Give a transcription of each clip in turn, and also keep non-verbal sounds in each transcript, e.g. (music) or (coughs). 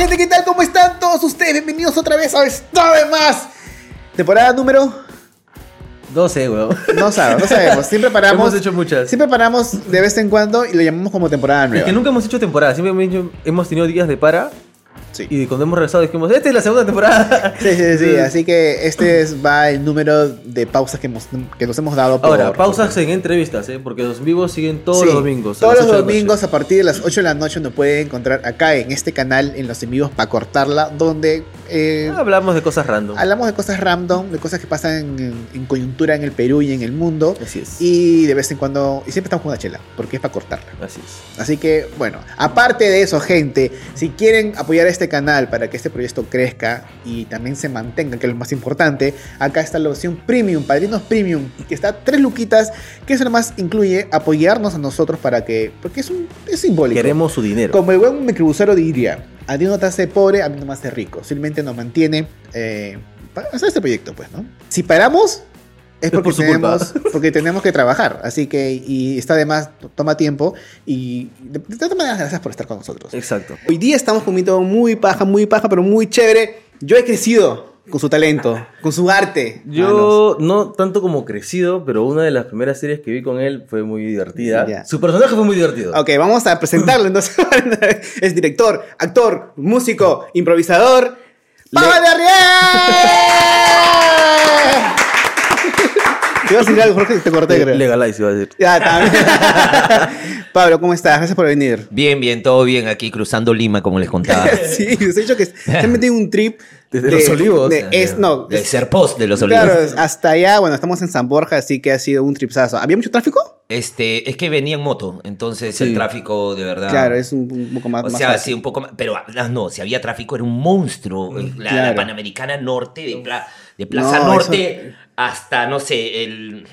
gente, ¿qué tal? ¿Cómo están todos ustedes? Bienvenidos otra vez a Esta vez más. Temporada número... 12, weón. No sabemos, no sabemos. Siempre (laughs) paramos... Hemos hecho muchas. Siempre paramos de vez en cuando y lo llamamos como temporada Es nueva. que nunca hemos hecho temporada, siempre hemos, hecho- hemos tenido días de para. Sí. Y cuando hemos regresado dijimos, esta es la segunda temporada. (laughs) Sí, sí, sí. Así que este es, va el número de pausas que, hemos- que nos hemos dado por... Ahora, pausas en entrevistas, ¿eh? Porque los vivos siguen todos Sí, los domingos. Todos los domingos a partir de las 8 de la noche nos pueden encontrar acá en este canal, en los en vivos para cortarla, donde eh, Hablamos de cosas random. hablamos de cosas random, de cosas que pasan en, en coyuntura en el Perú y en el mundo. Así es. Y de vez en cuando, y siempre estamos con una chela, porque es para cortarla. Así es. Así que, bueno, aparte de eso, gente, si quieren apoyar este canal para que este proyecto crezca y también se mantenga, que es lo más importante, acá está la opción Premium, Padrinos Premium, que está a tres luquitas, que eso nomás incluye apoyarnos a nosotros para que, porque es, un, es simbólico. Queremos su dinero. Como el buen microbusero diría, a ti no te hace pobre, a mí no me hace rico. Simplemente nos mantiene eh, para hacer este proyecto, pues, ¿no? Si paramos, es Es porque, por su tenemos, culpa. porque tenemos que trabajar. Así que, y está además, toma tiempo. Y de, de todas maneras, gracias por estar con nosotros. Exacto. Hoy día estamos con un invitado muy paja, muy paja, pero muy chévere. Yo he crecido con su talento, con su arte. manos. Yo no tanto como crecido, pero una de las primeras series que vi con él fue muy divertida. Su personaje fue muy divertido. Ok, vamos a presentarlo. Entonces, (laughs) es director, actor, músico, improvisador. ¡Pablo de Arriaga! Te ibas a decir algo, Jorge, te corté, creo. Legalize, iba a decir. Ya, también. (laughs) Pablo, ¿cómo estás? Gracias por venir. Bien, bien, todo bien aquí cruzando Lima, como les contaba. (laughs) Sí, os he dicho que se han metido un trip. Desde Los Olivos. de- es, no, Del es- ser post de los olivos. Claro, hasta allá, bueno, estamos en San Borja, así que ha sido un tripsazo. ¿Había mucho tráfico? Este, es que venía en moto, entonces Sí. el tráfico de verdad. Claro, es un, un poco más. O más sea, fácil. sí, un poco más. Pero ah, no, si había tráfico era un monstruo. La, la. Panamericana Norte, de, Pla- de Plaza No, Norte hasta, no sé, el,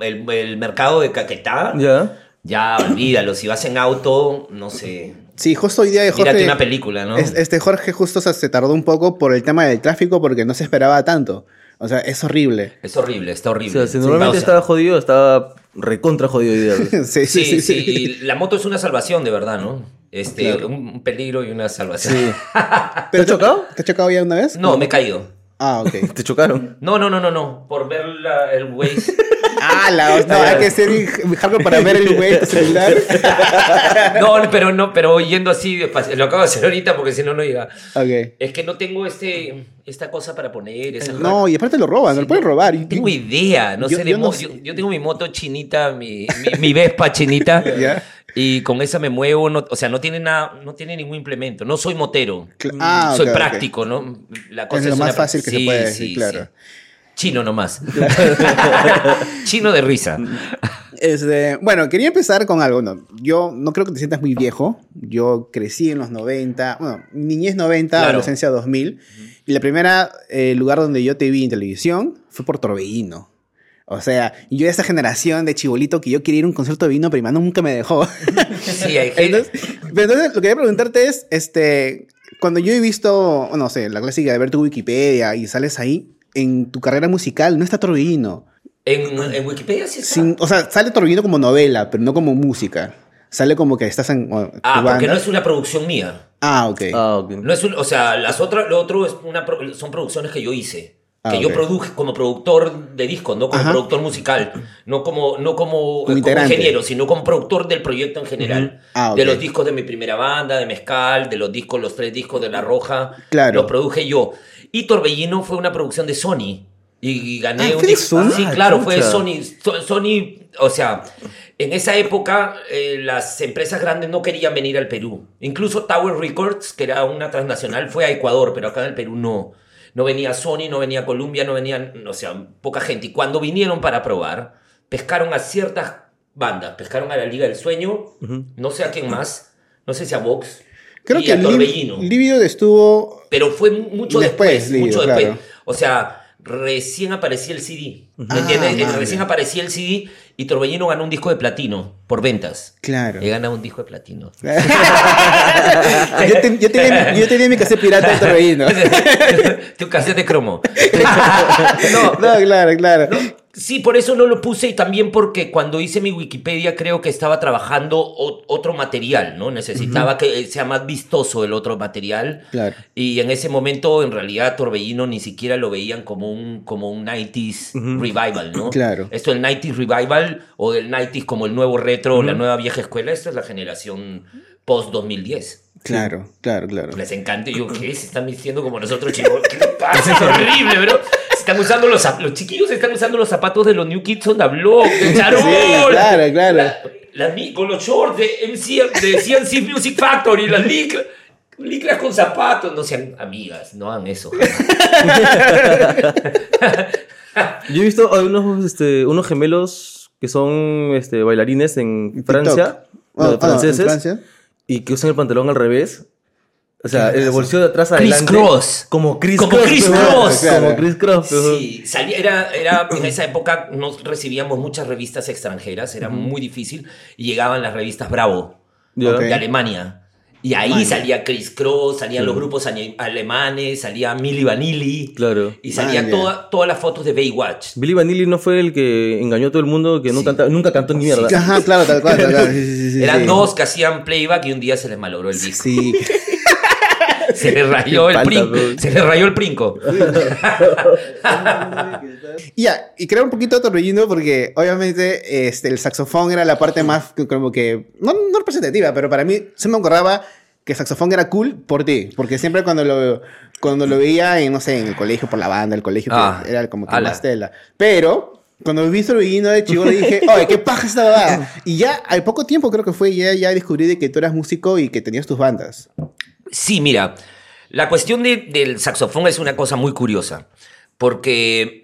el, el mercado de Caquetá. Ya. Ya, olvídalo. Si vas en auto, no sé. Sí, justo hoy día de Jorge. Mírate una película, ¿no? es- Este Jorge justo se, se tardó un poco por el tema del tráfico porque no se esperaba tanto. O sea, es horrible. Es horrible, está O horrible. sea, si normalmente estaba jodido, estaba recontra jodido hoy día. (laughs) sí, Sí, sí, sí. y la moto es una salvación, de verdad, ¿no? Este, Claro. un, un peligro y una salvación. Sí. (laughs) ¿Te has chocado? ¿Te has chocado ya una vez? No, me he caído. Ah, ok. (laughs) ¿Te chocaron? No, no, no, no, no. Por ver la- el Waze. (laughs) ah, la hostia. No, hay que ser hardcore para ver el tu celular. (laughs) No, pero no, pero yendo así, lo acabo de hacer ahorita porque si no, no llega. ok. Es que no tengo este, esta cosa para poner. esa- No, y aparte lo roban, no lo pueden robar. No tengo idea, no Yo- sé de yo no mo- sé. yo, yo tengo mi moto chinita, mi, mi, mi Vespa chinita. (laughs) Y con esa me muevo, no- o sea, no tiene nada, no tiene ningún implemento. No soy motero. Cla- ah, soy práctico, ¿no? La Es lo más fácil que se puede decir, claro. Chino nomás. (laughs) (laughs) Chino de risa. Este, bueno, quería empezar con algo. No, yo no creo que te sientas muy viejo. Yo crecí en los 90, bueno, niñez 90, Claro. adolescencia 2000. Y la primera eh, lugar donde yo te vi en televisión fue por Torbellino. O sea, yo de esa generación de chibolito que yo quería ir a un concierto de vino, pero mi nunca me dejó. (laughs) Sí, hay gente. entonces, pero entonces, lo que quería preguntarte es, este, cuando yo he visto, no sé, la clásica de ver tu Wikipedia y sales ahí, en tu carrera musical no está Torbellino. En, en Wikipedia sí está. Sin- o sea, sale Torbellino como novela, pero no como música. Sale como que estás en o- tu Ah, porque banda. no es una producción mía. Ah, ok. Ah, ok. No es un- o sea, las otras, lo otro es una, pro- son producciones que yo hice. Ah, Que yo produje como productor de disco, no como Ajá. productor musical, no como, no como, Como como integrante. ingeniero, sino como productor del proyecto en general. Ah, ok. De los discos de mi primera banda, de Mezcal, de los discos, los tres discos de La Roja. Claro. Los produje yo. Y Torbellino fue una producción de Sony. Y gané Ah, un ¿fue de disco. Sony? Sí, Ah, claro, fue de chucha. Sony. So- Sony, o sea, en esa época eh, las empresas grandes no querían venir al Perú. Incluso Tower Records, que era una transnacional, fue a Ecuador, pero acá en el Perú no. No venía Sony, no venía Columbia, no venían, o sea, poca gente. Y cuando vinieron para probar, pescaron a ciertas bandas. Pescaron a la Liga del Sueño, no sé a quién más, no sé si a Vox. Creo y que a Torbellino. Estuvo... Pero fue mucho Después, mucho después. claro. O sea, recién aparecía el CD. ¿Me Ah, entiendes? Eh, madre. Recién aparecía el CD y Torbellino ganó un disco de platino por ventas. Claro. He ganado un disco de platino. (laughs) yo, te- yo tenía, mi- yo tenía mi cassette pirata de Torbellino. (laughs) tu cassette de cromo. (laughs) no, claro, claro. Sí, por eso no lo puse y también porque cuando hice mi Wikipedia creo que estaba trabajando otro material, ¿no? Necesitaba que sea más vistoso el otro material. Claro. Y en ese momento, en realidad, Torbellino ni siquiera lo veían como un, como un 90s revival, ¿no? Claro. Esto del 90s revival o del 90s como el nuevo retro o la nueva vieja escuela, esta es la generación post-2010. Claro, claro, claro. Les encanta. Y yo, ¿qué? Se están vistiendo como nosotros, chicos. ¿Qué (laughs) pasa? Es horrible, bro. Están usando los, chiquillos están usando los zapatos de los New Kids on the Block, de (laughs) Charol. Sí, claro, claro. La- con los shorts de MC, de CNC Music Factory, las licras. Licras con zapatos. No sean amigas, no hagan eso. Yo he visto unos, este, unos gemelos que son este, bailarines en TikTok. Francia, Ah, no, ah, franceses, ¿en Francia? y que usan el pantalón al revés. O sea, el bolsillo de atrás adelante. cross. Como Chris Como Cross. Pues, Cross. Como Claro. Chris Cross. Sí, salía, era, era, en esa época no recibíamos muchas revistas extranjeras, era muy difícil, y llegaban las revistas Bravo de Alemania. Y ahí salía Chris Cross, salían los grupos ale- alemanes, salía Milli Vanilli. Claro. Y salía ya. toda- todas las fotos de Baywatch. Billy Vanilli no fue el que engañó a todo el mundo, que no canta- nunca cantó ni mierda. Ajá, claro, tal cual, tal cual. Sí, sí, sí, sí, Eran sí. dos que hacían playback y un día se les malogró el disco. Sí. Se les rayó el princo. Se les rayó el princo. Y Ya, y creo un poquito de Torbellino porque obviamente este, el saxofón era la parte más que- como que, no, no representativa, pero para mí se me acordaba que el saxofón era cool por ti, porque siempre cuando lo, cuando lo veía en, no sé, en el colegio, por la banda, el colegio, Ah, era como que ala. más tela. Pero cuando vi Torbellino de chivo dije, oye, qué paja esta babada. Y ya al poco tiempo creo que fue, ya, ya descubrí de que tú eras músico y que tenías tus bandas. Sí, mira, la cuestión de- del saxofón es una cosa muy curiosa, porque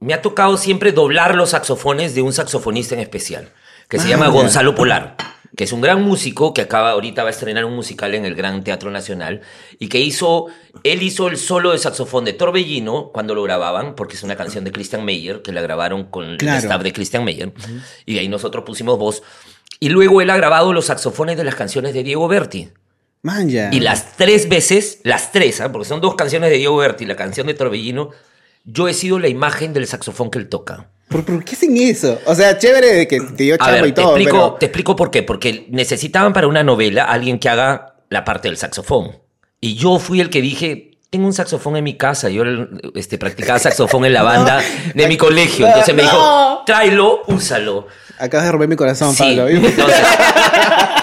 me ha tocado siempre doblar los saxofones de un saxofonista en especial, que se Ah, llama. Gonzalo Polar, que es un gran músico que acaba ahorita va a estrenar un musical en el Gran Teatro Nacional y que hizo, él hizo el solo de saxofón de Torbellino cuando lo grababan, porque es una canción de Christian Meyer, que la grabaron con Claro. el staff de Christian Meyer, y ahí nosotros pusimos voz. Y luego él ha grabado los saxofones de las canciones de Diego Berti. Man, ya. Y las tres veces, las tres, ¿ah? porque son dos canciones de Diego Berti y la canción de Torbellino, yo he sido la imagen del saxofón que él toca. ¿Por, por qué hacen eso? O sea, chévere de que te dio chamba y te, todo, explico, pero... te explico por qué. Porque necesitaban para una novela alguien que haga la parte del saxofón. Y yo fui el que dije, tengo un saxofón en mi casa. Yo este, practicaba saxofón en la (laughs) banda de mi colegio. Entonces me dijo, No. tráelo, úsalo. Acabas de romper mi corazón, Sí, Pablo. entonces- (laughs)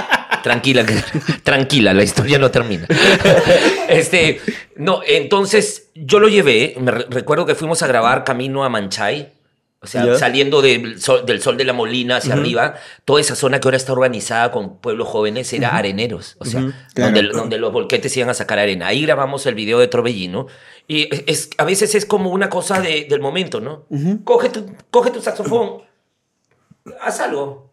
tranquila, que- (laughs) tranquila, la historia no termina. (laughs) Este, no, entonces yo lo llevé, me re- recuerdo que fuimos a grabar camino a Manchay, o sea, saliendo del sol, del sol de la Molina hacia arriba, toda esa zona que ahora está urbanizada con pueblos jóvenes era areneros, o sea, Claro. donde, donde los volquetes iban a sacar arena. Ahí grabamos el video de Torbellino y es, a veces es como una cosa de- del momento, ¿no? coge, tu, coge tu saxofón, haz algo.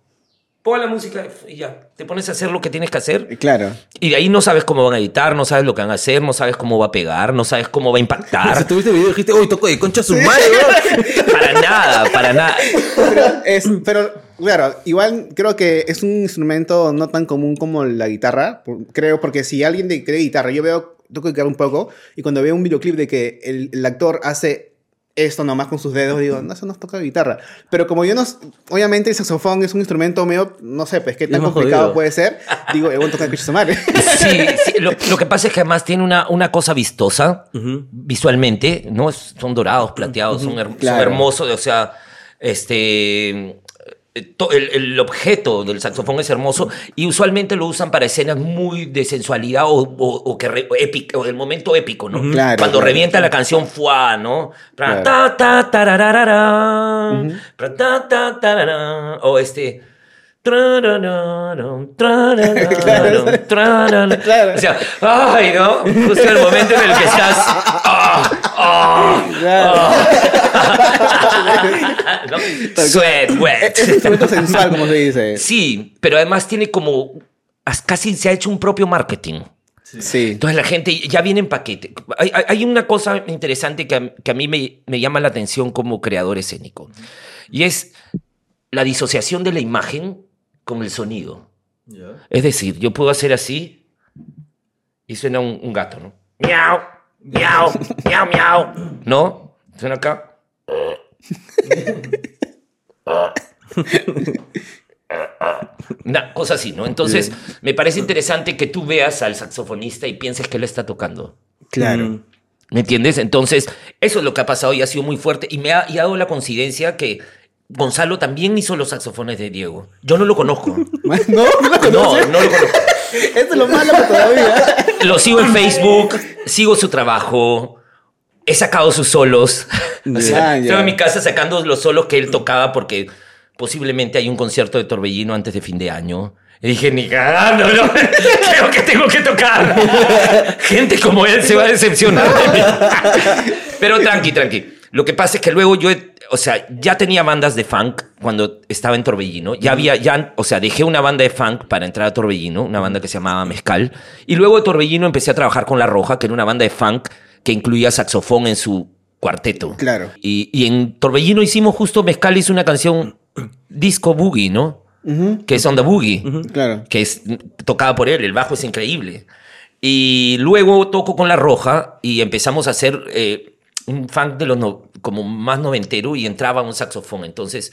Pon la música y ya. Te pones a hacer lo que tienes que hacer. Claro. Y de ahí no sabes cómo van a editar, no sabes lo que van a hacer, no sabes cómo va a pegar, no sabes cómo va a Si impactar. tuviste el video dijiste, uy, tocó de concha su madre, weón". (laughs) para nada, para nada. Pero, es, pero, claro, igual creo que es un instrumento no tan común como la guitarra. Creo, porque si alguien de, cree guitarra, yo veo, toco guitarra un poco, y cuando veo un videoclip de que el, el actor hace esto nomás con sus dedos, digo, no, eso no toca guitarra. Pero como yo no, obviamente el saxofón es un instrumento medio, no sé, pues qué tan complicado jodido. puede ser, digo, yo voy a tocar madre. Sí, sí, lo, lo que pasa es que además tiene una, una cosa vistosa visualmente, ¿no? Son dorados, plateados, son, her- son hermosos, o sea, este... eh, El, el objeto del saxofón es hermoso y usualmente lo usan para escenas muy de sensualidad o, o- o que re- épica, o el momento épico, ¿no? Claro, Cuando claro. revienta la canción Fuá, ¿no? O este... (laughs) O sea, ay, ¿no? Justo el momento en el que estás. (laughs) ah, ah. ¿No? Sweat, es wet. un instrumento sensual, como se dice. Sí, pero además tiene como. as- Casi se ha hecho un propio marketing. Sí. Entonces la gente ya viene en paquete. Hay, hay- hay una cosa interesante que a, que a mí me, me llama la atención como creador escénico. Y es la disociación de la imagen con el sonido. Es decir, yo puedo hacer así y suena un, un gato, ¿no? Miau, miau, miau, miau. ¿No? Suena acá. Una cosa así, ¿no? Entonces, me parece interesante que tú veas al saxofonista y pienses que él está tocando. Claro. Mm. ¿Me entiendes? Entonces, eso es lo que ha pasado y ha sido muy fuerte. Y me ha, y ha dado la coincidencia que Gonzalo también hizo los saxofones de Diego. Yo no lo conozco. (laughs) No, no lo No, conoces. no lo conozco. (laughs) Eso es lo malo todavía. Lo sigo en Facebook, sigo su trabajo, he sacado sus solos. (laughs) O sea, Ya, ya. estoy en mi casa sacando los solos que él tocaba porque posiblemente hay un concierto de Torbellino antes de fin de año. Y dije, ni cagando, no, creo que tengo que tocar. Gente como él se va a decepcionar. Pero tranqui, tranqui. Lo que pasa es que luego yo, o sea, ya tenía bandas de funk cuando estaba en Torbellino. Ya había, ya, o sea, dejé una banda de funk para entrar a Torbellino, una banda que se llamaba Mezcal. Y luego de Torbellino empecé a trabajar con La Roja, que era una banda de funk que incluía saxofón en su cuarteto. Claro. Y, y en Torbellino hicimos justo, Mezcal hizo una canción disco boogie, ¿no? Que es On the Boogie Claro. que es tocada por él, el bajo es increíble. Y luego toco con La Roja y empezamos a hacer eh, un funk de los no- como más noventero y entraba un saxofón. Entonces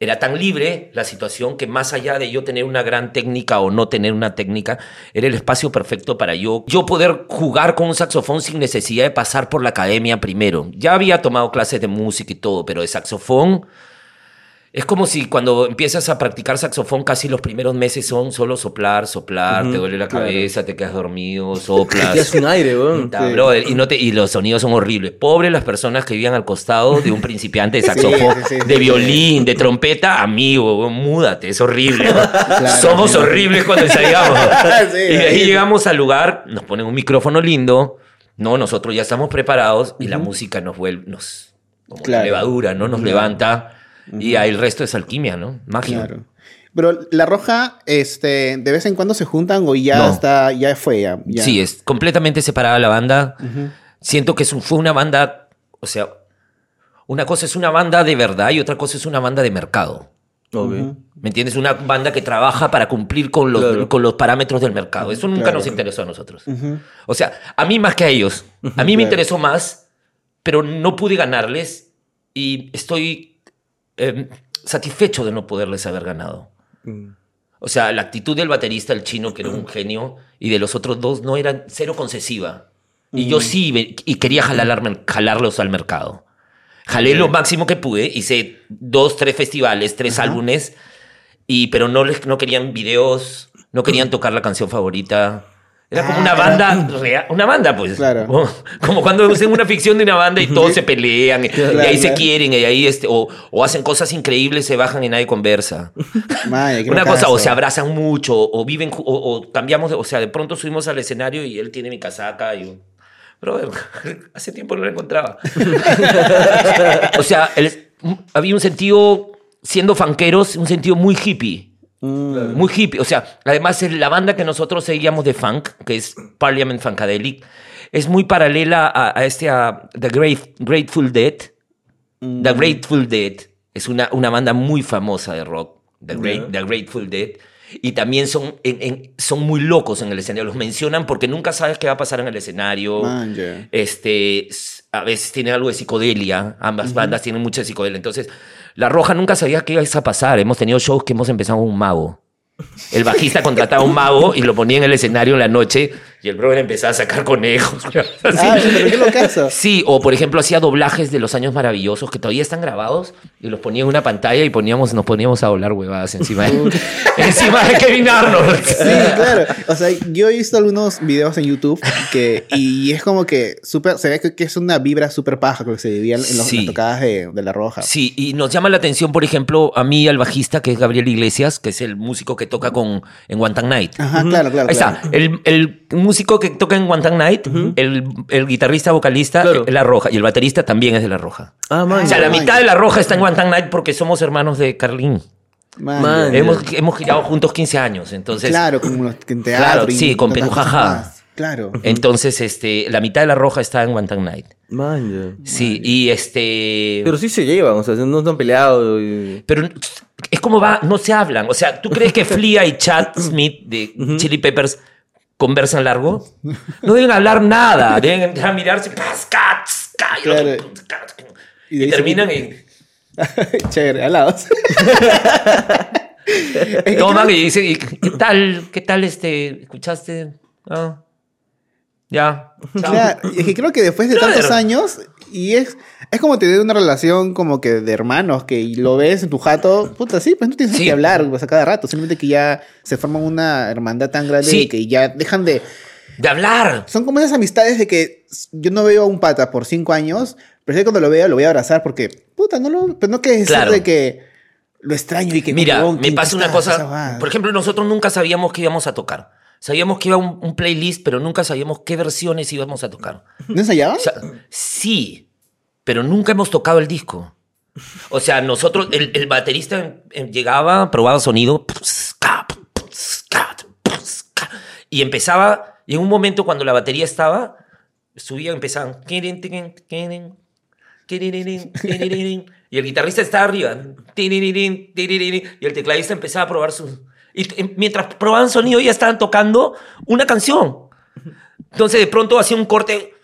era tan libre la situación que más allá de yo tener una gran técnica o no tener una técnica, era el espacio perfecto para yo, yo poder jugar con un saxofón sin necesidad de pasar por la academia primero. Ya había tomado clases de música y todo, pero de saxofón... Es como si cuando empiezas a practicar saxofón, casi los primeros meses son solo soplar, soplar, te duele la claro. cabeza, te quedas dormido, soplas. sin aire, weón. Y, no te, y los sonidos son horribles. Pobres las personas que vivían al costado de un principiante de saxofón, sí, sí, de violín, de trompeta, amigo, weón, múdate, es horrible. Somos horribles cuando ensayamos. (laughs) Y de ahí llegamos al lugar, nos ponen un micrófono lindo, no, nosotros ya estamos preparados y la música nos vuelve, nos, como Claro. levadura, ¿no? Nos levanta y ahí el resto es alquimia, ¿no? Magia. Claro. Pero la roja, este, de vez en cuando se juntan o ya No. está, ya fue, ya. ya. Sí, es completamente separada la banda. Siento que es un- fue una banda, o sea, una cosa es una banda de verdad y otra cosa es una banda de mercado. Ok. ¿Me entiendes? Una banda que trabaja para cumplir con los, Claro. con los parámetros del mercado. Eso nunca Claro. nos interesó a nosotros. O sea, a mí más que a ellos. A mí me Claro. interesó más, pero no pude ganarles y estoy eh, satisfecho de no poderles haber ganado. Mm. O sea, la actitud del baterista, el chino, que era un genio, y de los otros dos no eran cero concesiva. Y yo sí, ve- y quería jalar- jalarlos al mercado. Jalé lo máximo que pude, hice dos, tres festivales, tres álbumes, y, pero no, les, no querían videos, no querían tocar la canción favorita. Era como Ah, una banda real, una banda, pues. Claro. (laughs) Como, como cuando hacen una ficción de una banda y todos se pelean, y ahí se quieren, y ahí este, o, o hacen cosas increíbles, se bajan y nadie conversa. (laughs) Una cosa, o se abrazan mucho, o viven, o, o cambiamos, o sea, de pronto subimos al escenario y él tiene mi casaca y brother, (laughs) hace tiempo no la encontraba. o sea, el- había un sentido, siendo fanqueros, un sentido muy hippie. Mm, Muy hippie. O sea, además la banda que nosotros seguíamos de funk, que es Parliament Funkadelic, es muy paralela a, a este, a The Great, Grateful Dead. mm. The Grateful Dead es una, una banda muy famosa de rock. The, Great, The Grateful Dead. Y también son, en- en- son muy locos en el escenario. Los mencionan porque nunca sabes qué va a pasar en el escenario. Este, a veces tiene algo de psicodelia. Ambas bandas tienen mucha psicodelia. Entonces, La Roja nunca sabía qué iba a pasar. Hemos tenido shows que hemos empezado con un mago. El bajista contrataba a un mago y lo ponía en el escenario en la noche y el brother empezaba a sacar conejos. (laughs) Ah, pero qué locazo. Sí, o por ejemplo hacía doblajes de los años maravillosos que todavía están grabados y los ponía en una pantalla y poníamos, nos poníamos a volar huevadas encima de, (laughs) encima de Kevin Arnold. Sí, claro. O sea, yo he visto algunos videos en YouTube que, y es como que súper, se ve que, que es una vibra súper paja que se vivía en, los- Sí. las tocadas de, de La Roja. Sí, y nos llama la atención, por ejemplo, a mí, al bajista, que es Gabriel Iglesias, que es el músico que toca con, en Wantan Night. Ajá, claro, claro. Ahí claro. está, el, el músico que toca en Wantan Night, el, el guitarrista vocalista Claro. es La Roja y el baterista también es de La Roja. Ah, man. O sea, la man. mitad de La Roja está en Wantan Night porque somos hermanos de Carlín. Man, Man. ya. Hemos, hemos girado juntos 15 años, entonces... claro, como en teatro. Claro, y sí, con tantas Perú cosas Jaja. más. Claro. Entonces, este, la mitad de La Roja está en Wantan Night. Man. Sí, y este... Pero sí se llevan, o sea, no están peleados. y- Pero es como va, no se hablan. O sea, ¿tú crees que Flea y Chad Smith de Chili Peppers conversan largo? (laughs) No deben hablar nada. Deben a mirarse. y otro, Claro. cas, Y de terminan. (laughs) Chévere, al lado. (laughs) Es que Toman y dicen, ¿y ¿qué tal? ¿Qué tal este? ¿Escuchaste? Ah, ya. Claro, es que creo que después de Brother. tantos años, y es, es como tener una relación como que de hermanos, que lo ves en tu jato, puta, sí, pues no tienes Sí. que hablar pues, a cada rato, simplemente que ya se forma una hermandad tan grande Sí. que ya dejan de... De hablar. Son como esas amistades de que yo no veo a un pata por cinco años, pero sé que cuando lo veo lo voy a abrazar porque, puta, no lo... Pero no que Claro. de que lo extraño y que... Mira, me ¿quién pasa una cosa. Por ejemplo, nosotros nunca sabíamos qué íbamos a tocar. Sabíamos que iba un, un playlist, pero nunca sabíamos qué versiones íbamos a tocar. ¿No ensayaban? O sea, sí, pero nunca hemos tocado el disco. O sea, nosotros, el, el baterista llegaba, probaba sonido, y empezaba, y en un momento cuando la batería estaba, subía, empezaban. Y el guitarrista estaba arriba. Y el tecladista empezaba a probar su... Y mientras probaban sonido ya estaban tocando una canción. Entonces de pronto hacía un corte.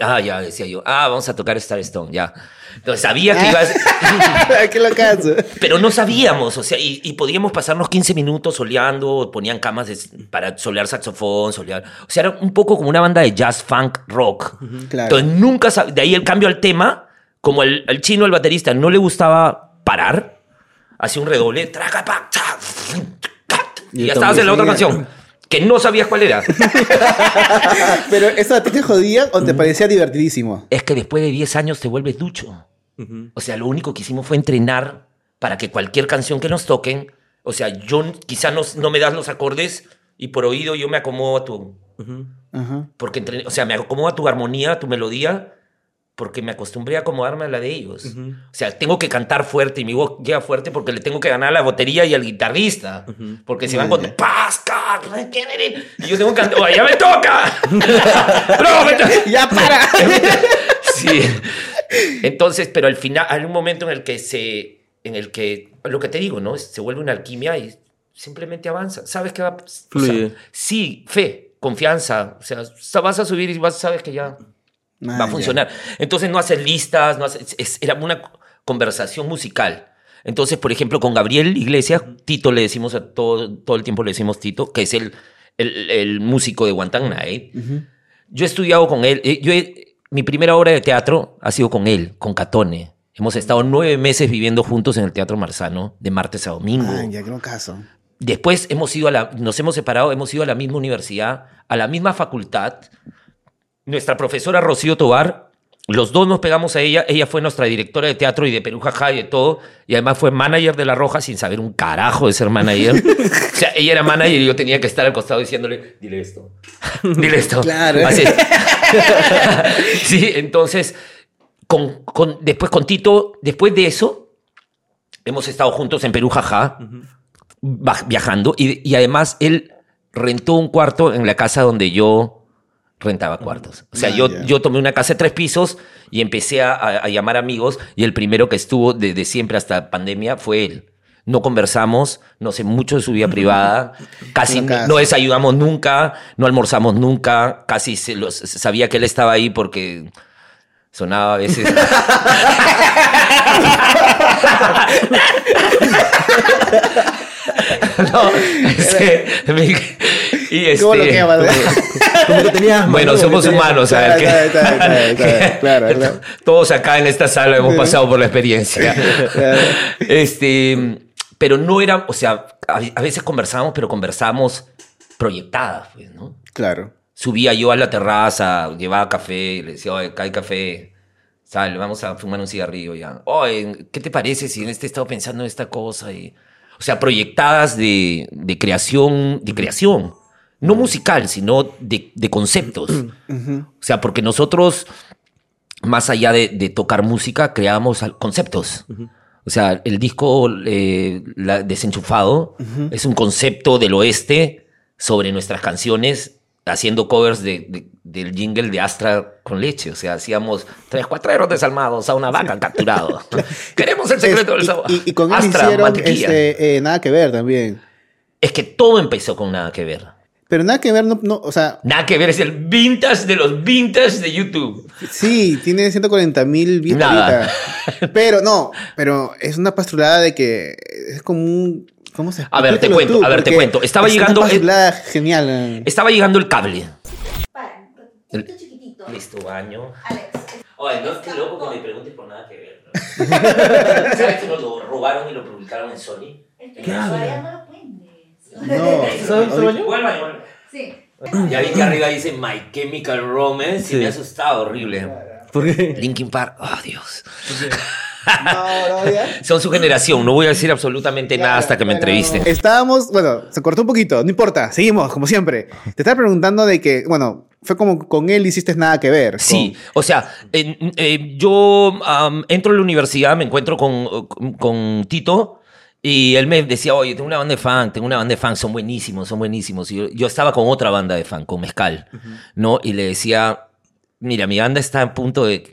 Ah, ya decía yo. Ah, vamos a tocar Star Stone, ya. Entonces sabía que iba a... (laughs) ¡Qué locazo! Pero no sabíamos, o sea, y, y podíamos pasarnos 15 minutos soleando, ponían camas de- para solear saxofón, solear. O sea, era un poco como una banda de jazz, funk, rock. Claro. Entonces nunca De ahí el cambio al tema, como el, el chino, el baterista, no le gustaba parar, hacía un redoble, traca, pa, cha, y Y ya estabas en la otra canción, que no sabías cuál era. (laughs) Pero eso a ti te jodía o te parecía divertidísimo. es que después de 10 años te vuelves ducho. O sea, lo único que hicimos fue entrenar para que cualquier canción que nos toquen, o sea, yo quizá no, no me das los acordes y por oído yo me acomodo a tu, Ajá. porque entre- o sea, me acomodo a tu armonía, a tu melodía, porque me acostumbré a acomodarme a la de ellos. O sea, tengo que cantar fuerte y mi voz llega fuerte porque le tengo que ganar a la batería y al guitarrista. Porque se van con Ya. Pascal, y yo tengo que cantar, ¡Oh, ya me toca! (laughs) ¡No, me toca! ¡Ya para! (laughs) Sí. Entonces, pero al final hay un momento en el que se, en el que, lo que te digo, ¿no? Se vuelve una alquimia y simplemente avanza. ¿Sabes qué va? o sea, Fluye. sí, fe, confianza. O sea, vas a subir y vas, sabes que ya va Ah, a funcionar. Entonces no haces listas, no haces, es- era una conversación musical. Entonces, por ejemplo, con Gabriel Iglesias, Tito le decimos a todo, todo el tiempo le decimos Tito, que es el, el, el músico de Guantán Night. Yo he estudiado con él. eh, Yo he- mi primera obra de teatro ha sido con él, con Catone. Hemos estado nueve meses viviendo juntos en el Teatro Marzano, de martes a domingo. Ah, ya, qué caso. Después hemos ido a la, nos hemos separado, hemos ido a la misma universidad, a la misma facultad. Nuestra profesora Rocío Tobar, los dos nos pegamos a ella. Ella fue nuestra directora de teatro y de Perú Jajá y de todo. Y además fue manager de La Roja sin saber un carajo de ser manager. o sea, ella era manager y yo tenía que estar al costado diciéndole, dile esto, dile esto. Claro. Así. (laughs) sí, entonces, con, con- después con Tito, después de eso, hemos estado juntos en Perú Jajá va- viajando y, y además él rentó un cuarto en la casa donde yo rentaba cuartos. O sea, Ah, yo, yo tomé una casa de tres pisos y empecé a, a- llamar amigos y el primero que estuvo desde siempre hasta pandemia fue él. No conversamos, no sé mucho de su vida privada, casi casa. no desayunamos nunca, no almorzamos nunca, casi se los- sabía que él estaba ahí porque sonaba a veces. (laughs) (laughs) no, este, (laughs) y ¿Cómo lo este, quemas? (laughs) Como que tenías bueno, somos que tenías- humanos, está, Claro, claro. Todos acá en esta sala hemos pasado por la experiencia. Este, pero no era, o sea, a, a veces conversábamos, pero conversábamos proyectadas, pues, ¿no? Claro. Subía yo a la terraza, llevaba café, le decía, oye, acá hay café, sal, vamos a fumar un cigarrillo ya. Oye, ¿qué te parece si en este he estado pensando en esta cosa? Y, o sea, proyectadas de, de creación, de creación. No musical, sino de, de conceptos. O sea, porque nosotros, más allá de, de tocar música, creábamos conceptos. O sea, el disco eh, Desenchufado es un concepto del oeste sobre nuestras canciones, haciendo covers de, de- del jingle de Astra con leche. O sea, hacíamos tres cuatreros desalmados a una vaca capturado. (laughs) Queremos el secreto del sabor. y, con Astra, hicieron este, eh, nada que ver también. Es que todo empezó con nada que ver. Pero nada que ver, no, no, o sea, Nada que ver, es el vintage de los vintage de YouTube. sí, tiene 140 mil vistas. (laughs) Pero no, pero es una pastrulada de que es como un. ¿Cómo se A ver, te cuento, tú, a ver, te cuento. Estaba es llegando- pastrulada genial. Estaba llegando el cable. Para, un chiquitito. Listo, baño. Alex. Oye, no es que loco que me preguntes por nada que ver. ¿no? (laughs) ¿Sabes que nos lo robaron y lo publicaron en Sony? ¿Qué todavía habla? no lo. No, ¿Sabes el baño? Sí. Ya vi que arriba dice My Chemical Romance Sí. y me ha asustado horrible. ¿Por qué? Linkin Park, oh Dios. No, no, ya. (laughs) Son su generación, no voy a decir absolutamente nada hasta que me Claro. entrevisten. Estábamos, bueno, se cortó un poquito, no importa, seguimos, como siempre. Te estaba preguntando de que, bueno, fue como con él hiciste nada que ver. Sí, o sea, eh, yo entro a la universidad, me encuentro con, con- con Tito y él me decía, oye, tengo una banda de fan, tengo una banda de fan, son buenísimos, son buenísimos. Y yo, yo estaba con otra banda de fan, con Mezcal, ¿no? Y le decía, mira, mi banda está a punto de...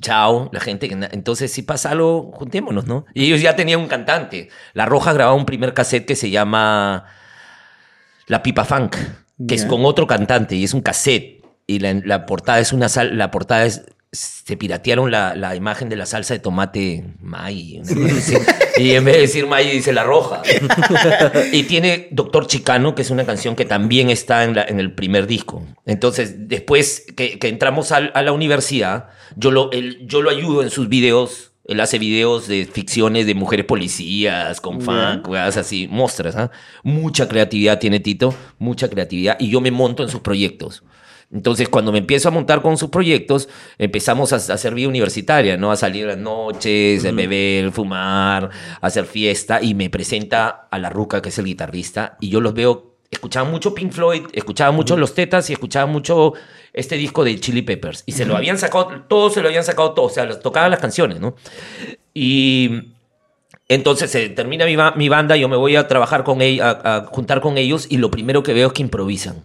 Chao, la gente. Entonces, si pasa algo, juntémonos, ¿no? Y ellos ya tenían un cantante. La Roja grababa un primer cassette que se llama La Pipa Funk, que es con otro cantante y es un cassette. Y la, la portada es una sal, la portada es. Se piratearon la, la imagen de la salsa de tomate May. Y en vez de decir May, dice la roja. (laughs) y tiene Doctor Chicano, que es una canción que también está en, la- en el primer disco. Entonces, después que, que entramos a, la universidad, yo lo, él- yo lo ayudo en sus videos. Él hace videos de ficciones de mujeres policías, con funk, weas así, mostras. ¿ah? Mucha creatividad tiene Tito, mucha creatividad. Y yo me monto en sus proyectos. Entonces, cuando me empiezo a montar con sus proyectos, empezamos a, a hacer vida universitaria, ¿no? A salir las noches, a beber, fumar, a hacer fiesta. Y me presenta a la Ruca, que es el guitarrista. Y yo los veo, escuchaba mucho Pink Floyd, escuchaba mucho Los Tetas y escuchaba mucho este disco de Chili Peppers. Y se lo habían sacado, todos se lo habían sacado, todos, o sea, los tocaban las canciones, ¿no? Y entonces se termina mi, mi banda, yo me voy a trabajar con ellos, a, a juntar con ellos y lo primero que veo es que improvisan.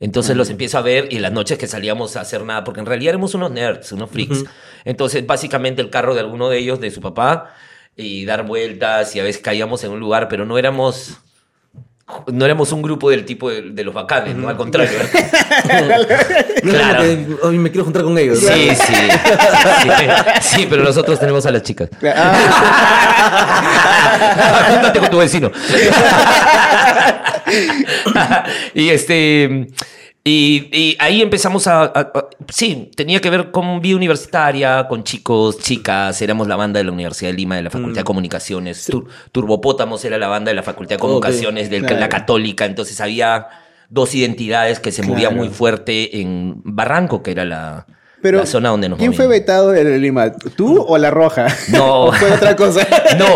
Entonces los empiezo a ver y las noches que salíamos a hacer nada, porque en realidad éramos unos nerds, unos freaks. Entonces básicamente el carro de alguno de ellos, de su papá, y dar vueltas y a veces caíamos en un lugar, pero no éramos... No éramos un grupo del tipo de, de los bacanes, ¿no? Al contrario. (laughs) Claro. "Ay, me quiero juntar con ellos. Sí, sí, sí. Sí, pero nosotros tenemos a las chicas. Ah, (laughs) Júntate con tu vecino. (laughs) y este. Y, y ahí empezamos a, a- a- Sí, tenía que ver con vida universitaria, con chicos, chicas. Éramos la banda de la Universidad de Lima, de la Facultad de Comunicaciones. Tur- Turbopótamos era la banda de la Facultad de Comunicaciones, de claro. la Católica. Entonces había dos identidades que se movían Claro. muy fuerte en Barranco, que era la, pero, la zona donde nos ¿quién fue vetado de Lima? ¿Tú o la roja? No. (laughs) ¿O fue otra cosa? (laughs) No,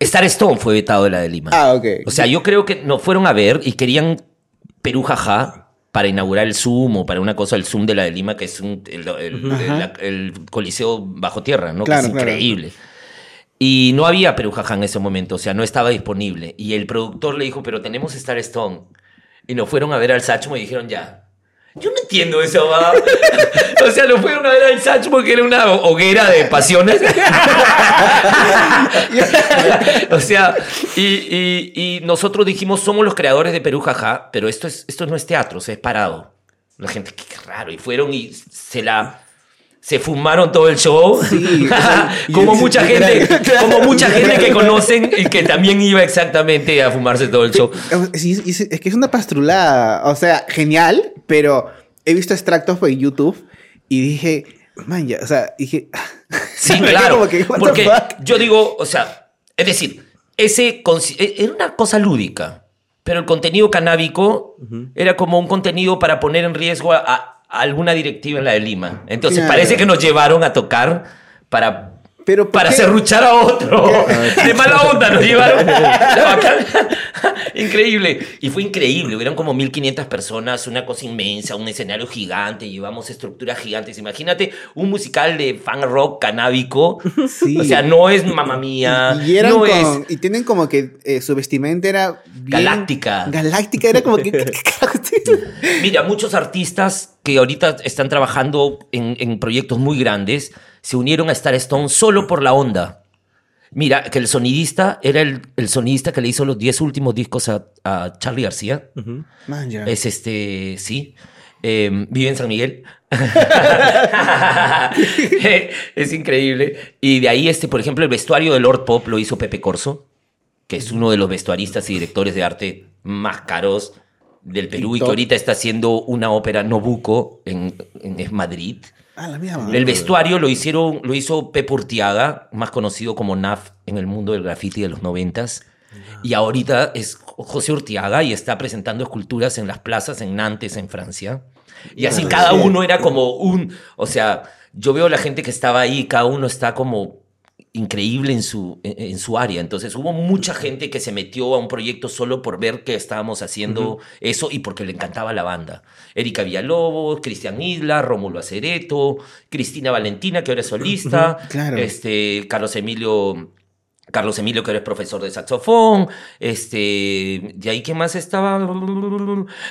Star Stone fue vetado de la de Lima. ah, ok. O sea, yo creo que nos fueron a ver y querían Perú Jaja para inaugurar el Zoom o para una cosa, el Zoom de la de Lima, que es un- el, coliseo bajo tierra, ¿no? Claro, que es claro. increíble. Y no había Perú Jaja en ese momento, o sea, no estaba disponible. Y el productor le dijo, pero tenemos Star Stone. Y nos fueron a ver al Sachmo y dijeron, ya. Yo no entiendo eso, va. (laughs) o sea, nos fueron a ver al Sachmo, que era una hoguera de pasiones. (laughs) o sea, y, y- y nosotros dijimos, somos los creadores de Perú, jaja, pero esto, es, esto no es teatro, o sea, es parado. La gente, qué raro. Y fueron y se la... Se fumaron todo el show. Sí, (laughs) como mucha gente, como mucha (laughs) gente que conocen y que también iba exactamente a fumarse todo el show. Sí, es, es que es una pastrulada. O sea, genial, pero he visto extractos por YouTube y dije, man, ya, o sea, dije. (laughs) Sí, claro. que, porque yo digo, o sea, es decir, ese e- era una cosa lúdica, pero el contenido canábico era como un contenido para poner en riesgo a, a alguna directiva en la de Lima. Entonces Claro. parece que nos llevaron a tocar para Pero ¿por para qué? serruchar a otro. (laughs) De mala onda nos llevaron. (laughs) (laughs) Increíble. Y fue increíble. Hubieron como 1500 personas, una cosa inmensa, un escenario gigante. Llevamos estructuras gigantes. Imagínate un musical de fan rock canábico. Sí. O sea, no es mamá mía. Y, eran no con- es. y tienen como que eh, su vestimenta era bien- Galáctica. Galáctica, era como que. Mira, muchos artistas que ahorita están trabajando en, en proyectos muy grandes se unieron a Star Stone solo por la onda. Mira, que el sonidista era el, el sonidista que le hizo los 10 últimos discos a, a Charlie García. Man. Es este, sí. Eh, vive en San Miguel. (laughs) es increíble. Y de ahí, este, por ejemplo, el vestuario de Lord Pop lo hizo Pepe Corso, que es uno de los vestuaristas y directores de arte más caros del Perú y, que ahorita está haciendo una ópera Nobuco en, en Madrid. Ah, la mía, El vestuario lo hicieron, lo hizo Pepe Urtiaga, más conocido como Naf en el mundo del graffiti de los noventas. Y ahorita es José Urtiaga y está presentando esculturas en las plazas en Nantes, en Francia. Y así cada uno era como un, o sea, yo veo la gente que estaba ahí, cada uno está como increíble en su, en, en su área. Entonces hubo mucha gente que se metió a un proyecto solo por ver que estábamos haciendo eso y porque le encantaba la banda. Erika Villalobos, Cristian Isla, Rómulo Acereto, Cristina Valentina, que ahora es solista, claro. este, Carlos Emilio... Carlos Emilio, que eres profesor de saxofón. Este, de ahí, ¿quién más estaba?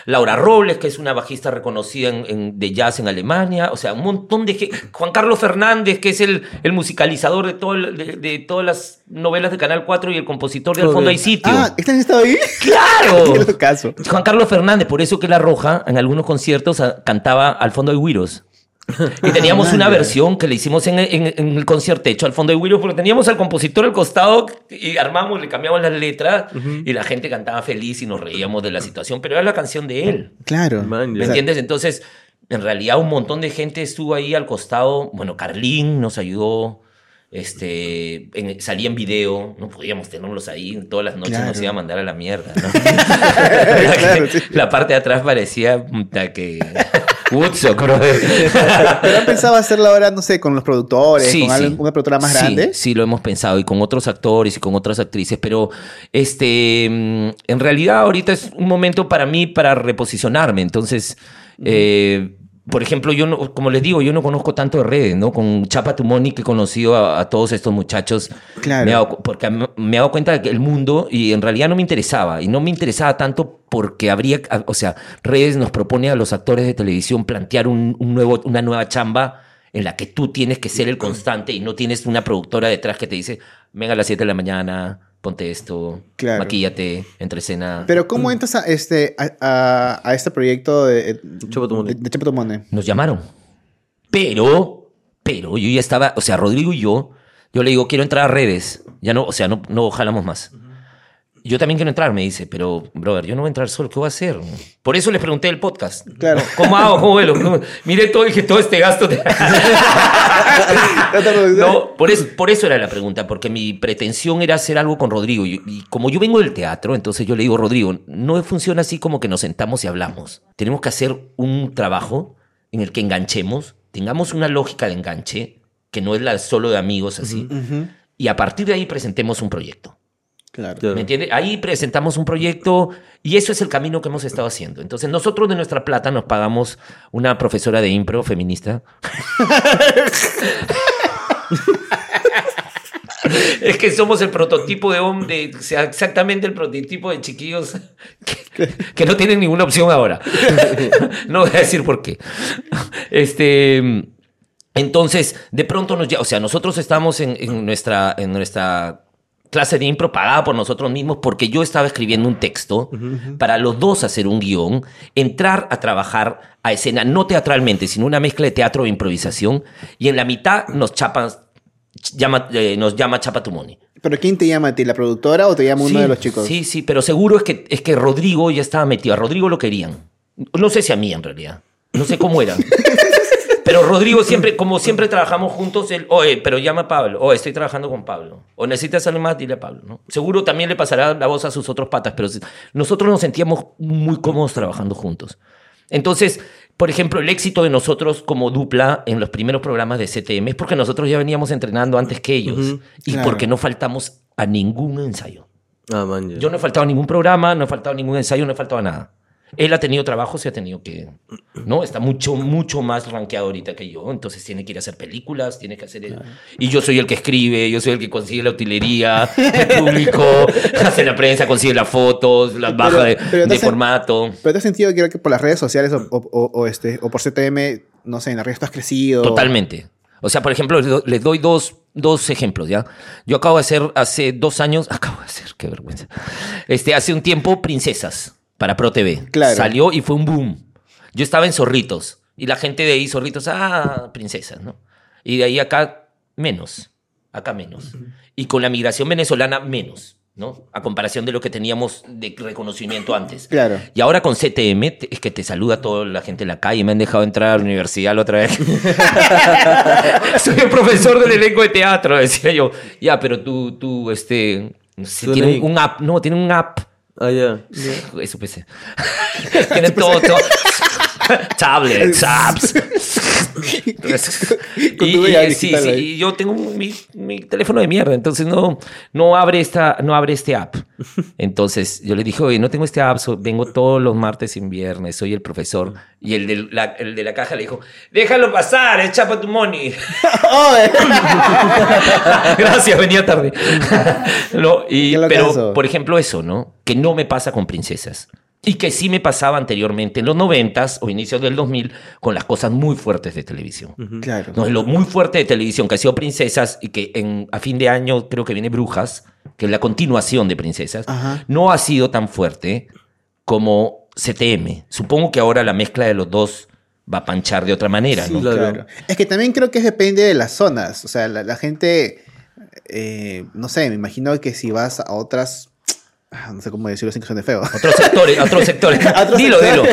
Laura Robles, que es una bajista reconocida en- en- de jazz en Alemania. O sea, un montón de gente. Juan Carlos Fernández, que es el, el musicalizador de, todo el- de, de todas las novelas de Canal 4 y el compositor de Al fondo hay sitio. Ah, ¿este han estado ahí? (laughs) ¡Claro! (laughs) Qué caso. Juan Carlos Fernández, por eso que La Roja en algunos conciertos cantaba Al fondo hay Wiros. Y teníamos Ah, una versión que le hicimos en, en- en el concierto hecho al fondo de Wiros, porque teníamos al compositor al costado y armamos, le cambiamos las letras y la gente cantaba feliz y nos reíamos de la situación, pero era la canción de él. Claro. Man, ¿Me entiendes? Entonces, en realidad un montón de gente estuvo ahí al costado. Bueno, Carlín nos ayudó. Este, en- salía en video, no podíamos tenerlos ahí, todas las noches Claro. nos iba a mandar a la mierda, ¿no? (laughs) Claro, sí. La parte de atrás parecía que Woodstock, bro. Pero han pensado hacerla ahora, no sé, con los productores, con alguien- una productora más Sí, grande. Sí, lo hemos pensado y con otros actores y con otras actrices, pero este, mm, en realidad ahorita es un momento para mí para reposicionarme. Entonces, eh, por ejemplo, yo no, como les digo, yo no conozco tanto de redes, ¿no? Con Chapa Tumoni que he conocido a, a todos estos muchachos, Claro. me cu- porque me me he dado cuenta de que el mundo, y en realidad no me interesaba, y no me interesaba tanto porque habría, o sea, redes nos propone a los actores de televisión plantear un, un nuevo, una nueva chamba en la que tú tienes que ser el constante y no tienes una productora detrás que te dice, venga a las 7 de la mañana, ponte esto, Claro. maquíllate, entre escena. Pero ¿cómo entras a este, a, a- a este proyecto de, Tumone. de? Nos llamaron. Pero, pero yo ya estaba, o sea, Rodrigo y yo, yo le digo, quiero entrar a redes. Ya no, o sea, no, no jalamos más. Yo también quiero entrar, me dice, pero, brother, yo no voy a entrar solo, ¿qué voy a hacer? Por eso les pregunté el podcast. Claro. (laughs) ¿Cómo hago? ¿Cómo vuelo? ¿Cómo- Mire todo, dije, todo este gasto. (laughs) No, por eso, por eso era la pregunta, porque mi pretensión era hacer algo con Rodrigo. Y, y como yo vengo del teatro, entonces yo le digo, Rodrigo, no funciona así como que nos sentamos y hablamos. Tenemos que hacer un trabajo en el que enganchemos, tengamos una lógica de enganche, que no es la solo de amigos así, y a partir de ahí presentemos un proyecto. Claro. ¿Me entiendes? Ahí presentamos un proyecto y eso es el camino que hemos estado haciendo. Entonces, nosotros de nuestra plata nos pagamos una profesora de impro feminista. (laughs) Es que somos el prototipo de hombre, o sea, exactamente el prototipo de chiquillos que, que no tienen ninguna opción ahora. No voy a decir por qué. Este, entonces, de pronto nos, o sea, nosotros estamos en, en nuestra, en nuestra clase de impro pagada por nosotros mismos porque yo estaba escribiendo un texto para los dos hacer un guion, entrar a trabajar a escena, no teatralmente, sino una mezcla de teatro e improvisación, y en la mitad nos chapan, llama, eh, nos llama Chapa Tumoni. ¿Pero quién te llama a ti? ¿La productora o te llama uno Sí, de los chicos? Sí, sí, pero seguro es que, es que Rodrigo ya estaba metido. A Rodrigo lo querían. No sé si a mí en realidad. No sé cómo era. (laughs) Pero Rodrigo siempre, como siempre trabajamos juntos, él, oye, pero llama a Pablo, o estoy trabajando con Pablo, o necesitas algo más, dile a Pablo, ¿no? Seguro también le pasará la voz a sus otros patas, pero nosotros nos sentíamos muy cómodos trabajando juntos. Entonces, por ejemplo, el éxito de nosotros como dupla en los primeros programas de CTM es porque nosotros ya veníamos entrenando antes que ellos y Claro. porque no faltamos a ningún ensayo. Ah, man. Yo no he faltado a ningún programa, no he faltado a ningún ensayo, no he faltado a nada. Él ha tenido trabajo, se ha tenido que... ¿No? Está mucho, mucho más rankeado ahorita que yo. Entonces tiene que ir a hacer películas, tiene que hacer... el- Y yo soy el que escribe, yo soy el que consigue la utilería, el público, (laughs) hace la prensa, consigue las fotos, las baja de, pero de formato. ¿Pero te has sentido creo que por las redes sociales o, o- o- o este, o por CTM, no sé, en las redes tú has crecido? Totalmente. O sea, por ejemplo, les doy dos dos ejemplos, ¿ya? Yo acabo de hacer hace dos años, (laughs) acabo de hacer, qué vergüenza. Este, hace un tiempo, Princesas, para Pro TV. Claro. Salió y fue un boom. Yo estaba en Zorritos. Y la gente de ahí, Zorritos, ah, Princesas, ¿no? Y de ahí acá, menos. Acá menos. Y con la migración venezolana, menos, ¿no? A comparación de lo que teníamos de reconocimiento antes. Claro. Y ahora con CTM es que te saluda toda la gente en la calle. Me han dejado entrar a la universidad la otra vez. (laughs) Soy el profesor del elenco de teatro, decía yo. Ya, pero tú, tú, este... no sé, Suena tiene ahí. un app. No, tiene un app. Ah, ya. Eso pensé. (laughs) Tiene todo, todo. (laughs) (laughs) Tablets, apps. (laughs) Y, y, sí, sí, ahí. y yo tengo mi, mi teléfono de mierda, entonces no, no, abre esta, no abre este app. Entonces yo le dije, oye, no tengo este app, so- vengo todos los martes y viernes, soy el profesor. Y el de la, el de la caja le dijo, déjalo pasar, es chapa tu money. (laughs) Gracias, venía tarde. No, y, pero, por ejemplo, eso, ¿no? Que no me pasa con princesas. Y que sí me pasaba anteriormente en los noventas o inicios del 2000 con las cosas muy fuertes de televisión. Claro. No, lo muy fuerte de televisión que ha sido Princesas y que en, a fin de año creo que viene Brujas, que es la continuación de Princesas, Ajá. no ha sido tan fuerte como CTM. Supongo que ahora la mezcla de los dos va a panchar de otra manera, Sí, ¿no? Claro. Es que también creo que depende de las zonas. O sea, la, la gente, eh, no sé, me imagino que si vas a otras, no sé cómo decirlo sin que suene feo. Otros sectores, otros sectores. (laughs) Dilo, dilo.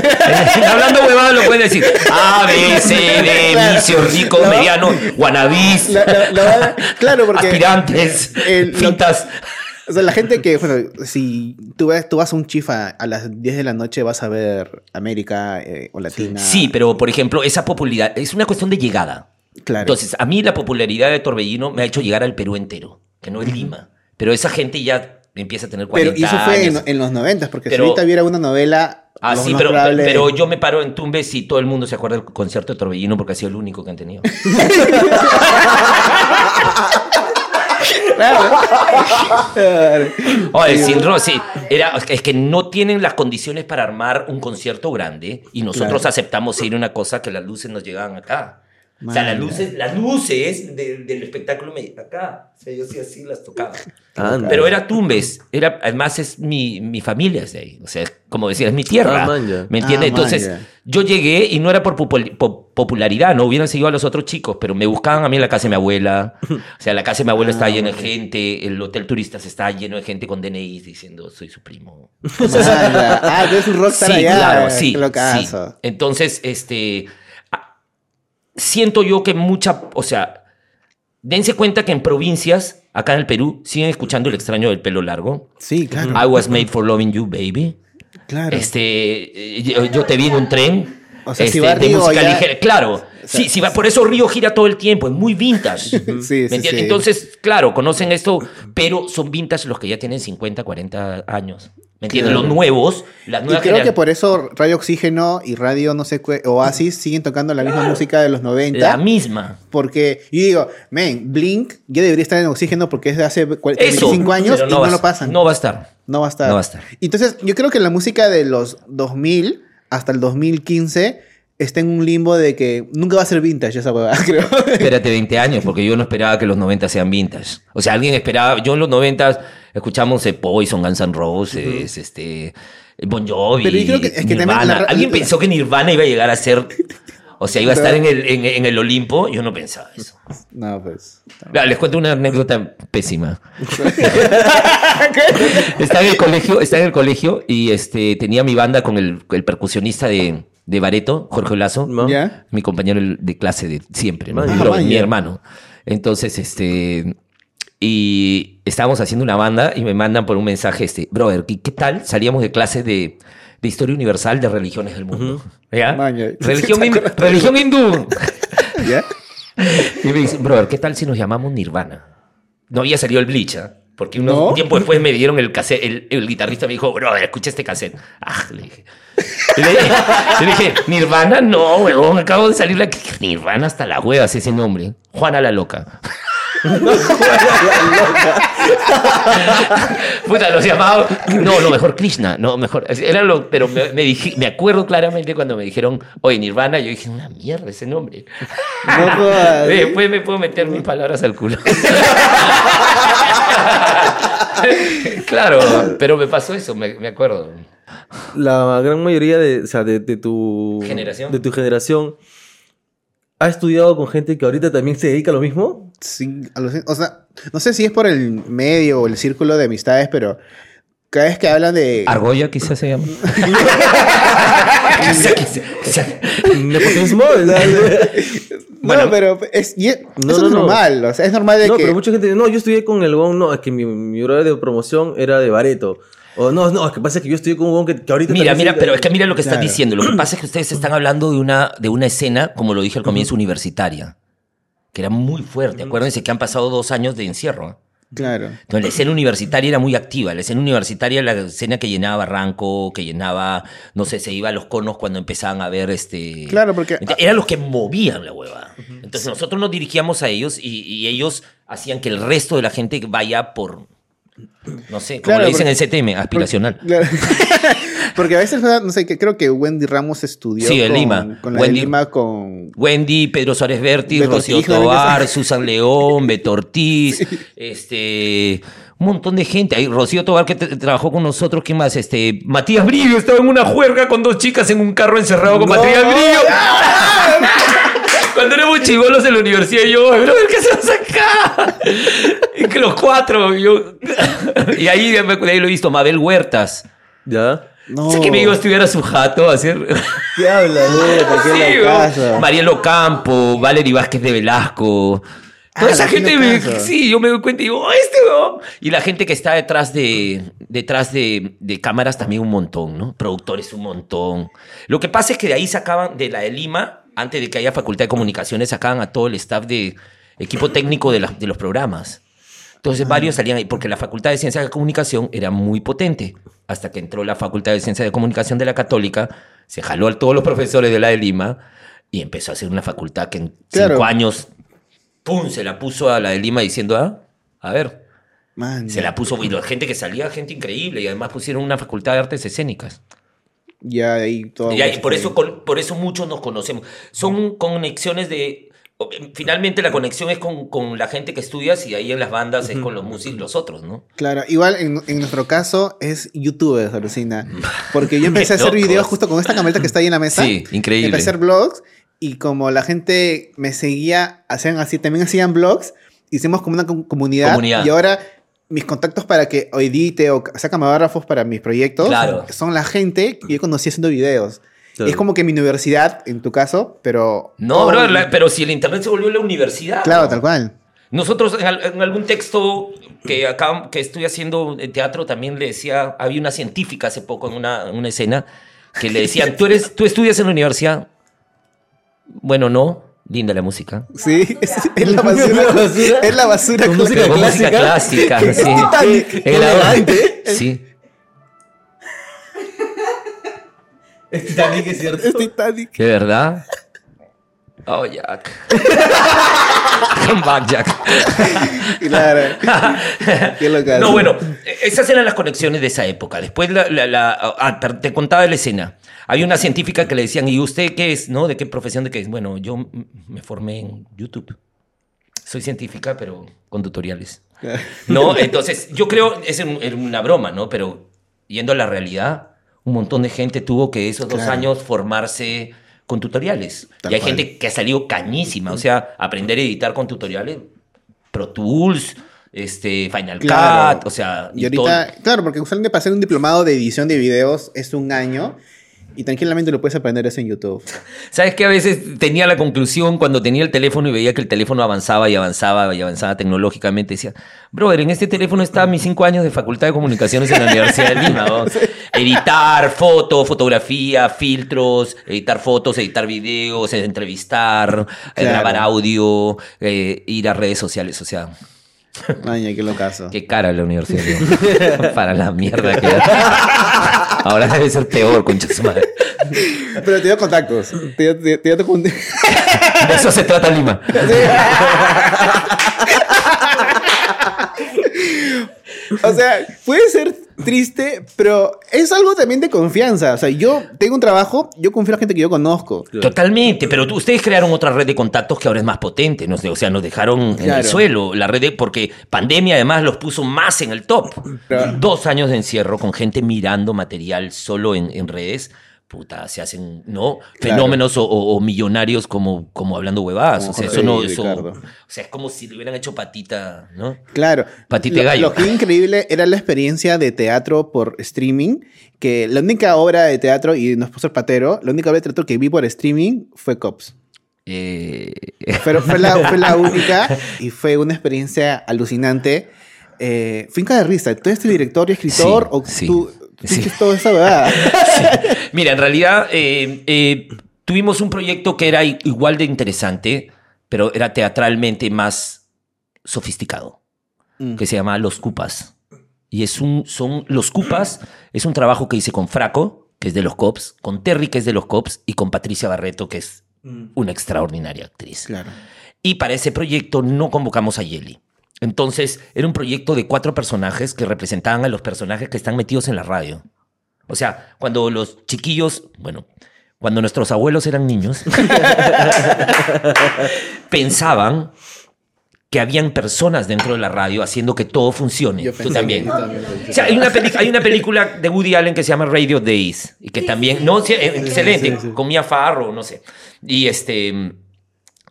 Hablando huevada lo puedes decir. A, B, C, D, (laughs) Claro. vicio, rico, No. mediano, guanabis, La- la- la- claro, porque aspirantes, el- lo- fintas. O sea, la gente que, bueno, si tú, ves, tú vas a un chifa a las 10 de la noche, vas a ver América eh, o Latina. Sí, pero por ejemplo, esa popularidad es una cuestión de llegada. claro. Entonces, a mí la popularidad de Torbellino me ha hecho llegar al Perú entero, que no es Lima. Pero esa gente ya empieza a tener 40 pero eso fue en, años. en los 90, porque Pero- si ahorita hubiera una novela. Ah, sí, pero, probable- pero yo me paro en Tumbes y todo el mundo se acuerda del concierto de Torbellino porque ha sido el único que han tenido. (laughs) Oye, sin ro- sí, era, es que no tienen las condiciones para armar un concierto grande y nosotros Claro. aceptamos ir a una cosa que las luces nos llegaban acá. O sea, las luces, las luces de- del espectáculo me acá. O sea, yo sí así las tocaba. Anda. Pero era Tumbes, era, además es mi, mi familia es de ahí. O sea, como decía, es mi tierra. Ah. ¿Me entiendes? Ah, Entonces, yo llegué y no era por popul- po- popularidad, no hubieran seguido a los otros chicos, pero me buscaban a mí en la casa de mi abuela. O sea, la casa de mi abuela (laughs) estaba Ah, llena de gente, el hotel turistas estaba lleno de gente con DNI diciendo, soy su primo. Ah, ah, tú eres un rockstar Sí, allá. claro, sí. Qué locazo. sí. Entonces, este. Siento yo que mucha. O sea, dense cuenta que en provincias, acá en el Perú, siguen escuchando el extraño del pelo largo. Sí, claro. I was made for loving you, baby. claro. Este, eh, yo, yo te vi en un tren. O sea, si este, va de Río música ya- ligera. Claro. Sí, sí va, por eso Río gira todo el tiempo, es muy vintage. (laughs) Sí, ¿Me sí, entiendes? sí. Entonces, claro, conocen esto, pero son vintage los que ya tienen 50, 40 años. ¿Me entiendes? Claro. Los nuevos, las Y creo que por eso Radio Oxígeno y Radio no sé Oasis siguen tocando la misma música de los 90. La misma. Porque yo digo, men, Blink ya debería estar en Oxígeno porque es de hace cua- Eso. 25 años y no va lo pasan. No va a estar. No va a estar. No va a estar. Entonces, yo creo que la música de los 2000 hasta el 2015 está en un limbo de que nunca va a ser vintage esa huevada, (laughs) creo. Espérate 20 años, porque yo no esperaba que los 90 sean vintage. O sea, alguien esperaba. Yo en los 90 escuchamos eh, Poison, Guns N' Roses, este, Bon Jovi, Pero yo creo que- es que también Nirvana. la- alguien pensó que Nirvana iba a llegar a ser. O sea, iba a estar en el, en, en el Olimpo. Yo no pensaba eso. no, pues. Les cuento una anécdota pésima. (laughs) está en el colegio, está en el colegio y este tenía mi banda con el, el percusionista de, de Bareto, Jorge Olazo, ¿No? ¿Ya? mi compañero de clase de siempre, Ah, mi hermano. Entonces, este y estábamos haciendo una banda y me mandan por un mensaje este, brother, ¿qué, qué tal? Salíamos de clase de, de historia universal de religiones del mundo. ¿Ya? Vaya. Religión, (laughs) religión hindú. ¿Ya? Y me dice, brother, ¿qué tal si nos llamamos Nirvana? No había salido el Bleach, ¿ah? Porque unos- ¿No? un tiempo después me dieron el cassette, el, el guitarrista me dijo, brother, escucha este cassette. Ah, le dije. Y le, le dije, Nirvana, no, weón, acabo de salir la... Nirvana hasta la hueva, ese nombre. Juana la loca. Puta, los llamaba. No, lo mejor Krishna. No, mejor. Era lo, pero me, me, dije- me acuerdo claramente cuando me dijeron, oye, Nirvana. Yo dije, una mierda ese nombre. No. (laughs) Después me puedo meter mis palabras al culo. (laughs) claro, pero me pasó eso, me, me acuerdo. La gran mayoría de, o sea, de, de tu Generación. De tu generación ha estudiado con gente que ahorita también se dedica a lo mismo. Sí, alucin- o sea, no sé si es por el medio o el círculo de amistades, pero cada vez que hablan de... Argolla quizás se llama. (laughs) Nepotismo. No, Bueno. pero es, y es- No, eso no, es no. normal, o sea, es normal de no, que... pero mucha gente dice, no, yo estudié con el huevón, no, es que mi, mi horario de promoción era de Bareto. O no, no, es que pasa que yo estudié con un que, que ahorita... Mira, mira, pero es que mira lo que estás Claro. diciendo. Lo que pasa es que ustedes están hablando de una, de una escena, como lo dije al comienzo, universitaria, que era muy fuerte. Acuérdense que han pasado dos años de encierro. ¿eh? Claro. Entonces, la escena universitaria era muy activa. La escena universitaria era la escena que llenaba Barranco, que llenaba, no sé, se iba a los conos cuando empezaban a ver este. Claro, porque- Entonces, Eran los que movían la hueva. Entonces, nosotros nos dirigíamos a ellos y, y ellos hacían que el resto de la gente vaya por. No sé, como Claro, le dicen porque- en CTM, aspiracional. Claro. (laughs) Porque a veces, no sé, que creo que Wendy Ramos estudió Sí, en con, Lima. con la Wendy- de Lima con... Wendy, Pedro Suárez Beto Rocío. Tobar, (laughs) Susan León, Beto Ortiz, este, un montón de gente. Ahí, Rocío Tobar que trabajó con nosotros, ¿quién más? Este, Matías Brillo estaba en una juerga con dos chicas en un carro encerrado con No. Matías Brillo. (laughs) Cuando éramos chivolos en la universidad, y yo, brother, ¿qué hacemos acá? Y que los cuatro, y yo. Y ahí, de ahí lo he visto, Mabel Huertas. ¿Ya? No. Sé que me iba a estudiar a su jato a hacer. ¿Qué hablas, Sí. Marielo Campo, Valery Vázquez de Velasco. Toda Ah, esa la gente, me- sí, yo me doy cuenta y digo, "Oh, este weón". Y la gente que está detrás de, detrás de, de cámaras también un montón, ¿no? Productores un montón. Lo que pasa es que de ahí sacaban, de la de Lima, antes de que haya Facultad de Comunicaciones, sacaban a todo el staff de equipo técnico de, la- de los programas. Entonces Ah. varios salían ahí, porque la Facultad de Ciencias de Comunicación era muy potente. Hasta que entró la Facultad de Ciencias de Comunicación de la Católica, se jaló a todos los profesores de la de Lima y empezó a hacer una facultad que en Claro. cinco años, ¡pum!, se la puso a la de Lima diciendo, ah, a ver, Man, se la puso, y la gente que salía, gente increíble, y además pusieron una facultad de artes escénicas. Ya ahí todo. Y por, eso, con- por eso muchos nos conocemos. Son conexiones de... Finalmente la conexión es con, con la gente que estudias y ahí en las bandas es con los músicos, los otros, ¿no? Claro, igual en, en nuestro caso es YouTube, alucina. Porque yo empecé a (laughs) hacer videos justo con esta camarita que está ahí en la mesa. Sí, increíble. Empecé a hacer vlogs y como la gente me seguía, hacían así, también hacían vlogs, hicimos como una com- comunidad, Comunidad. y ahora mis contactos para que o edite o sea camarógrafos para mis proyectos Claro. son la gente que yo conocí haciendo videos. Claro. Es como que mi universidad, en tu caso, pero... No, bro, la- pero si el internet se volvió la universidad. Claro, ¿no? tal cual. Nosotros en, al- en algún texto que acá que estoy haciendo en teatro también le decía, había una científica hace poco en una, en una escena que le decían, ¿tú, eres, ¿tú estudias en la universidad? Bueno, no. Linda la música. Sí, (laughs) es, es la basura. (laughs) ¿La basura? Es la basura. Con clásica. música clásica. Es sí. Titanic. Elegante. Sí. Es Titanic, es cierto. Es Titanic. ¿De verdad? Oh, Jack. (laughs) Come back, Jack. (laughs) Claro. (laughs) Qué loca. No, bueno, esas eran las conexiones de esa época. Después la, la- la- ah, te- contaba la escena. Había una científica que le decían, ¿y usted qué es? ¿No? ¿De qué profesión? ¿De qué es? Bueno, yo me formé en YouTube. Soy científica, pero con tutoriales. ¿No? Entonces, yo creo, es una broma, ¿no? Pero yendo a la realidad, un montón de gente tuvo que esos dos años formarse con tutoriales. Tal y hay cual. gente que ha salido cañísima, o sea, aprender a editar con tutoriales, Pro Tools, este, Final Claro. Cut, o sea, Y ahorita, todo. claro, porque usualmente para hacer un diplomado de edición de videos es un año y tranquilamente lo puedes aprender eso en YouTube. (laughs) ¿Sabes que a veces tenía la conclusión cuando tenía el teléfono y veía que el teléfono avanzaba y avanzaba y avanzaba tecnológicamente? Decía, brother, en este teléfono están mis cinco años de Facultad de Comunicaciones en la Universidad de Lima. ¿no? (laughs) Editar foto, fotografía, filtros, editar fotos, editar videos, entrevistar, eh, Claro. grabar audio, eh, ir a redes sociales. O sea, Maña, qué locazo. qué cara la universidad. (laughs) Para la mierda que. Ahora (laughs) debe ser peor, concha su madre. Pero te contactos. Te, te, te, De eso se trata Lima. Sí. (laughs) O sea, puede ser triste, pero es algo también de confianza. O sea, yo tengo un trabajo, yo confío en la gente que yo conozco. Totalmente, pero tú- ustedes crearon otra red de contactos que ahora es más potente, no sé, o sea, nos dejaron en el suelo, la red de, porque pandemia además los puso más en el top. Claro. Dos años de encierro con gente mirando material solo en, en redes, puta, se hacen, ¿no? Claro. Fenómenos o, o- o millonarios como, como hablando huevadas, Como o sea, eso no, eso, o sea, es como si le hubieran hecho patita, ¿no? Claro. Patite lo, gallo. lo que increíble era la experiencia de teatro por streaming, que la única obra de teatro, y nos puso el patero, la única obra de teatro que vi por streaming fue Cops. Eh, Pero fue la, fue la (laughs) única y fue una experiencia alucinante. Eh, finca de risa, ¿tú eres director y escritor Sí, o sí, tú, tú sí. toda esa verdad? (laughs) Mira, en realidad eh, eh, tuvimos un proyecto que era igual de interesante, pero era teatralmente más sofisticado, Mm. que se llama Los Cupas. Y es un, son Los Cupas, es un trabajo que hice con Fraco, que es de los Cops, con Terry, que es de los Cops, y con Patricia Barreto, que es una extraordinaria actriz. Claro. Y para ese proyecto no convocamos a Yeli. Entonces, era un proyecto de cuatro personajes que representaban a los personajes que están metidos en la radio. O sea, cuando los chiquillos, bueno, cuando nuestros abuelos eran niños, (laughs) pensaban que habían personas dentro de la radio haciendo que todo funcione. Yo Tú también. que- yo también pensé O sea, hay una, hay una película de Woody Allen que se llama Radio Days y que también, no, sí, eh, excelente, sí, sí. con Mia Farrow, no sé. Y este,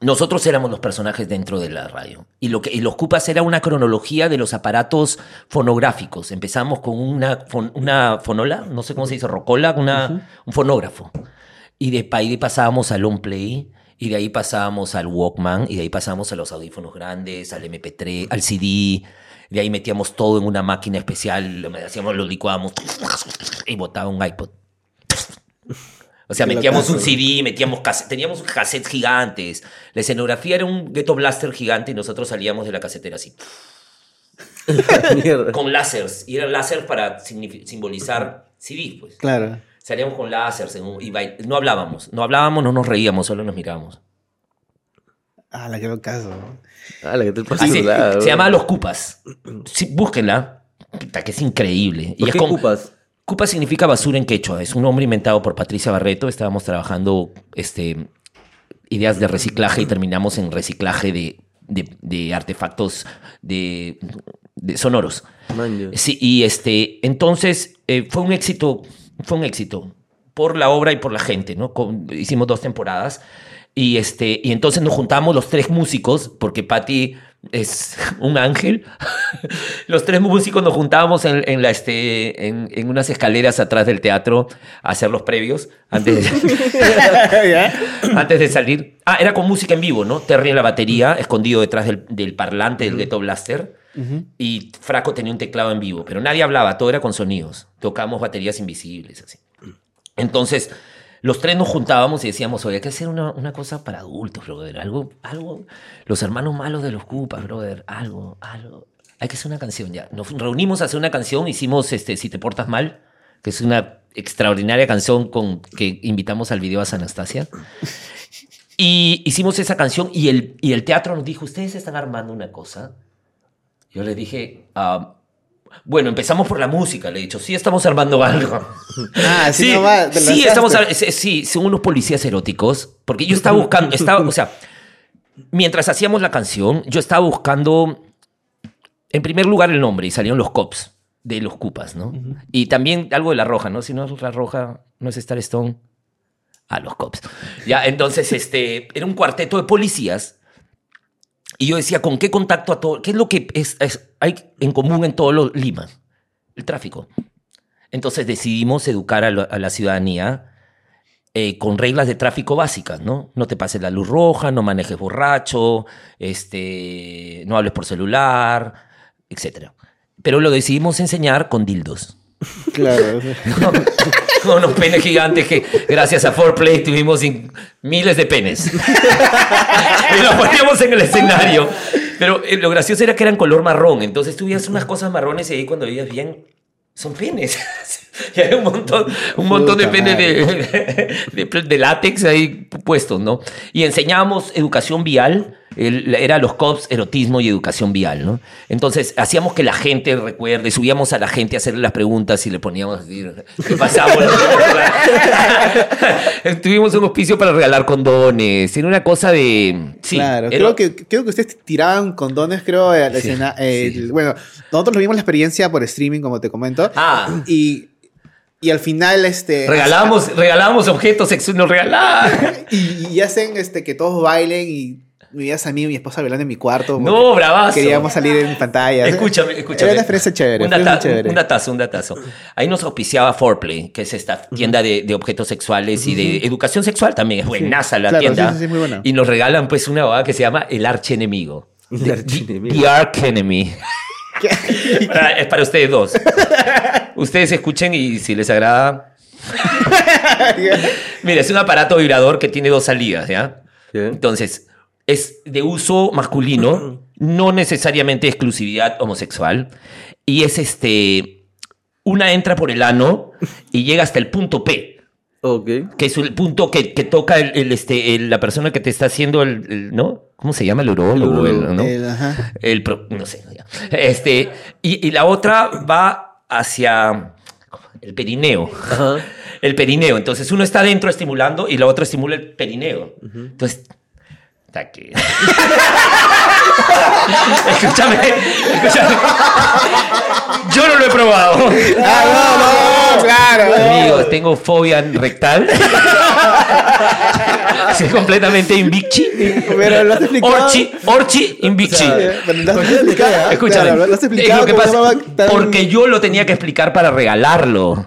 nosotros éramos los personajes dentro de la radio. Y lo que y los Cupas era una cronología de los aparatos fonográficos. Empezamos con una, fon- una fonola, no sé cómo se dice, rocola, una, un fonógrafo. Y de ahí pasábamos al long play, y de ahí pasábamos al Walkman, y de ahí pasábamos a los audífonos grandes, al MP3, al CD. De ahí metíamos todo en una máquina especial, lo hacíamos, lo licuábamos y botaba un iPod. O sea, metíamos un. CD, metíamos cas- teníamos cassettes gigantes. La escenografía era un ghetto blaster gigante y nosotros salíamos de la casetera así, (laughs) con láseres. Y eran láseres para simbolizar CD, pues. Claro. Salíamos con un- y no hablábamos. No hablábamos, no nos reíamos, solo nos mirábamos. Ah, la que caso. Ala, que te pasa se llama Los Cupas. Sí, búsquenla. Puta, que es increíble. ¿Por qué ocupas? Cupa significa basura en quechua. Es un nombre inventado por Patricia Barreto. Estábamos trabajando este, ideas de reciclaje y terminamos en reciclaje de, de- de artefactos de, de sonoros. Man. Sí, y este, entonces eh, fue un éxito, fue un éxito por la obra y por la gente, ¿no? Con- hicimos dos temporadas y este, y entonces nos juntamos los tres músicos, porque Patty es un ángel. (laughs) los tres músicos nos juntábamos en, en la, este, en, en unas escaleras atrás del teatro a hacer los previos antes de, (laughs) (laughs) antes de salir. Ah, era con música en vivo, ¿no? Terry en la batería, escondido detrás del, del parlante del Ghetto Blaster. Y Fraco tenía un teclado en vivo, pero nadie hablaba, todo era con sonidos. Tocábamos baterías invisibles, así. Entonces, los tres nos juntábamos y decíamos, oye, hay que hacer una, una cosa para adultos, brother. Algo, algo. Los hermanos malos de los Cupas, brother. Algo, algo. Hay que hacer una canción ya. Nos reunimos a hacer una canción, hicimos este, Si te portas mal, que es una extraordinaria canción con que invitamos al video a San Anastasia. Y hicimos esa canción y el, y el teatro nos dijo, ustedes están armando una cosa. Yo les dije, ah, bueno, empezamos por la música, le he dicho, sí estamos armando algo. Ah, (laughs) sí, Sí, no va, sí, estamos, sí, son unos policías eróticos, porque yo estaba buscando, estaba, o sea, mientras hacíamos la canción, yo estaba buscando, en primer lugar, el nombre, y salieron los cops de los cupas, ¿no? Y también algo de la roja, ¿no? Si no es la roja, no es Star Stone. Ah, los cops. Ya, entonces, este, era un cuarteto de policías. Y yo decía, ¿con qué contacto a todo? ¿Qué es lo que es, es- hay en común en todo lo, Lima? El tráfico. Entonces decidimos educar a, lo- a la ciudadanía eh, con reglas de tráfico básicas, ¿no? No te pases la luz roja, no manejes borracho, este, no hables por celular, etc. Pero lo decidimos enseñar con dildos. (laughs) Claro. sí. Con unos penes gigantes que gracias a Foreplay tuvimos miles de penes. (laughs) y los poníamos en el escenario. Pero eh, lo gracioso era que eran color marrón. Entonces tú veías unas cosas marrones y ahí cuando veías bien, son penes. (laughs) y hay un montón, un montón de penes (laughs) de, de, de látex ahí puestos, ¿no? Y enseñábamos educación vial El- era los COPS, erotismo y educación vial, ¿no? Entonces, hacíamos que la gente recuerde, subíamos a la gente a hacerle las preguntas y le poníamos a decir, ¿qué pasaba? (laughs) Tuvimos un auspicio para regalar condones, era una cosa de... Sí, claro, era- creo que, creo que ustedes tiraban condones, creo, a la Sí, escena. eh, sí. Bueno, nosotros vimos la experiencia por streaming, como te comento. Ah. Y, y al final, este. Regalábamos, regalábamos objetos sexuales, nos regalaban. (laughs) Y, y hacen este, que todos bailen y me veías a mí y mi esposa bailando en mi cuarto. No, bravazo. Queríamos salir en pantalla. Escúchame, escúchame. Era una experiencia chévere. Un, data- chévere. un datazo, un datazo. Ahí nos auspiciaba Foreplay, que es esta tienda de, de objetos sexuales y de educación sexual también. Es buenaza la claro, tienda. sí, muy buena. Y nos regalan pues una abogada que se llama El Archenemigo. El The- archienemigo. The Arch Enemy. (laughs) Para- es para ustedes dos. Ustedes escuchen y si les agrada. (laughs) Mira, es un aparato vibrador que tiene dos salidas, ¿ya? Sí. Entonces, es de uso masculino, no necesariamente exclusividad homosexual. Y es este. Una entra por el ano y llega hasta el punto P, Ok. que es el punto que, que toca el, el, este, el- la persona que te está haciendo el. ¿No? ¿Cómo se llama? El urólogo. ¿no? El- ajá. El pro- no sé. Este, y, y la otra va hacia el perineo. Ajá. El perineo. Entonces uno está adentro estimulando y la otra estimula el perineo. Entonces. (laughs) Escúchame, escúchame. Yo no lo he probado. Ah, no, no, claro. Amigos, tengo fobia rectal. (laughs) Soy completamente invicchi. Pero lo has explicado. Orchi, orchi, invicchi. Eh. Escúchame. Claro, lo has es explicado lo que pasa, tan- porque yo lo tenía que explicar para regalarlo.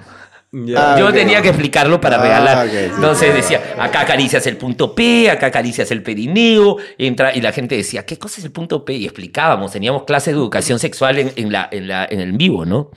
Ah, yo tenía que explicarlo para Ah, regalar. ok, sí. Entonces decía, acá acaricias el punto P, acá acaricias el perineo. Entra, y la gente decía, ¿qué cosa es el punto P? Y explicábamos, teníamos clases de educación sexual en, en la, en, la, en el vivo, ¿no?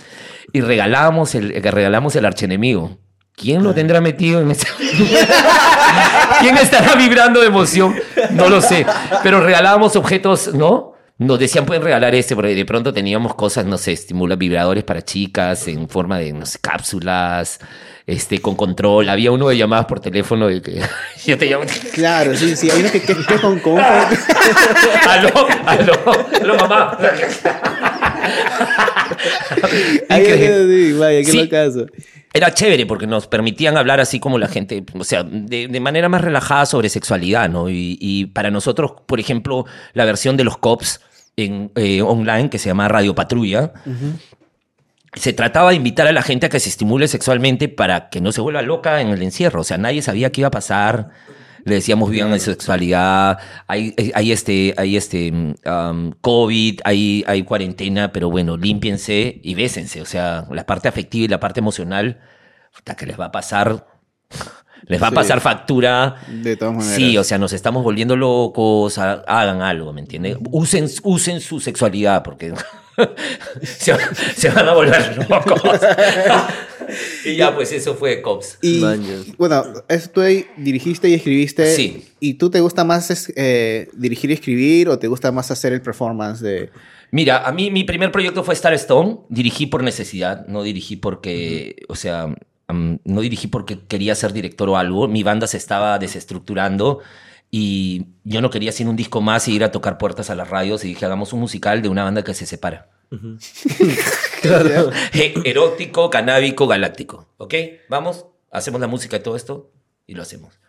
Y regalábamos el, regalamos el archenemigo. ¿Quién lo tendrá metido en ese... (laughs) ¿Quién estará vibrando de emoción? No lo sé. Pero regalábamos objetos, ¿no? Nos decían, pueden regalar este, porque de pronto teníamos cosas, no sé, estimula vibradores para chicas en forma de, no sé, cápsulas, este, con control. Había uno de llamadas por teléfono de que (laughs) yo te llamo. Claro, sí, sí. Hay uno que, que, que con, (laughs) aló, aló, aló, mamá. (laughs) Ay, sí, vaya, qué Sí. locazo. Era chévere porque nos permitían hablar así como la gente, o sea, de, de manera más relajada sobre sexualidad, ¿no? Y, y para nosotros, por ejemplo, la versión de los COPS en, eh, online que se llama Radio Patrulla, se trataba de invitar a la gente a que se estimule sexualmente para que no se vuelva loca en el encierro. O sea, nadie sabía qué iba a pasar. Le decíamos vivan la sexualidad, hay, hay este, hay este um, COVID, hay, hay cuarentena, pero bueno, límpiense y bésense. O sea, la parte afectiva y la parte emocional, puta, que les va a pasar, les va a Sí. pasar factura. De todas maneras. Sí, o sea, nos estamos volviendo locos, ha- hagan algo, ¿me entiendes? Usen, usen su sexualidad porque (laughs) se, se van a volver (laughs) locos. y ya, pues eso fue Cops. Y bueno, tú ahí dirigiste y escribiste. Sí. ¿Y tú te gusta más es, eh, dirigir y escribir o te gusta más hacer el performance de... Mira, a mí mi primer proyecto fue Star Stone. Dirigí por necesidad, no dirigí porque, o sea, no dirigí porque quería ser director o algo. Mi banda se estaba desestructurando y yo no quería hacer un disco más y ir a tocar puertas a las radios y dije, hagamos un musical de una banda que se separa. (laughs) Claro. Eh, Erótico, canábico, galáctico. ¿Ok? Vamos, hacemos la música y todo esto y lo hacemos.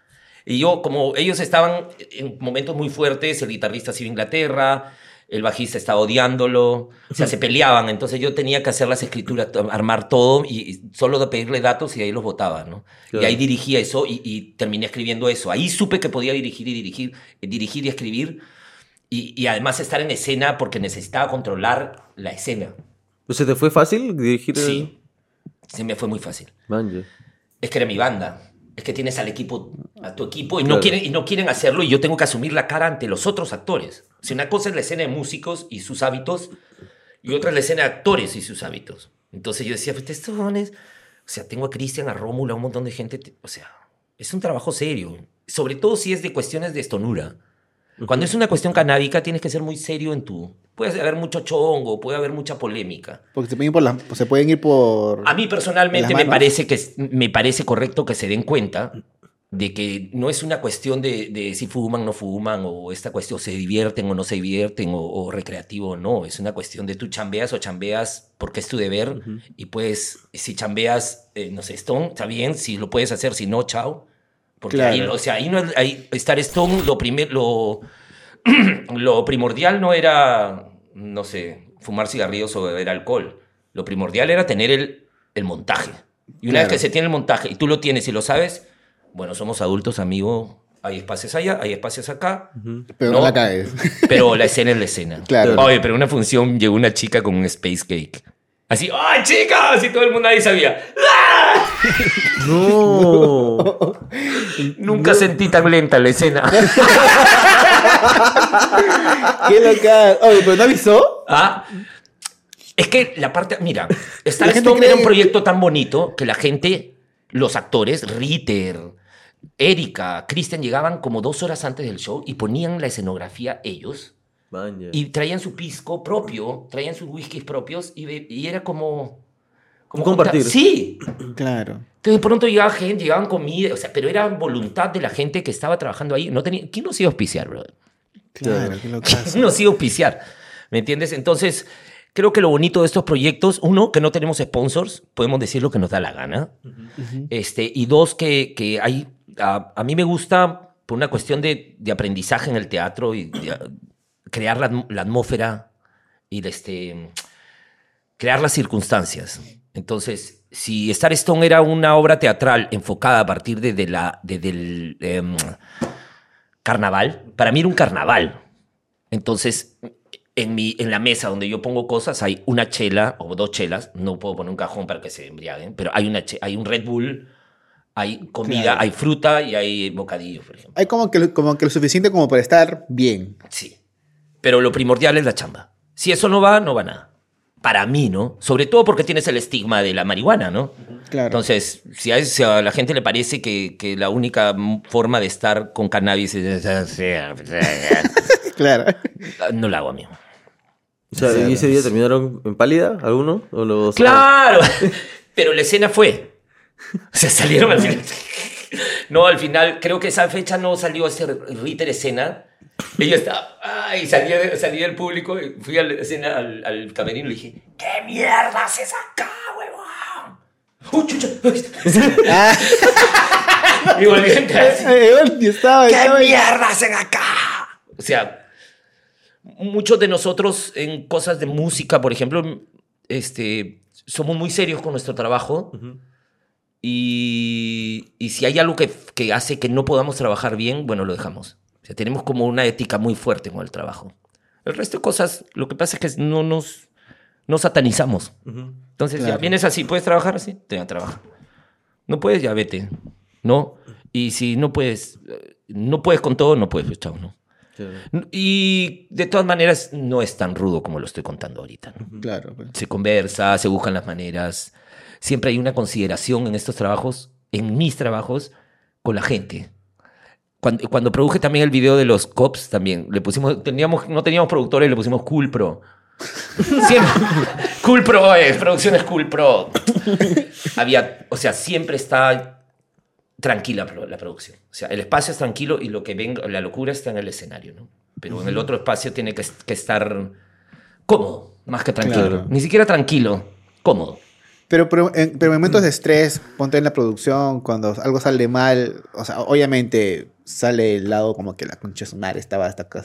Y yo, como ellos estaban en momentos muy fuertes, el guitarrista se iba a Inglaterra, el bajista estaba odiándolo, o sea, se peleaban, entonces yo tenía que hacer las escrituras, armar todo y, y solo de pedirle datos y ahí los votaba, ¿no? Claro. Y ahí dirigía eso y, y terminé escribiendo eso. Ahí supe que podía dirigir y dirigir, dirigir y escribir y, y además estar en escena porque necesitaba controlar la escena. Pues, ¿Se te fue fácil dirigir? el- Sí, se me fue muy fácil. Es que era mi banda. Es que tienes al equipo, a tu equipo, y, no Claro. quieren, y no quieren hacerlo, y yo tengo que asumir la cara ante los otros actores. Si una cosa es la escena de músicos y sus hábitos, y otra es la escena de actores y sus hábitos. Entonces yo decía, pues estos jóvenes, o sea, tengo a Cristian, a Rómulo, a un montón de gente, te- o sea, es un trabajo serio. Sobre todo si es de cuestiones de estonura. Cuando es una cuestión canábica, tienes que ser muy serio en tu... Puede haber mucho chongo, puede haber mucha polémica. Porque se pueden ir por, las- se pueden ir por... A mí ¿En personalmente me parece, que, me parece correcto que se den cuenta de que no es una cuestión de, de si fuman o no fuman, o esta cuestión se divierten o no se divierten, o, o recreativo o no. Es una cuestión de tú chambeas o chambeas porque es tu deber. Y pues, si chambeas, eh, no sé, Stone, está bien, si lo puedes hacer, si no, chao. Porque Claro. ahí, o sea, ahí no ahí, estar Stone, lo primer, lo, (clears throat) lo primordial no era, no sé, fumar cigarrillos o beber alcohol. Lo primordial era tener el, el montaje. Y una Claro. vez que se tiene el montaje y tú lo tienes y lo sabes, bueno, somos adultos, amigo. Hay espacios allá, hay espacios acá. Pero no, No. la caes. Pero la escena es la escena. (laughs) Claro. Oye, pero en una función llegó una chica con un space cake. Así, ¡ay, chica! Así todo el mundo ahí sabía. ¡Ah! (laughs) No. (laughs) Nunca sentí tan lenta la escena. (laughs) ¡Qué local! Oye, pero no avisó. ¿Ah? Es que la parte, mira, Star Stone cree- era un proyecto tan bonito que la gente, los actores, Ritter, Erika, Kristen, llegaban como dos horas antes del show y ponían la escenografía ellos Maña. y traían su pisco propio, traían sus whiskies propios y, y era como... Un compartir. Sí. (clears throat) Claro. Entonces de pronto llegaba gente, llegaban comida, o sea, pero era voluntad de la gente que estaba trabajando ahí. No tenía, ¿Quién nos iba a auspiciar, bro? Claro. ¿Quién nos iba a auspiciar? ¿Me entiendes? Entonces, creo que lo bonito de estos proyectos, uno, que no tenemos sponsors, podemos decir lo que nos da la gana. este, y dos, que, que hay, a, a mí me gusta por una cuestión de, de aprendizaje en el teatro y de, crear la, la atmósfera y este, crear las circunstancias. Entonces, si Star Stone era una obra teatral enfocada a partir de, de la, de- del em, carnaval, para mí era un carnaval. Entonces, en, mi, en la mesa donde yo pongo cosas hay una chela o dos chelas, no puedo poner un cajón para que se embriaguen, pero hay, una hay un Red Bull, hay comida, Claro. hay fruta y hay bocadillos, por ejemplo. Hay como que, como que lo suficiente como para estar bien. Sí. Pero lo primordial es la chamba. Si eso no va, no va nada. Para mí, ¿no? Sobre todo porque tienes el estigma de la marihuana, ¿no? Claro. Entonces, si a, si a la gente le parece que, que la única forma de estar con cannabis es... (laughs) claro. No la hago, amigo. O sea, ¿y ese día terminaron en pálida alguno? ¿O los, ¡Claro! (laughs) Pero la escena fue. O sea, salieron al final. No, al final, creo que esa fecha no salió ese Ritter escena. (coughs) Ella estaba. ¡Ay! Salí, salí del público, y fui a la escena, al, al camerino y le dije: ¿Qué mierda haces acá, huevón? ¡Uy, chucha! (laughs) Ah, (laughs) y volví a entrar así. eh, yo estaba, ¿Qué estaba ahí. mierda hacen acá? O sea, muchos de nosotros en cosas de música, por ejemplo, este, somos muy serios con nuestro trabajo. Y, y si hay algo que, que hace que no podamos trabajar bien, bueno, lo dejamos. O sea, tenemos como una ética muy fuerte con el trabajo. El resto de cosas, lo que pasa es que no nos, no satanizamos. Entonces, ya Claro. vienes así, ¿puedes trabajar así? Te a trabajar. No puedes, ya vete. ¿No? Y si no puedes, eh, no puedes con todo, no puedes, pues, chao, ¿no? Claro. Y de todas maneras, no es tan rudo como lo estoy contando ahorita, ¿no? Claro. pues. Se conversa, se buscan las maneras. Siempre hay una consideración en estos trabajos, en mis trabajos, con la gente. Cuando, cuando produje también el video de los cops, también le pusimos, teníamos, no teníamos productores, le pusimos Cool Pro. (laughs) Siempre, cool Pro es, producciones Cool Pro. Había, o sea, siempre está tranquila la producción. O sea, el espacio es tranquilo y lo que venga, la locura está en el escenario, ¿no? Pero en el otro espacio tiene que, que estar cómodo, más que tranquilo. Claro. Ni siquiera tranquilo, cómodo. Pero, pero, en, pero en momentos de estrés, ponte en la producción, cuando algo sale mal, o sea, obviamente sale el lado como que la concha estaba hasta acá.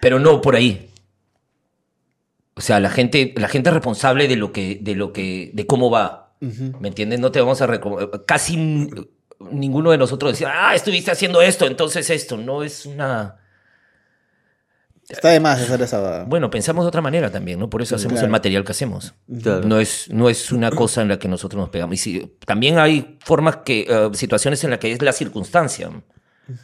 Pero no por ahí. O sea, la gente, la gente es responsable de lo que, de lo que, de cómo va. ¿Me entiendes? No te vamos a Casi ninguno de nosotros decía, ah, estuviste haciendo esto, entonces esto. No es una. Está de más hacer esa... Bueno, pensamos de otra manera también, ¿no? Por eso hacemos Claro. el material que hacemos. Claro. No es, no es una cosa en la que nosotros nos pegamos. Y si- también hay formas que, eh, situaciones en las que es la circunstancia.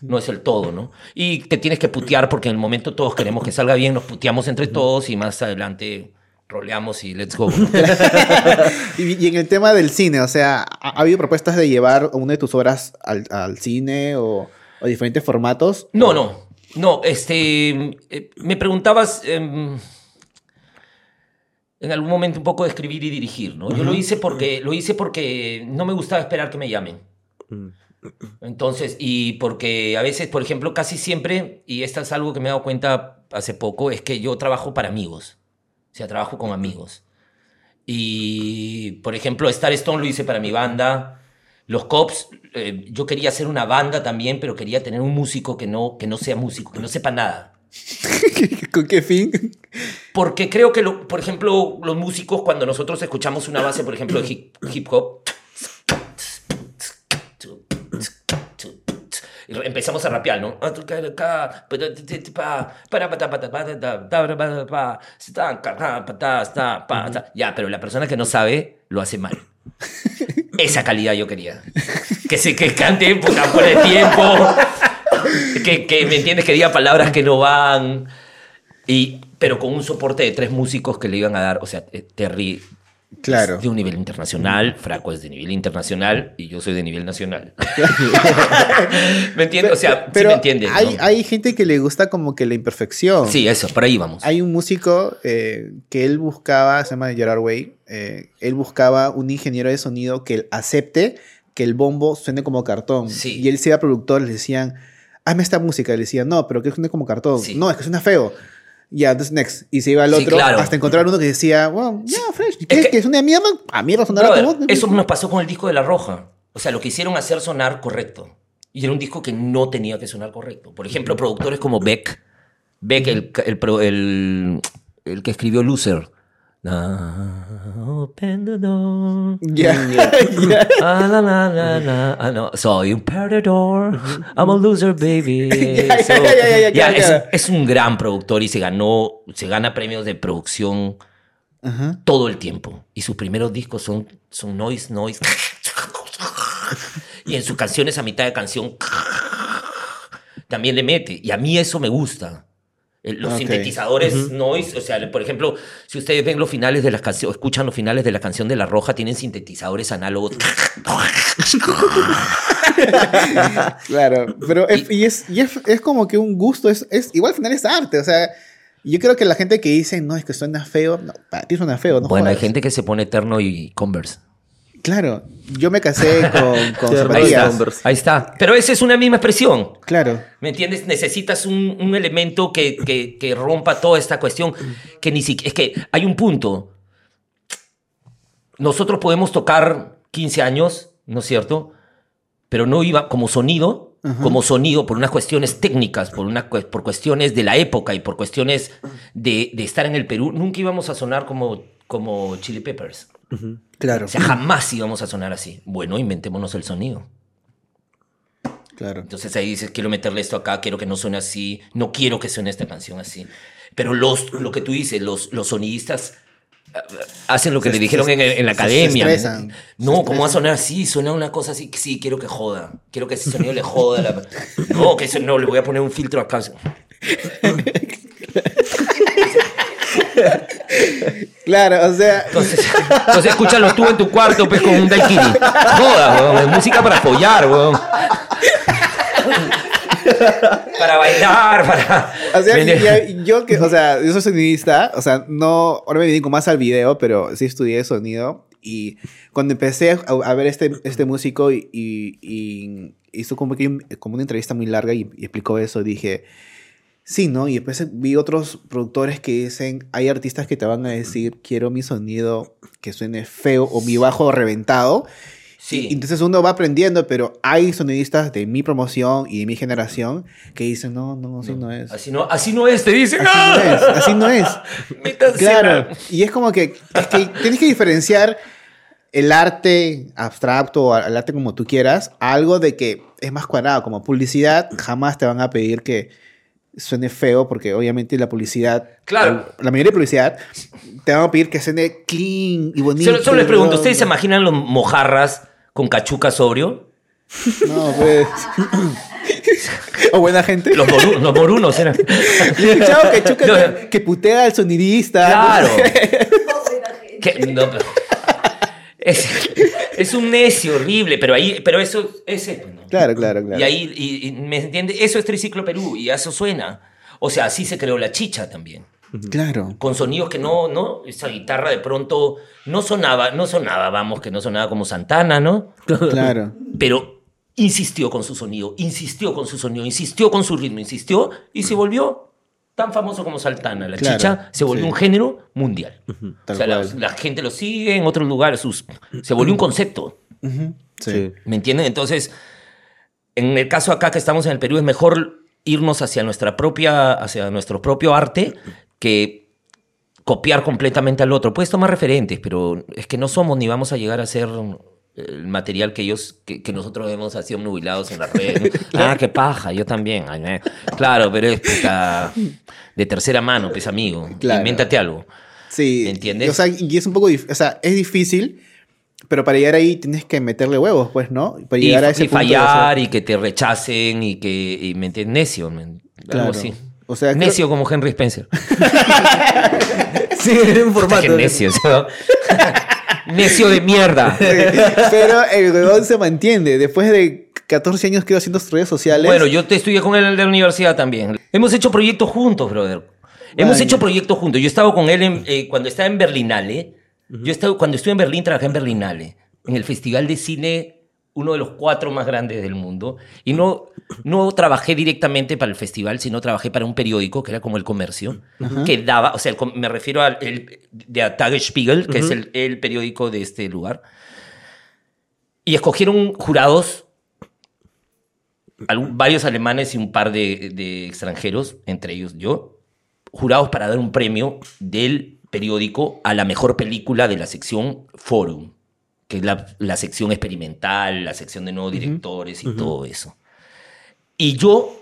No es el todo, ¿no? Y te tienes que putear porque en el momento todos queremos que salga bien, nos puteamos entre todos y más adelante roleamos y let's go. (laughs) Y, y en el tema del cine, o sea, ¿ha, ha habido propuestas de llevar una de tus obras al, al cine o, o diferentes formatos? No, no, no, este, eh, me preguntabas em, en algún momento un poco de escribir y dirigir, ¿no? Yo lo hice porque, lo hice porque no me gustaba esperar que me llamen. Mm. Entonces, y porque a veces, por ejemplo, casi siempre, y esto es algo que me he dado cuenta hace poco, es que yo trabajo para amigos. O sea, trabajo con amigos. Y, por ejemplo, Star Stone lo hice para mi banda. Los Cops, eh, yo quería hacer una banda también, pero quería tener un músico que no, que no sea músico, que no sepa nada. (laughs) ¿Con qué fin? Porque creo que, lo- por ejemplo, los músicos, cuando nosotros escuchamos una base, por ejemplo, de hip, hip hop, y empezamos a rapear, ¿no? Ya, pero la persona que no sabe lo hace mal. Esa calidad yo quería. Que se que cante puta, por el tiempo. Que, que, ¿me entiendes? Que diga palabras que no van. Y, pero con un soporte de tres músicos que le iban a dar, o sea, Terry Claro. es de un nivel internacional, Fraco es de nivel internacional y yo soy de nivel nacional. (laughs) ¿Me entiendes? O sea, Pero sí me entiendes. ¿no? hay, hay gente que le gusta como que la imperfección. Sí, eso, por ahí vamos. Hay un músico eh, que él buscaba, se llama Gerard Way, eh, él buscaba un ingeniero de sonido que él acepte que el bombo suene como cartón. Sí. Y él se iba a productores, le decían, hazme esta música. Y le decían, no, pero que suene como cartón. Sí. No, es que suena feo. Ya, entonces next. Y se iba al Sí, otro claro. hasta encontrar uno que decía, wow, ya, fresh. ¿Quieres que- que, suene a mierda? A mierda sonará como... eso nos pasó con el disco de La Roja. O sea, lo quisieron hacer sonar correcto. Y era un disco que no tenía que sonar correcto. Por ejemplo, productores como Beck. Beck, el, el, el- el que escribió Loser. Open the door. Ya. Ah, la, la, la, la. Ah, no. Soy un perdedor. I'm a loser, baby. (laughs) Claro, es, un gran productor y se ganó, se gana premios de producción todo el tiempo. Y sus primeros discos son, son noise, noise. (laughs) Y en sus canciones, a mitad de canción, también le mete. Y a mí eso me gusta. El- Los Ok. sintetizadores noise, o sea, por ejemplo, si ustedes ven los finales de las canciones, escuchan los finales de la canción de La Roja, tienen sintetizadores análogos. (laughs) Claro, pero es, y es, y es, es como que un gusto, es, es igual al final es arte, o sea, yo creo que la gente que dice, no, es que suena feo, no, para ti suena feo, no bueno, hay jodas. gente que se pone eterno y Converse. Claro, yo me casé con, (laughs) con Qué Ahí Zapatillas. está, Converse. ahí está. Pero esa es una misma expresión. Claro, ¿Me entiendes? Necesitas un, un elemento que, que- que rompa toda esta cuestión. Que ni siquiera. Es que hay un punto. Nosotros podemos tocar 15 años, ¿no es cierto? Pero no iba como sonido, como sonido por unas cuestiones técnicas, por, una, por cuestiones de la época y por cuestiones de, de estar en el Perú. Nunca íbamos a sonar como, como Chili Peppers. Claro, O sea, jamás íbamos a sonar así. Bueno, inventémonos el sonido. claro. Entonces ahí dices, quiero meterle esto acá, quiero que no suene así, no quiero que suene esta canción así. Pero los, lo que tú dices, los, los sonidistas ah, hacen lo que Se- le dijeron se- en, en la se academia. estresan, se no, ¿cómo va a sonar así? Suena una cosa así, sí, quiero que joda. Quiero que ese sonido le joda. la- No, que eso no, le voy a poner un filtro acá. (laughs) Claro, o sea, Entonces, entonces escúchalo tú en tu cuarto pues, con un daiquiri. Joda, weón, es música para apoyar, weón. Para bailar, para... o sea, yo que, o sea, yo soy sonidista, o sea, no, ahora me dedico más al video, pero sí estudié sonido y cuando empecé a, a ver este, este músico y, y- y hizo como, que como una entrevista muy larga y, y explicó eso, dije, sí, ¿no? Y después vi otros productores que dicen, hay artistas que te van a decir, quiero mi sonido que suene feo o mi bajo reventado. Sí. Y entonces uno va aprendiendo, pero hay sonidistas de mi promoción y de mi generación que dicen, no, no, así no, es. Así no, así no es, te dicen. Así no es, así no es. (laughs) Claro. la- Y es como que, es que tienes que diferenciar el arte abstracto o el arte como tú quieras algo de que es más cuadrado. Como publicidad, jamás te van a pedir que suene feo porque obviamente la publicidad, Claro. la mayoría de publicidad, te van a pedir que suene clean y bonito. Solo, solo les pregunto, ¿no? ¿ustedes se imaginan los mojarras con cachuca sobrio? No, pues. o buena gente. Los, moru- los morunos eran. Que No, que, que putea al sonidista. Claro. (laughs) No, buena gente. Que- no, pero- es, es un necio horrible, pero ahí, pero eso es eso, ¿no? Claro, claro, claro. Y ahí, y- y, ¿me entiende? Eso es Triciclo Perú y eso suena. O sea, así se creó la chicha también. Claro. Con sonidos que no, ¿no? Esa guitarra de pronto no sonaba, no sonaba, vamos, que no sonaba como Santana, ¿no? Claro. Pero insistió con su sonido, insistió con su sonido, insistió con su ritmo, insistió y se volvió tan famoso como Saltana. La Claro, chicha se volvió sí. un género mundial. Tal o sea, la, cual. la gente lo sigue en otros lugares, sus, se volvió un concepto. Ujú, sí. Sí. ¿Me entienden? Entonces, en el caso acá que estamos en el Perú, es mejor irnos hacia nuestra propia, hacia nuestro propio arte que copiar completamente al otro. Puedes tomar referentes, pero es que no somos ni vamos a llegar a ser el material que ellos, que, que nosotros hemos sido nubilados en las redes. (laughs) ah, qué paja, yo también. Ay, eh. Claro, pero es puta, de tercera mano, pues amigo. (laughs) Claro. Invéntate algo. Sí. ¿Me entiendes? O sea, y es un poco, dif- o sea, es difícil, pero para llegar ahí tienes que meterle huevos, pues, ¿no? Para y, llegar a ese y punto fallar y que te rechacen y que y me entiendes necio Claro. algo así O sea, creo- necio como Henry Spencer (laughs) Sí, en un formato. Necio ¿no? Necio de mierda (laughs) Pero el huevón se mantiene. Después de 14 años quedó haciendo redes sociales. bueno yo te estudié con él en la universidad también hemos hecho proyectos juntos brother hemos Vaya. hecho proyectos juntos yo he estado con él en- eh, cuando estaba en Berlinale yo he estado, cuando estuve en Berlín trabajé en Berlinale en el festival de cine uno de los cuatro más grandes del mundo. Y no, no trabajé directamente para el festival, sino trabajé para un periódico que era como El Comercio, que daba, o sea, el me refiero al el, de Tagesspiegel, que es el, el periódico de este lugar. Y escogieron jurados, algún- varios alemanes y un par de, de extranjeros, entre ellos yo, jurados para dar un premio del periódico a la mejor película de la sección Forum, que es la, la sección experimental, la sección de nuevos directores y todo eso. Y yo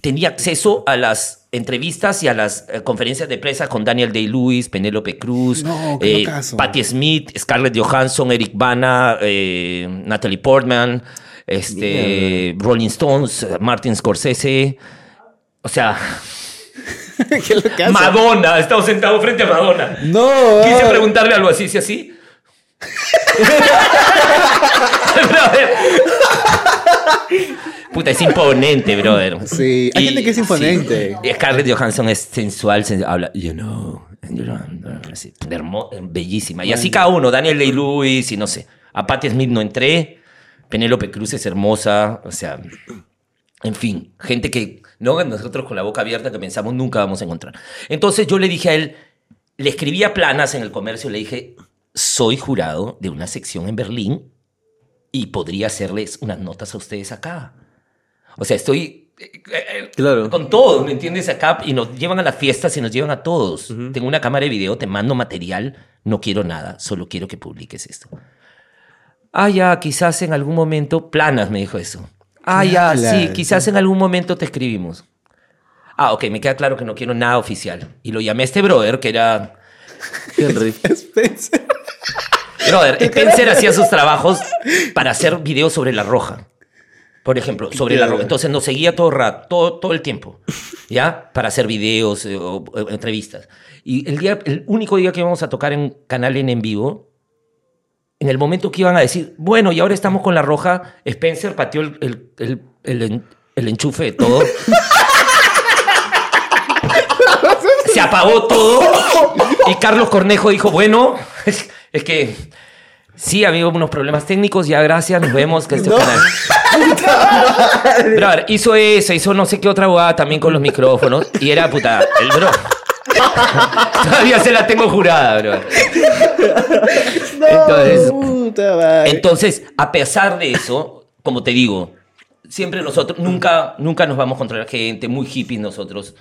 tenía acceso a las entrevistas y a las eh, conferencias de prensa con Daniel Day-Lewis, Penélope Cruz, No, eh. Patti Smith, Scarlett Johansson, Eric Bana, eh, Natalie Portman, este, Rolling Stones, Martin Scorsese. O sea. (laughs) Madonna, he estado sentado frente a Madonna. No. Quise preguntarle algo así, ¿sí así? Brother. Puta, es imponente, brother. Sí, hay gente que es imponente. sí. Scarlett Johansson es sensual, sen- habla, you know, así, hermo- bellísima. Y así cada uno, Daniel Day-Lewis y no sé. A Patti Smith no entré, Penélope Cruz es hermosa, o sea, en fin, gente que no nosotros con la boca abierta que pensamos nunca vamos a encontrar. Entonces yo le dije a él, le escribía planas en el comercio, le dije, soy jurado de una sección en Berlín y podría hacerles unas notas a ustedes acá. O sea, estoy eh, eh, Claro. con todo, ¿me entiendes? Acá y nos llevan a las fiestas y nos llevan a todos. Tengo una cámara de video, te mando material, no quiero nada, solo quiero que publiques esto. Ah, ya, quizás en algún momento, planas me dijo eso. Ah, ya, sí, quizás en algún momento te escribimos. Ah, ok, me queda claro que no quiero nada oficial. Y lo llamé a este brother, que era... Henry. (laughs) Spencer. Brother, Spencer hacía sus trabajos para hacer videos sobre la roja. Por ejemplo, sobre la roja. Entonces nos seguía todo, ra- todo, todo el tiempo, ¿ya? Para hacer videos eh, o, o entrevistas. Y el, día, el único día que íbamos a tocar en Canal N en vivo, en el momento que iban a decir, bueno, y ahora estamos con la roja, Spencer pateó el, el, el, el en- el enchufe de todo. (laughs) Se apagó todo. Y Carlos Cornejo dijo, bueno, es, que sí, ha habido unos problemas técnicos, ya gracias, nos vemos. Que este No. canal. (laughs) Brother, hizo eso, hizo no sé qué otra jugada también con los micrófonos. Y era puta, el bro. (laughs) Todavía se la tengo jurada, bro. Entonces, Puta entonces, a pesar de eso, como te digo, siempre nosotros, nunca, nunca nos vamos contra la gente, muy hippies nosotros.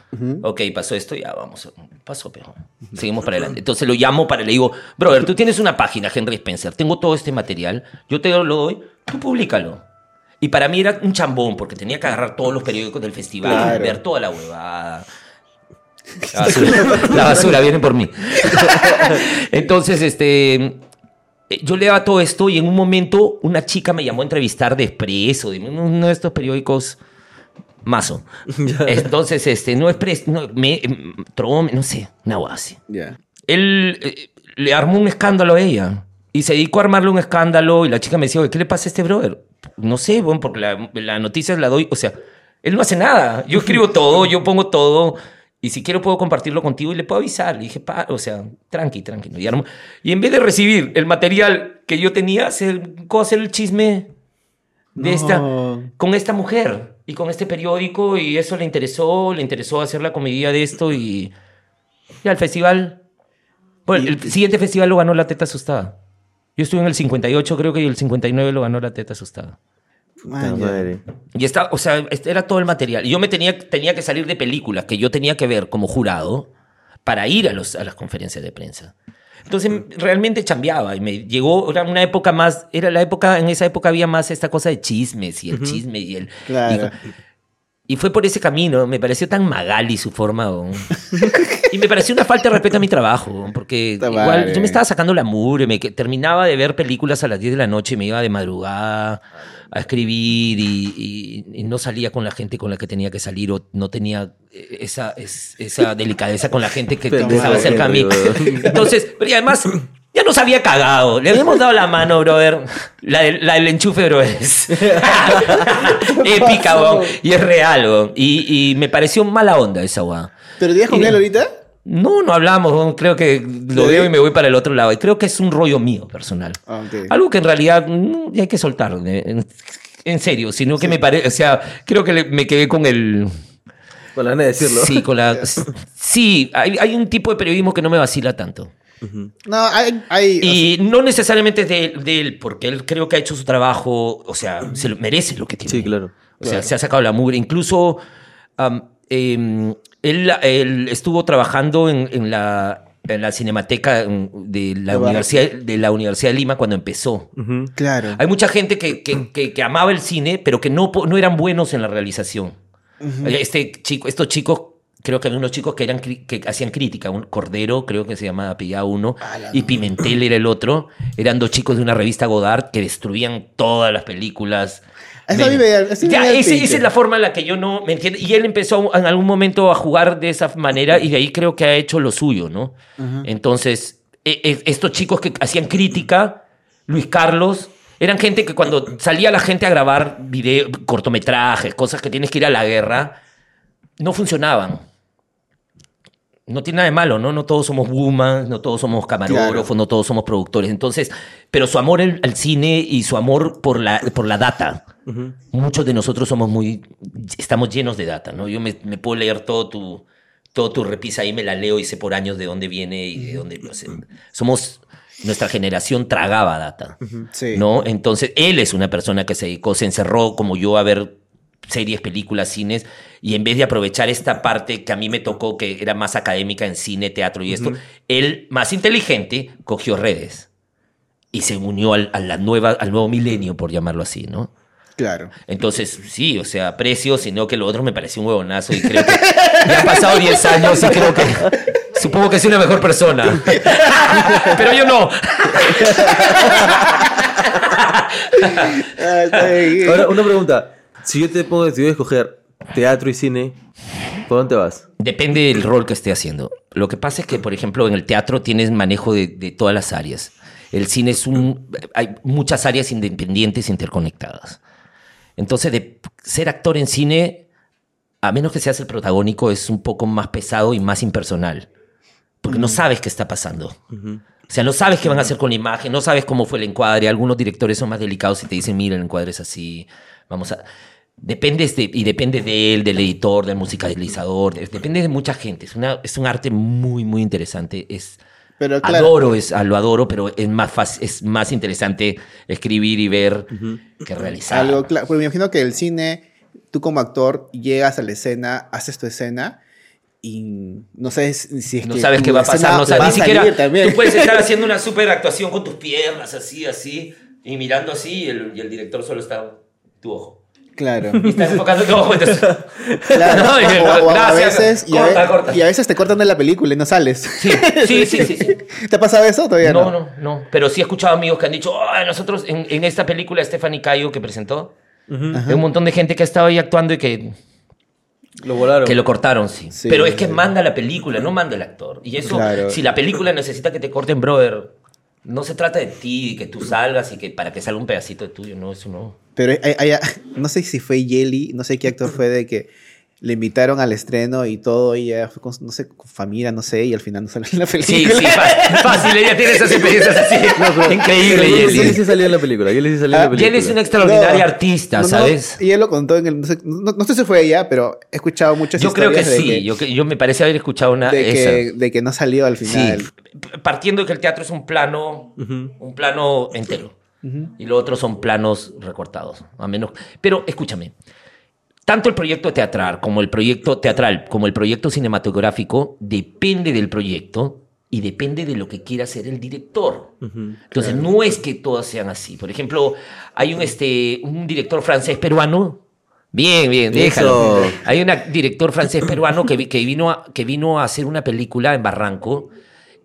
Ok, pasó esto, ya vamos, pasó, pero seguimos para adelante. Entonces lo llamo para, le digo, brother, tú tienes una página, Henry Spencer, tengo todo este material, yo te lo doy, tú públicalo. Y para mí era un chambón, porque tenía que agarrar todos los periódicos del festival, Claro. ver toda la huevada. (laughs) La basura, la basura viene por mí. (laughs) Entonces, este, yo leía todo esto y en un momento una chica me llamó a entrevistar de Expreso, de uno de estos periódicos mazo. (laughs) Entonces, este, no Expreso, no, me, em, Trome, no sé, una hueá así. Él eh, le armó un escándalo a ella y se dedicó a armarle un escándalo y la chica me decía, "Oye, ¿qué le pasa a este brother? No sé, bueno, porque la, la noticia la doy, o sea, él no hace nada. Yo escribo todo, yo pongo todo. Y si quiero puedo compartirlo contigo y le puedo avisar. Le dije, pa, o sea, tranqui, tranqui. Y, armó- y en vez de recibir el material que yo tenía, se hacer el chisme de No. esta, con esta mujer y con este periódico y eso le interesó, le interesó hacer la comedia de esto y, y al festival, bueno, el siguiente festival lo ganó La Teta Asustada. Yo estuve en el 58, creo que y el 59 lo ganó La Teta Asustada. Puta madre. Y está, o sea, este era todo el material. Y yo me tenía, tenía que salir de películas que yo tenía que ver como jurado para ir a, los, a las conferencias de prensa. Entonces realmente chambeaba y me llegó, era una época más, era la época, en esa época había más esta cosa de chismes y el chisme y el... Claro. Y, y fue por ese camino, me pareció tan magali su forma. y me pareció una falta de respeto a mi trabajo, porque igual madre. yo me estaba sacando la mugre, me que- terminaba de ver películas a las 10 de la noche y me iba de madrugada a escribir y, y- y no salía con la gente con la que tenía que salir o no tenía eh, esa, es- esa delicadeza con la gente que, estaba cerca de mí. Entonces, pero y además, ya nos había cagado. Le habíamos dado la mano, brother. La, del- la del enchufe, bro, es (laughs) épica, weón. Y es real, weón. Y, y me pareció mala onda esa, weón. ¿Pero días con él ahorita? No, no hablamos, weón. creo que lo veo y me voy para el otro lado. Y creo que es un rollo mío personal. Ah. Algo que en realidad mm, hay que soltar. En, serio, sino que me parece, o sea, creo que le- me quedé con el... Con la de decirlo. Sí, con la... (laughs) Sí, hay, hay un tipo de periodismo que no me vacila tanto. No, hay... hay Y no necesariamente de, de él, porque él creo que ha hecho su trabajo, o sea, se lo, merece lo que tiene. Sí, claro. O sea, se ha sacado la mugre. Incluso em, él, él estuvo trabajando en, en la, en la cinemateca em, de la, De Universidad, de la Universidad de Lima cuando empezó. Claro. Hay mucha gente que, que, que- que amaba el cine, pero que no, no eran buenos en la realización. este chico, estos chicos, creo que había unos chicos que, eran, que hacían crítica. Un Cordero, creo que se llamaba apellidaba uno, y Pimentel era el otro. Eran dos chicos de una revista Godard que destruían todas las películas. Eso Me- vive- eso Ya, vive al ese- pinche. esa es la forma en la que yo no me entiendo. Y él empezó en algún momento a jugar de esa manera y de ahí creo que ha hecho lo suyo, ¿no? Entonces, e- e- estos chicos que hacían crítica, Luis Carlos, eran gente que cuando salía la gente a grabar video, cortometrajes, cosas que tienes que ir a la guerra, no funcionaban. No tiene nada de malo, ¿no? No todos somos woman, no todos somos camarógrafos, Claro. no todos somos productores. Entonces, pero su amor al, al cine y su amor por la, por la data. Muchos de nosotros somos muy, estamos llenos de data, ¿no? Yo me, me puedo leer todo tu, todo tu repisa ahí, me la leo y sé por años de dónde viene y de dónde, no sé. Somos, nuestra generación tragaba data, Sí. ¿no? Entonces, él es una persona que se dedicó, se encerró como yo a ver series, películas, cines, y en vez de aprovechar esta parte que a mí me tocó, que era más académica en cine, teatro y esto, él, más inteligente, cogió redes y se unió al, a la nueva, al nuevo milenio, por llamarlo así, ¿no? Claro. Entonces, sí, o sea, aprecio, sino que lo otro me pareció un huevonazo y creo que ya han pasado 10 años y creo que supongo que soy una mejor persona. Pero yo no. Ah. Ahora, una pregunta. Si yo te voy a escoger teatro y cine, ¿por dónde vas? Depende del rol que esté haciendo. Lo que pasa es que, por ejemplo, en el teatro tienes manejo de, de todas las áreas. El cine es un... Hay muchas áreas independientes interconectadas. Entonces, de ser actor en cine, a menos que seas el protagónico, es un poco más pesado y más impersonal. Porque no sabes qué está pasando. O sea, no sabes qué van a hacer con la imagen, no sabes cómo fue el encuadre. Algunos directores son más delicados y te dicen, mira, el encuadre es así. Vamos a... Depende de, y depende de él, del editor, del musicalizador, de- depende de mucha gente. Es, una, es un arte muy, muy interesante. Es, Pero claro. Adoro, es, lo adoro, pero es más, fácil, es más interesante escribir y ver que realizar. Algo claro. Porque me imagino que el cine, tú como actor, llegas a la escena, haces tu escena y no sabes si es no que sabes qué va a pasar, no sabes ni siquiera. también. Tú puedes estar (laughs) haciendo una super actuación con tus piernas, así, así, y mirando así, y el, y el director solo está tu ojo. Claro. (laughs) Y está enfocando. Entonces, (laughs) Claro. (laughs) No, y- o, o a veces, y, a Corta, ve- corta. y a veces te cortan de la película y no sales. sí, sí, sí, sí, sí. ¿Te ha pasado eso? Todavía no. No, no, no. Pero sí he escuchado amigos que han dicho, "Ah, nosotros en, en esta película Stephanie Cayo que presentó, hay un montón de gente que ha estado ahí actuando y que, Lo volaron. que lo cortaron, sí. Sí, Pero es que sí. manda la película, no manda el actor. Y eso, Claro. si la película necesita que te corten, brother, no se trata de ti, que tú salgas y que para que salga un pedacito de tuyo, no, eso no. Pero hay- no sé si fue Jelly, no sé qué actor fue de que le invitaron al estreno y todo, y ella fue con, no sé, con familia, no sé, y al final no salió en la Sí, película. sí, fácil, fácil, ella tiene esas experiencias así. (laughs) Increíble, Pero Yeli Yeli. sí salía en la película. Yeli sí salía en Ah, la película. Yeli es una extraordinaria No, artista, No, no, ¿sabes? y él lo contó en el. No sé, no- no sé si fue ella, pero he escuchado muchas Yo creo que historias de sí, yo, que- yo me parece haber escuchado una... de, esa. que, de que no salió al final. Sí, partiendo de que el teatro es un plano, Ujú. un plano entero. Ujú. Y lo otro son planos recortados. A menos. Pero escúchame. Tanto el proyecto teatral como el proyecto teatral como el proyecto cinematográfico depende del proyecto y depende de lo que quiera hacer el director. Ujú. Entonces no es que todas sean así. Por ejemplo, hay un este un director francés peruano. Bien, bien, déjalo. Eso. Hay un director francés peruano que, que, vino a, que vino a hacer una película en Barranco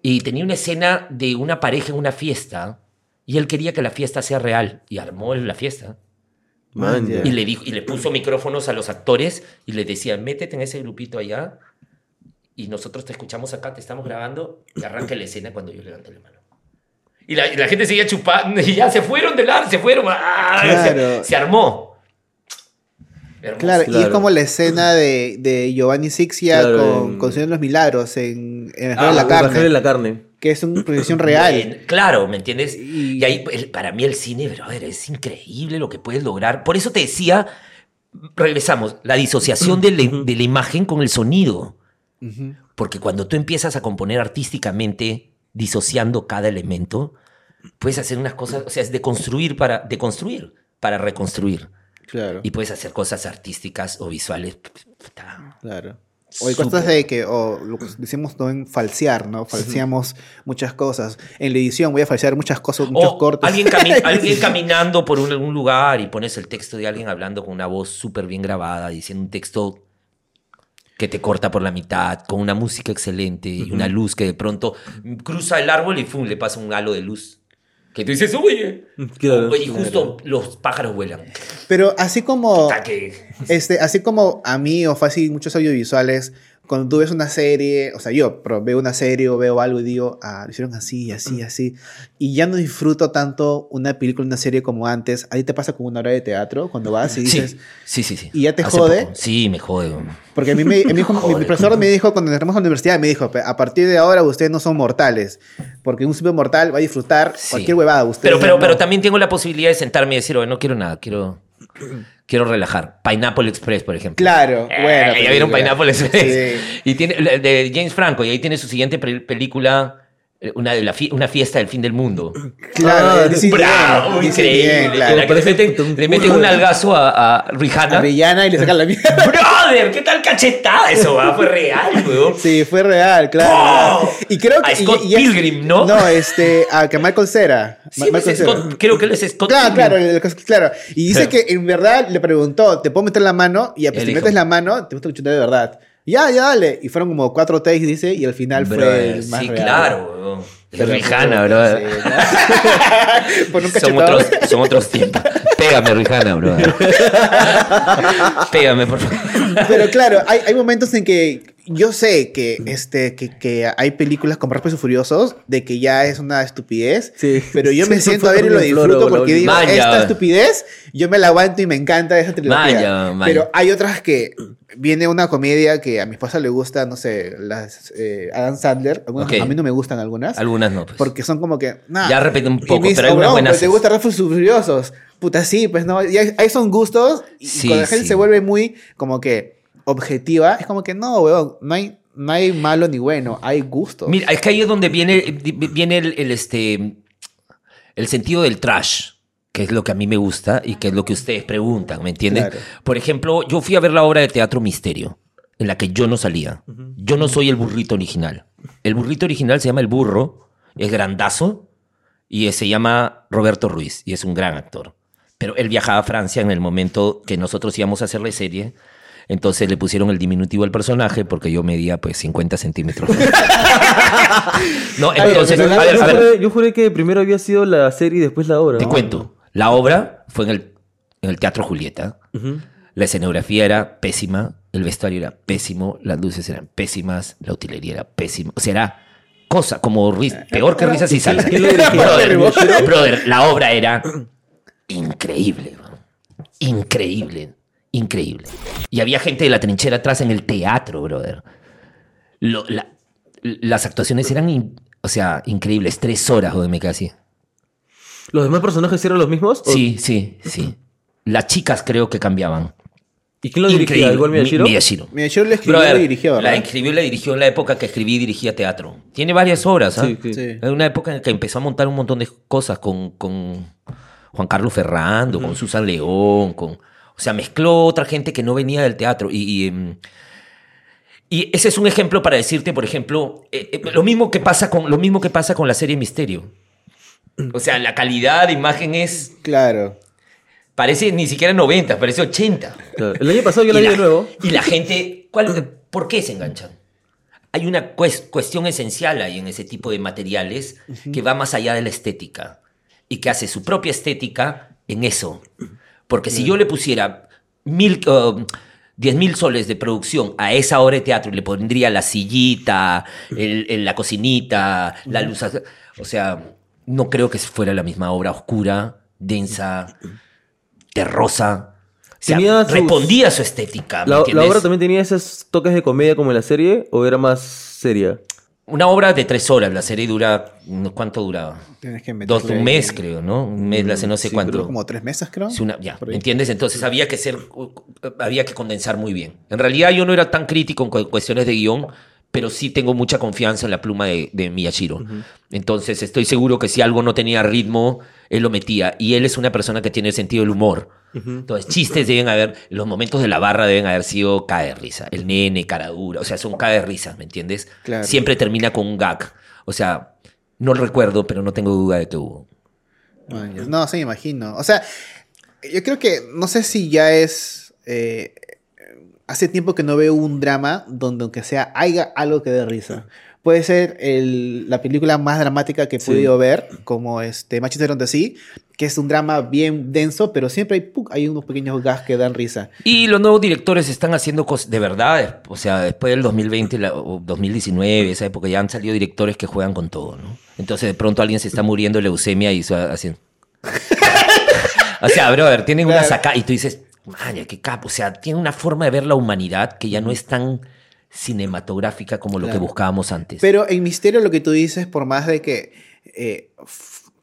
y tenía una escena de una pareja en una fiesta y él quería que la fiesta sea real y armó la fiesta. Man. Y le, dijo, y le puso micrófonos a los actores y les decía, métete en ese grupito allá y nosotros te escuchamos acá, te estamos grabando y arranca la escena cuando yo levante la mano. Y la, y la gente seguía chupando y ya se fueron del ar, se fueron. ¡ah! Claro. Se, se armó. Claro, y es como la escena de, de Giovanni Sixia Claro, con, en- con Señor de los Milagros en, en Ah, la Carne, la carne. Que es una proyección (laughs) real. Bien, claro, ¿me entiendes? Y- Y, ahí, el- para mí el cine, brother, es increíble lo que puedes lograr. Por eso te decía, regresamos, la disociación de la, de la imagen con el sonido. Porque cuando tú empiezas a componer artísticamente, disociando cada elemento, puedes hacer unas cosas, o sea, es de construir para, de construir para reconstruir. Claro, Y puedes hacer cosas artísticas o visuales. claro. O hay cosas de que, o lo que decimos no en falsear, ¿no? Falseamos muchas cosas. En la edición voy a falsear muchas cosas, muchos O cortes. alguien, cami- (laughs) alguien caminando por un, un lugar y pones el texto de alguien hablando con una voz súper bien grabada, diciendo un texto que te corta por la mitad, con una música excelente y una luz que de pronto cruza el árbol y ¡fum! le pasa un halo de luz. Que tú dices, oye, Claro. y justo los pájaros vuelan. Pero así como... Este, así como a mí o fácil muchos audiovisuales, cuando tú ves una serie, o sea, yo pero veo una serie o veo algo y digo, ah, lo hicieron así, así, así, y ya no disfruto tanto una película, una serie como antes. Ahí te pasa con una hora de teatro cuando vas y dices, Sí, sí, sí, sí. ¿Y ya te Hace jode? poco. Sí, me jode. porque a mí me, me dijo- (laughs) mi, mi profesor me dijo cuando entramos a la universidad, me dijo, a partir de ahora ustedes no son mortales, porque un super mortal va a disfrutar Sí. cualquier huevada. Ustedes Pero, pero, no. pero también tengo la posibilidad de sentarme y decir, oye, no quiero nada, quiero, quiero relajar. Pineapple Express, por ejemplo. Claro, Eh, bueno. ya vieron Pineapple Express. Sí. (laughs) Y tiene, de James Franco, y ahí tiene su siguiente pe- película, una, de la fi- una fiesta del fin del mundo. Claro, Ah, ¡Bravo! bien, increíble. bien, En claro. la que le meten, un le meten un algazo a, a Rihanna. A Villana y le sacan la mierda. (laughs) ¡Brother! ¿Qué tal cachetada eso? va? Fue real, weón. Sí, fue real, claro. ¡Oh! Y creo que. A Scott y- y es- Pilgrim, ¿no? No, este. A que Michael Cera. Sí, Ma- pues, Michael Cera. Scott- creo que él es Scott Claro, Pilgrim. claro, claro. Y dice Claro. que en verdad le preguntó, ¿te puedo meter la mano? Y pues, Él si dijo. metes la mano, te gusta escuchar de verdad. Ya, ya, dale. Y fueron como cuatro takes, dice, y al final fue el más sí, real. claro, Pero- Rihanna, bro. Sí, ¿no? (laughs) Por un Son otros, son otros tiempos. Pégame, Rihanna, bro. Pégame, por favor. Pero claro, hay, hay momentos en que yo sé que, este, que, que hay películas como Rápidos y Furiosos de que ya es una estupidez, Sí. pero yo me Sí, siento a ver y lo floro, disfruto porque digo. Maya. esta estupidez, yo me la aguanto y me encanta esa trilogía. Maya, maya. Pero hay otras que viene una comedia que a mi esposa le gusta, no sé, las eh, Adam Sandler, algunas- a mí no me gustan algunas. Algunas no, pues. Porque son como que. nah. Ya repite un poco, pero hay "Oh, unas buenas. pero ¿Te gusta Rápidos Furiosos? Puta, sí, pues no. Y son gustos. Y Sí, cuando la gente sí. se vuelve muy, como que, objetiva, es como que no, weón. No hay, no hay malo ni bueno. Hay gustos. Mira, es que ahí es donde viene, viene el, el, este, el sentido del trash, que es lo que a mí me gusta y que es lo que ustedes preguntan, ¿me entienden? Claro. Por ejemplo, yo fui a ver la obra de teatro Misterio, en la que yo no salía. Yo no soy el burrito original. El burrito original se llama El Burro, es grandazo y se llama Roberto Ruiz y es un gran actor. Pero él viajaba a Francia en el momento que nosotros íbamos a hacer la serie. Entonces le pusieron el diminutivo al personaje porque yo medía pues 50 centímetros. (laughs) no, entonces, a ver, a ver, juré, yo juré que primero había sido la serie y después la obra. te cuento. La obra fue en el, en el Teatro Julieta. La escenografía era pésima, el vestuario era pésimo, las luces eran pésimas, la utilería era pésima. O sea, era cosa como peor que risas y salsa. (laughs) Brother, la obra era increíble, increíble, increíble. Y había gente de la trinchera atrás en el teatro, brother. Lo- la- las actuaciones eran, in- o sea, increíbles. Tres horas, joder, me así. ¿Los demás personajes eran los mismos? ¿O- Sí, sí, sí. Las chicas creo que cambiaban. ¿Y quién lo dirigía? Increíble. ¿Igual Miyashiro? Mi- Miyashiro. Miyashiro le escribió y dirigió, La ¿verdad? escribió y la dirigió en la época que escribí y dirigía teatro. Tiene varias obras, ¿ah? Sí, sí. Sí. En una época en que empezó a montar un montón de cosas con, con Juan Carlos Ferrando, con Susan León, con... O sea, mezcló otra gente que no venía del teatro. Y, y, em, y ese es un ejemplo para decirte, por ejemplo, eh, eh, lo, mismo que pasa con, lo mismo que pasa con la serie Misterio. O sea, la calidad de imagen es... Claro. Parece ni siquiera 90, parece 80. Claro. El año pasado yo la Y vi de nuevo. Y la gente, ¿cuál- ¿por qué se enganchan? Hay una cues- cuestión esencial ahí en ese tipo de materiales que va más allá de la estética y que hace su propia estética en eso. Porque si yo le pusiera mil, uh, diez mil soles de producción a esa obra de teatro y le pondría la sillita, el- el- la cocinita, la luz, o sea, no creo que fuera la misma obra oscura, densa, terrosa. O sea, Tenía sus- respondía a su estética. ¿me La, la obra también tenía esos toques de comedia como en la serie o era más seria? Una obra de tres horas, la serie dura, no, ¿cuánto duraba? Tienes que Dos, un mes creo, ¿no? Un mes, la sé, no sé Sí, cuánto. duró como tres meses, creo. Sí, una- ya, Por ahí. ¿me entiendes? Entonces había que ser, había que condensar muy bien. En realidad yo no era tan crítico en cu- cuestiones de guion, pero sí tengo mucha confianza en la pluma de, de Miyashiro. Entonces estoy seguro que si algo no tenía ritmo, él lo metía. Y él es una persona que tiene sentido del humor. Entonces chistes deben haber, los momentos de la barra deben haber sido cae de risa. El nene, cara dura, o sea, son cae de risa, ¿me entiendes? Claro. Siempre termina con un gag. O sea, no lo recuerdo, pero no tengo duda de que hubo. No, sí, me imagino. O sea, yo creo que, no sé si ya es... eh, hace tiempo que no veo un drama donde aunque sea haya algo que dé risa. Puede ser el- la película más dramática que he Sí. podido ver, como este Manchester on the Sea, que es un drama bien denso, pero siempre hay, ¡puc! hay unos pequeños gas que dan risa. Y los nuevos directores están haciendo cosas de verdad, o sea, después del 2020 la- o 2019, esa época ya han salido directores que juegan con todo, ¿no? Entonces de pronto alguien se está muriendo de leucemia y se haciendo... (laughs) o sea, brother, tienen una saca y tú dices, vaya, qué capo, o sea, tiene una forma de ver la humanidad que ya no es tan cinematográfica como lo que buscábamos antes. Pero en Misterio lo que tú dices, por más de que... eh,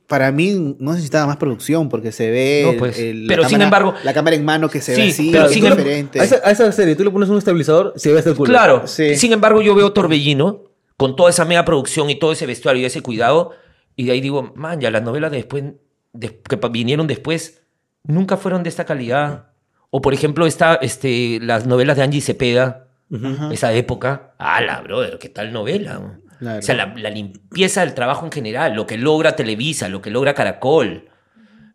para mí no necesitaba más producción porque se ve No, el- pues. el- la Pero sin cámara- embargo- la cámara en mano que se Sí, ve así, pero es sin em- diferente. A esa, a esa serie tú le pones un estabilizador, se ve hasta el culo. Claro. Sí. Sin embargo, yo veo Torbellino con toda esa mega producción y todo ese vestuario y ese cuidado. Y de ahí digo, man, ya las novelas de después, de- que vinieron después nunca fueron de esta calidad. O por ejemplo, esta, este, las novelas de Angie Cepeda, Ajá. esa época. ¡Hala, brother! ¿Qué tal novela? Claro. O sea, la, la limpieza del trabajo en general, lo que logra Televisa, lo que logra Caracol.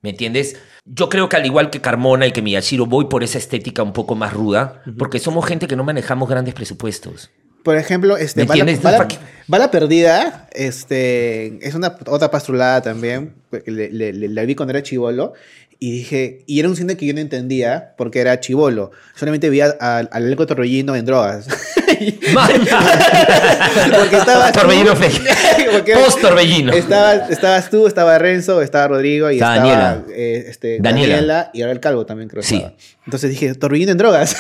¿Me entiendes? Yo creo que al igual que Carmona y que Miyashiro, voy por esa estética un poco más ruda, porque somos gente que no manejamos grandes presupuestos. Por ejemplo, este, ¿Me Bala, entiendes? Bala- Perdida este, es una otra pastrulada también. porque Le, le- le- la vi cuando era chivolo. Y dije, y era un cine que yo no entendía porque era chivolo. Solamente vi al elenco Torbellino en drogas. (laughs) (laughs) porque estabas tú- Torbellino (laughs) Post Torbellino. Estabas, estabas tú, estaba Renzo, estaba Rodrigo y Estaba estaba Daniela. eh, este, Daniela. Daniela. y ahora el Calvo también creo Sí. estaba. Entonces dije, Torbellino en drogas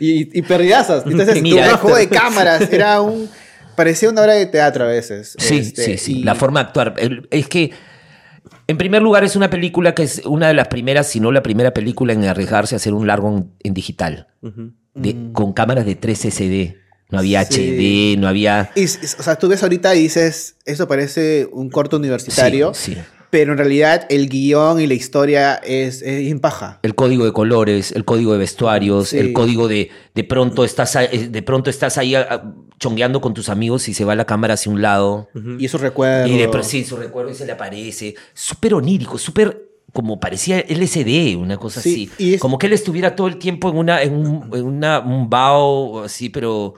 y, y perdidazas. Entonces, tu juego de cámaras era un... Parecía una obra de teatro a veces. Sí, Este, sí, sí. y- La forma de actuar. Es que, en primer lugar, es una película que es una de las primeras, si no la primera película en arriesgarse a hacer un largo en, en digital. De- Con cámaras de 3 SD. No había Mm. Sí. HD, no había... y- o sea, tú ves ahorita y dices, eso parece un corto universitario, Sí, sí. Pero en realidad el guion y la historia es, es bien paja. El código de colores, el código de vestuarios, Sí. el código de de pronto estás ahí, de pronto estás ahí ah, chongueando con tus amigos y se va la cámara hacia un lado. Y esos recuerdos. Y de pronto sí, su recuerdo y se le aparece. Súper onírico, súper como parecía LSD, una cosa Sí, así. es- Como que él estuviera todo el tiempo en una, en un, en una, un bao así, pero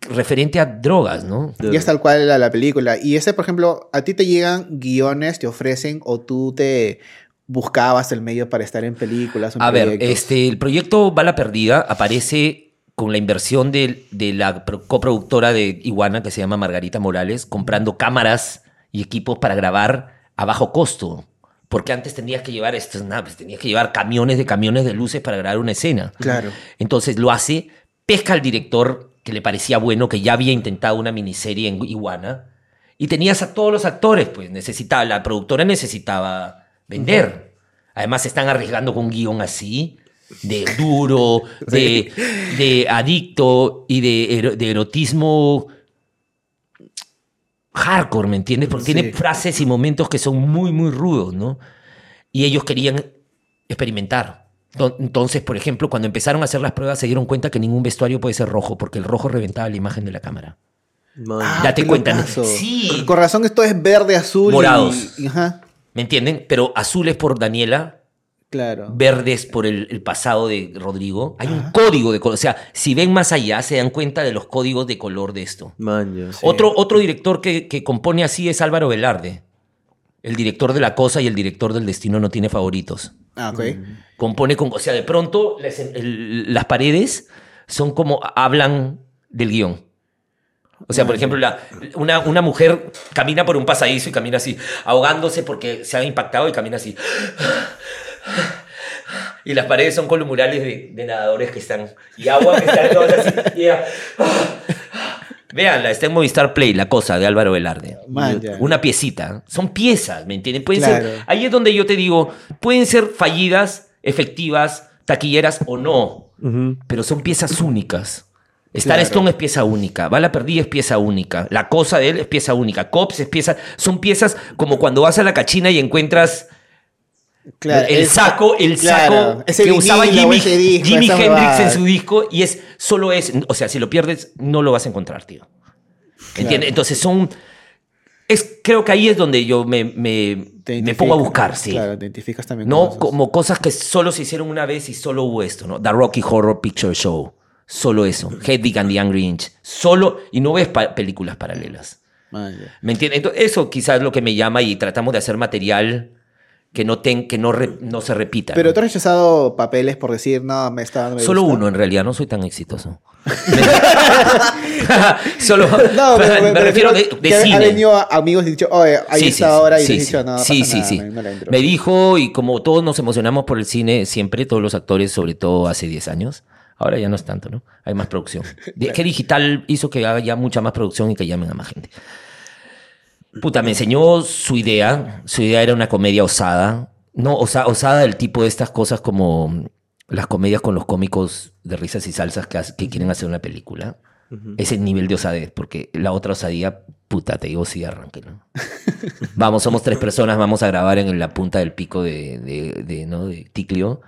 referente a drogas, ¿no? Y es tal cual la, la película. Y ese, por ejemplo, a ti te llegan guiones, te ofrecen, o tú te buscabas el medio para estar en películas. en A ver, este, el proyecto Bala Perdida aparece con la inversión de, de la pro- coproductora de Iguana, que se llama Margarita Morales, comprando cámaras y equipos para grabar a bajo costo. Porque antes tenías que llevar estas naves, tenías que llevar camiones de camiones de luces para grabar una escena. Claro. Entonces lo hace, pesca al director que le parecía bueno, que ya había intentado una miniserie en Iguana, y tenías a todos los actores, pues necesitaba, la productora necesitaba vender. Además se están arriesgando con un guion así, de (laughs) duro, de, de adicto y de, de erotismo hardcore, ¿me entiendes? Porque Sí. tiene frases y momentos que son muy, muy rudos, ¿no? Y ellos querían experimentar. Ento- Entonces, por ejemplo, cuando empezaron a hacer las pruebas, se dieron cuenta que ningún vestuario puede ser rojo, porque el rojo reventaba la imagen de la cámara. Ah, Date cuenta. Sí. Con- razón esto es verde, azul y- Morados. y- ajá, ¿Me entienden? Pero azul es por Daniela, claro. verde es por el, el pasado de Rodrigo. Hay un código de color. O sea, si ven más allá, se dan cuenta de los códigos de color de esto. Man. Otro, otro director que, que compone así es Álvaro Velarde. El director de La Cosa y el director del Destino no tiene favoritos. Ah, ok. compone con, o sea, de pronto las, el- las paredes son como hablan del guion. O sea, por ejemplo, la- una, una mujer camina por un pasadizo y camina así, ahogándose porque se ha impactado y camina así. Y las paredes son con los murales de, de nadadores que están. Y agua que están todas así. y ella- Véanla, está en Movistar Play, La Cosa, de Álvaro Velarde. Man. Una piecita. Son piezas, ¿me entienden? Pueden Claro. ser. Ahí es donde yo te digo, pueden ser fallidas, efectivas, taquilleras o no, pero son piezas únicas. Star Claro. Stone es pieza única, Bala Perdida es pieza única, La Cosa de él es pieza única, Cops es pieza. Son piezas como cuando vas a la cachina y encuentras Claro, el saco, el claro, saco ese que usaba ese disco, esa Hendrix en su disco y es solo es, o sea, si lo pierdes no lo vas a encontrar, tío. ¿Entiendes? Entonces son es creo que ahí es donde yo me, me, me pongo a buscar, sí. Claro, te identificas también No con como cosas que solo se hicieron una vez y solo hubo esto, ¿no? The Rocky Horror Picture Show. Solo eso. Hedwig and the Angry Inch. Solo, y no ves pa- películas paralelas. Man, ya. ¿Me entiendes? Entonces, eso quizás es lo que me llama y tratamos de hacer material que no, ten, que no, re- no se repita. Pero tú has rechazado papeles por decir, no, me está no me Solo gusta. uno, en realidad, no soy tan exitoso. (laughs) (laughs) Solo, No, pero, me, (laughs) pero refiero de, que de ha- cine. Ha venido a- amigos y dicho, oye, ahí Sí, está sí, ahora y sí, sí. dicho, no, sí, sí, nada, sí. no. Me dijo, y como todos nos emocionamos por el cine siempre, todos los actores, sobre todo hace 10 años, ahora ya no es tanto, ¿no? Hay más producción. Que digital hizo que haga ya mucha más producción y que llamen a más gente. Puta, me enseñó su idea. Su idea era una comedia osada. No, osa- osada del tipo de estas cosas como las comedias con los cómicos de risas y salsas que, quieren hacer una película. Ese nivel de osadez, porque la otra osadía, puta, te digo, sí, arranque, ¿no? (laughs) Vamos, somos tres personas, vamos a grabar en la punta del pico de, de, de, ¿no? de Ticlio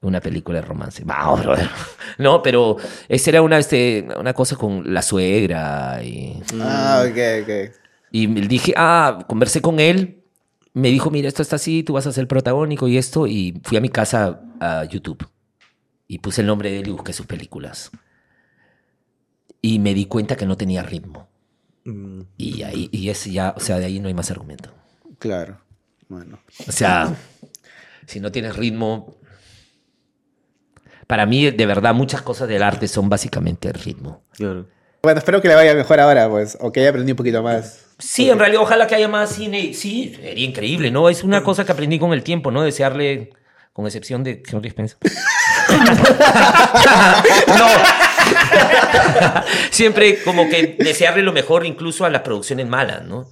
una película de romance. Vamos, brother. (laughs) No, pero esa era una, este, una cosa con la suegra y... Ah, ok, ok. Y me dije, ah, conversé con él. Me dijo, mira, esto está así, tú vas a ser el protagónico y esto. Y fui a mi casa a YouTube. Y puse el nombre de él y busqué sus películas. Y me di cuenta que no tenía ritmo. Mm. Y ahí, y ese ya, o sea, de ahí no hay más argumento. Claro. Bueno. O sea, si no tienes ritmo. Para mí, de verdad, muchas cosas del arte son básicamente el ritmo. Claro. Bueno, espero que le vaya mejor ahora, pues, o que haya aprendido un poquito más. Sí, en realidad, ojalá que haya más cine. Sí, sería increíble, ¿no? Es una cosa que aprendí con el tiempo, ¿no? Desearle, con excepción de Henry Spencer. (laughs) no. (laughs) Siempre como que desearle lo mejor incluso a las producciones malas, ¿no?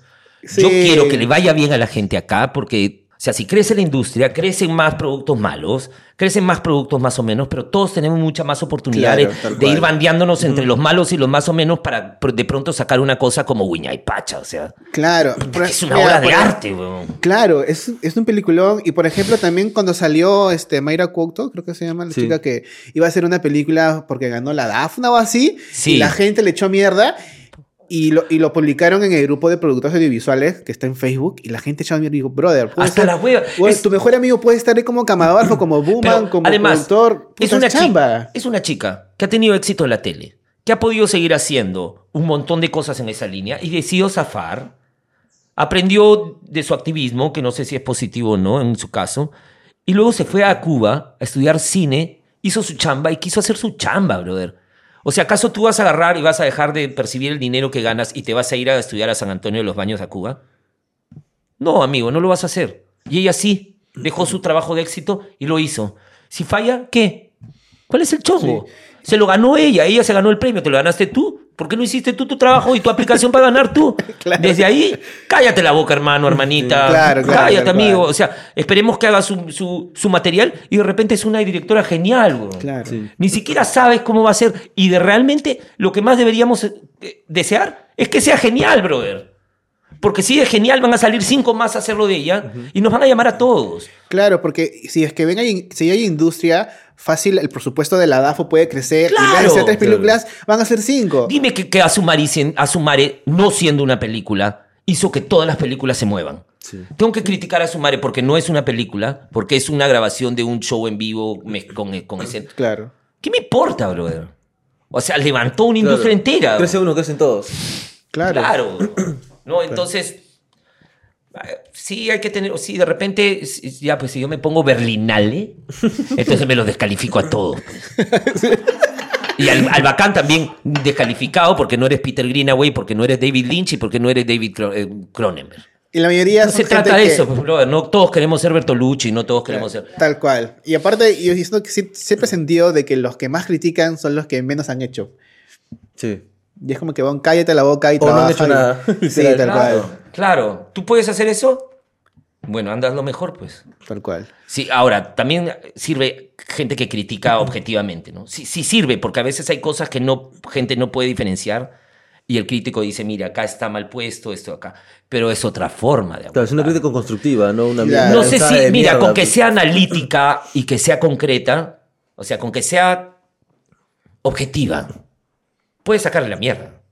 Yo quiero que le vaya bien a la gente acá porque, o sea, si crece la industria, crecen más productos malos, crecen más productos más o menos, pero todos tenemos muchas más oportunidades Claro, de ir bandeándonos entre los malos y los más o menos para de pronto sacar una cosa como Wiña y Pacha, o sea, Claro. por- es una mira, obra de arte, weón. Claro, es, es un peliculón. Y por ejemplo, también cuando salió este Mayra Couto, creo que se llama la Sí. chica que iba a hacer una película porque ganó la Dafna o así. Sí. Y la gente le echó mierda. Y lo, y lo publicaron en el grupo de productores audiovisuales que está en Facebook. Y la gente echó mierda y dijo, brother, puede Hasta ser- la hueva. Es- tu mejor amigo puede estar ahí como camarógrafo, (clears throat) como boomman, como además, productor. es una, chamba. chica, es una chica que ha tenido éxito en la tele, que ha podido seguir haciendo un montón de cosas en esa línea y decidió zafar. Aprendió de su activismo, que no sé si es positivo o no en su caso, y luego se fue a Cuba a estudiar cine, hizo su chamba y quiso hacer su chamba, brother. O sea, ¿acaso tú vas a agarrar y vas a dejar de percibir el dinero que ganas y te vas a ir a estudiar a San Antonio de los Baños a Cuba? No, amigo, no lo vas a hacer. Y ella sí, dejó su trabajo de éxito y lo hizo. Si falla, ¿qué? ¿Cuál es el chongo? Se lo ganó ella, ella se ganó el premio, te lo ganaste tú. ¿Por qué no hiciste tú tu trabajo y tu aplicación para ganar tú? (laughs) Claro. Desde ahí, cállate la boca, hermano, (laughs) hermanita. Claro, claro, cállate, amigo. O sea, esperemos que haga su, su- su material y de repente es una directora genial. Claro. Sí. Ni siquiera sabes cómo va a ser. Y de realmente lo que más deberíamos eh, desear es que sea genial, brother. Porque si es genial, van a salir cinco más a hacerlo de ella y nos van a llamar a todos. Claro, porque si es que ven hay, si hay industria, fácil el presupuesto de la DAFO puede crecer. y Claro. ser tres películas, van a ser cinco. Dime que, que Asumare, Asumare, no siendo una película, hizo que todas las películas se muevan. Sí. Tengo que criticar a Asumare porque no es una película, porque es una grabación de un show en vivo con, con escena. Claro. ¿Qué me importa, brother? O sea, levantó una industria Claro. entera. Crece uno, crecen todos. Claro. Claro. (clears throat) ¿No? Entonces, eh, sí hay que tener, sí, de repente, ya pues si yo me pongo berlinale, (laughs) entonces me los descalifico a todos. (laughs) Y al, al bacán también descalificado porque no eres Peter Greenaway, porque no eres David Lynch y porque no eres David eh, Cronenberg. Y la mayoría No son se trata de que- eso, pues, brother. No todos queremos ser Bertolucci, no todos queremos ser... Tal cual. Y aparte, yo siento que sí- siempre he sentido de que los que más critican son los que menos han hecho. Sí. Y es como que, bueno, cállate la boca y O no han trabaja hecho y- nada. (laughs) Sí, tal Claro, cual. claro. ¿Tú puedes hacer eso? Bueno, andas lo mejor, pues. Tal cual. Sí, ahora, también sirve gente que critica objetivamente, ¿no? Sí, sí sirve, porque a veces hay cosas que no, gente no puede diferenciar y el crítico dice, mira, acá está mal puesto, esto acá. Pero es otra forma de Claro, es una abordar. crítica constructiva, no una Claro. No sé si, mira, mierda, con que pues. sea analítica y que sea concreta, o sea, con que sea objetiva, puedes sacarle la mierda.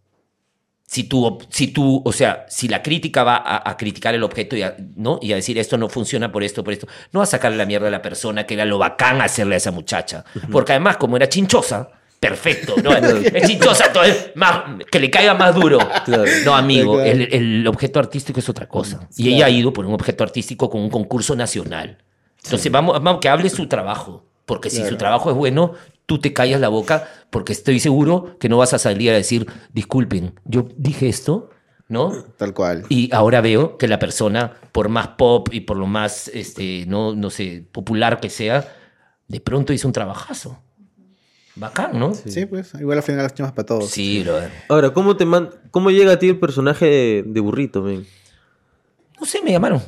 Si tú, si tú, o sea, si la crítica va a, a criticar el objeto y a, ¿no? y a decir esto no funciona por esto, por esto, no va a sacarle la mierda a la persona que era lo bacán hacerle a esa muchacha. Porque además, como era chinchosa, perfecto, ¿no? es (laughs) chinchosa, más, que le caiga más duro. Claro. No, amigo, Claro. el, el objeto artístico es otra cosa. Y ella ha ido por un objeto artístico con un concurso nacional. Entonces, vamos, vamos, que hable su trabajo. Porque si su trabajo es bueno, tú te callas la boca porque estoy seguro que no vas a salir a decir, disculpen, yo dije esto, ¿no? Tal cual. Y ahora veo que la persona, por más pop y por lo más, este, no, no sé, popular que sea, de pronto hizo un trabajazo. Bacán, ¿no? Sí, pues, igual al final las chamas para todos. Sí, brother. Ahora, ¿cómo, te man- ¿cómo llega a ti el personaje de, de burrito, men? No sé, me llamaron.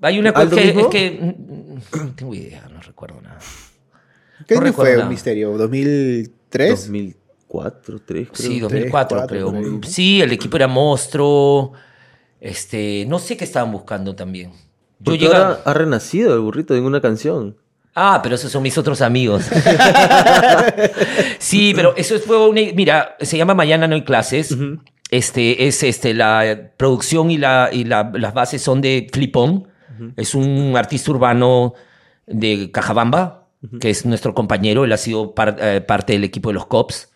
Hay una cosa ¿Aldo que, es que mm, no tengo idea, no recuerdo nada. ¿Qué No año recuerdo fue nada. un misterio? ¿2003? 2004, 3, creo. Sí, 2004 cuatro, creo. por ahí, ¿no? Sí, el equipo era monstruo. Este, no sé qué estaban buscando también. Yo ahora ha renacido el burrito en una canción. Ah, pero esos son mis otros amigos. (laughs) sí, pero eso fue una. Mira, se llama Mañana no hay clases. Este es este la producción y la y la- las bases son de Flipón. Es un artista urbano de Cajabamba, que es nuestro compañero. Él ha sido par- eh, parte del equipo de los Cops.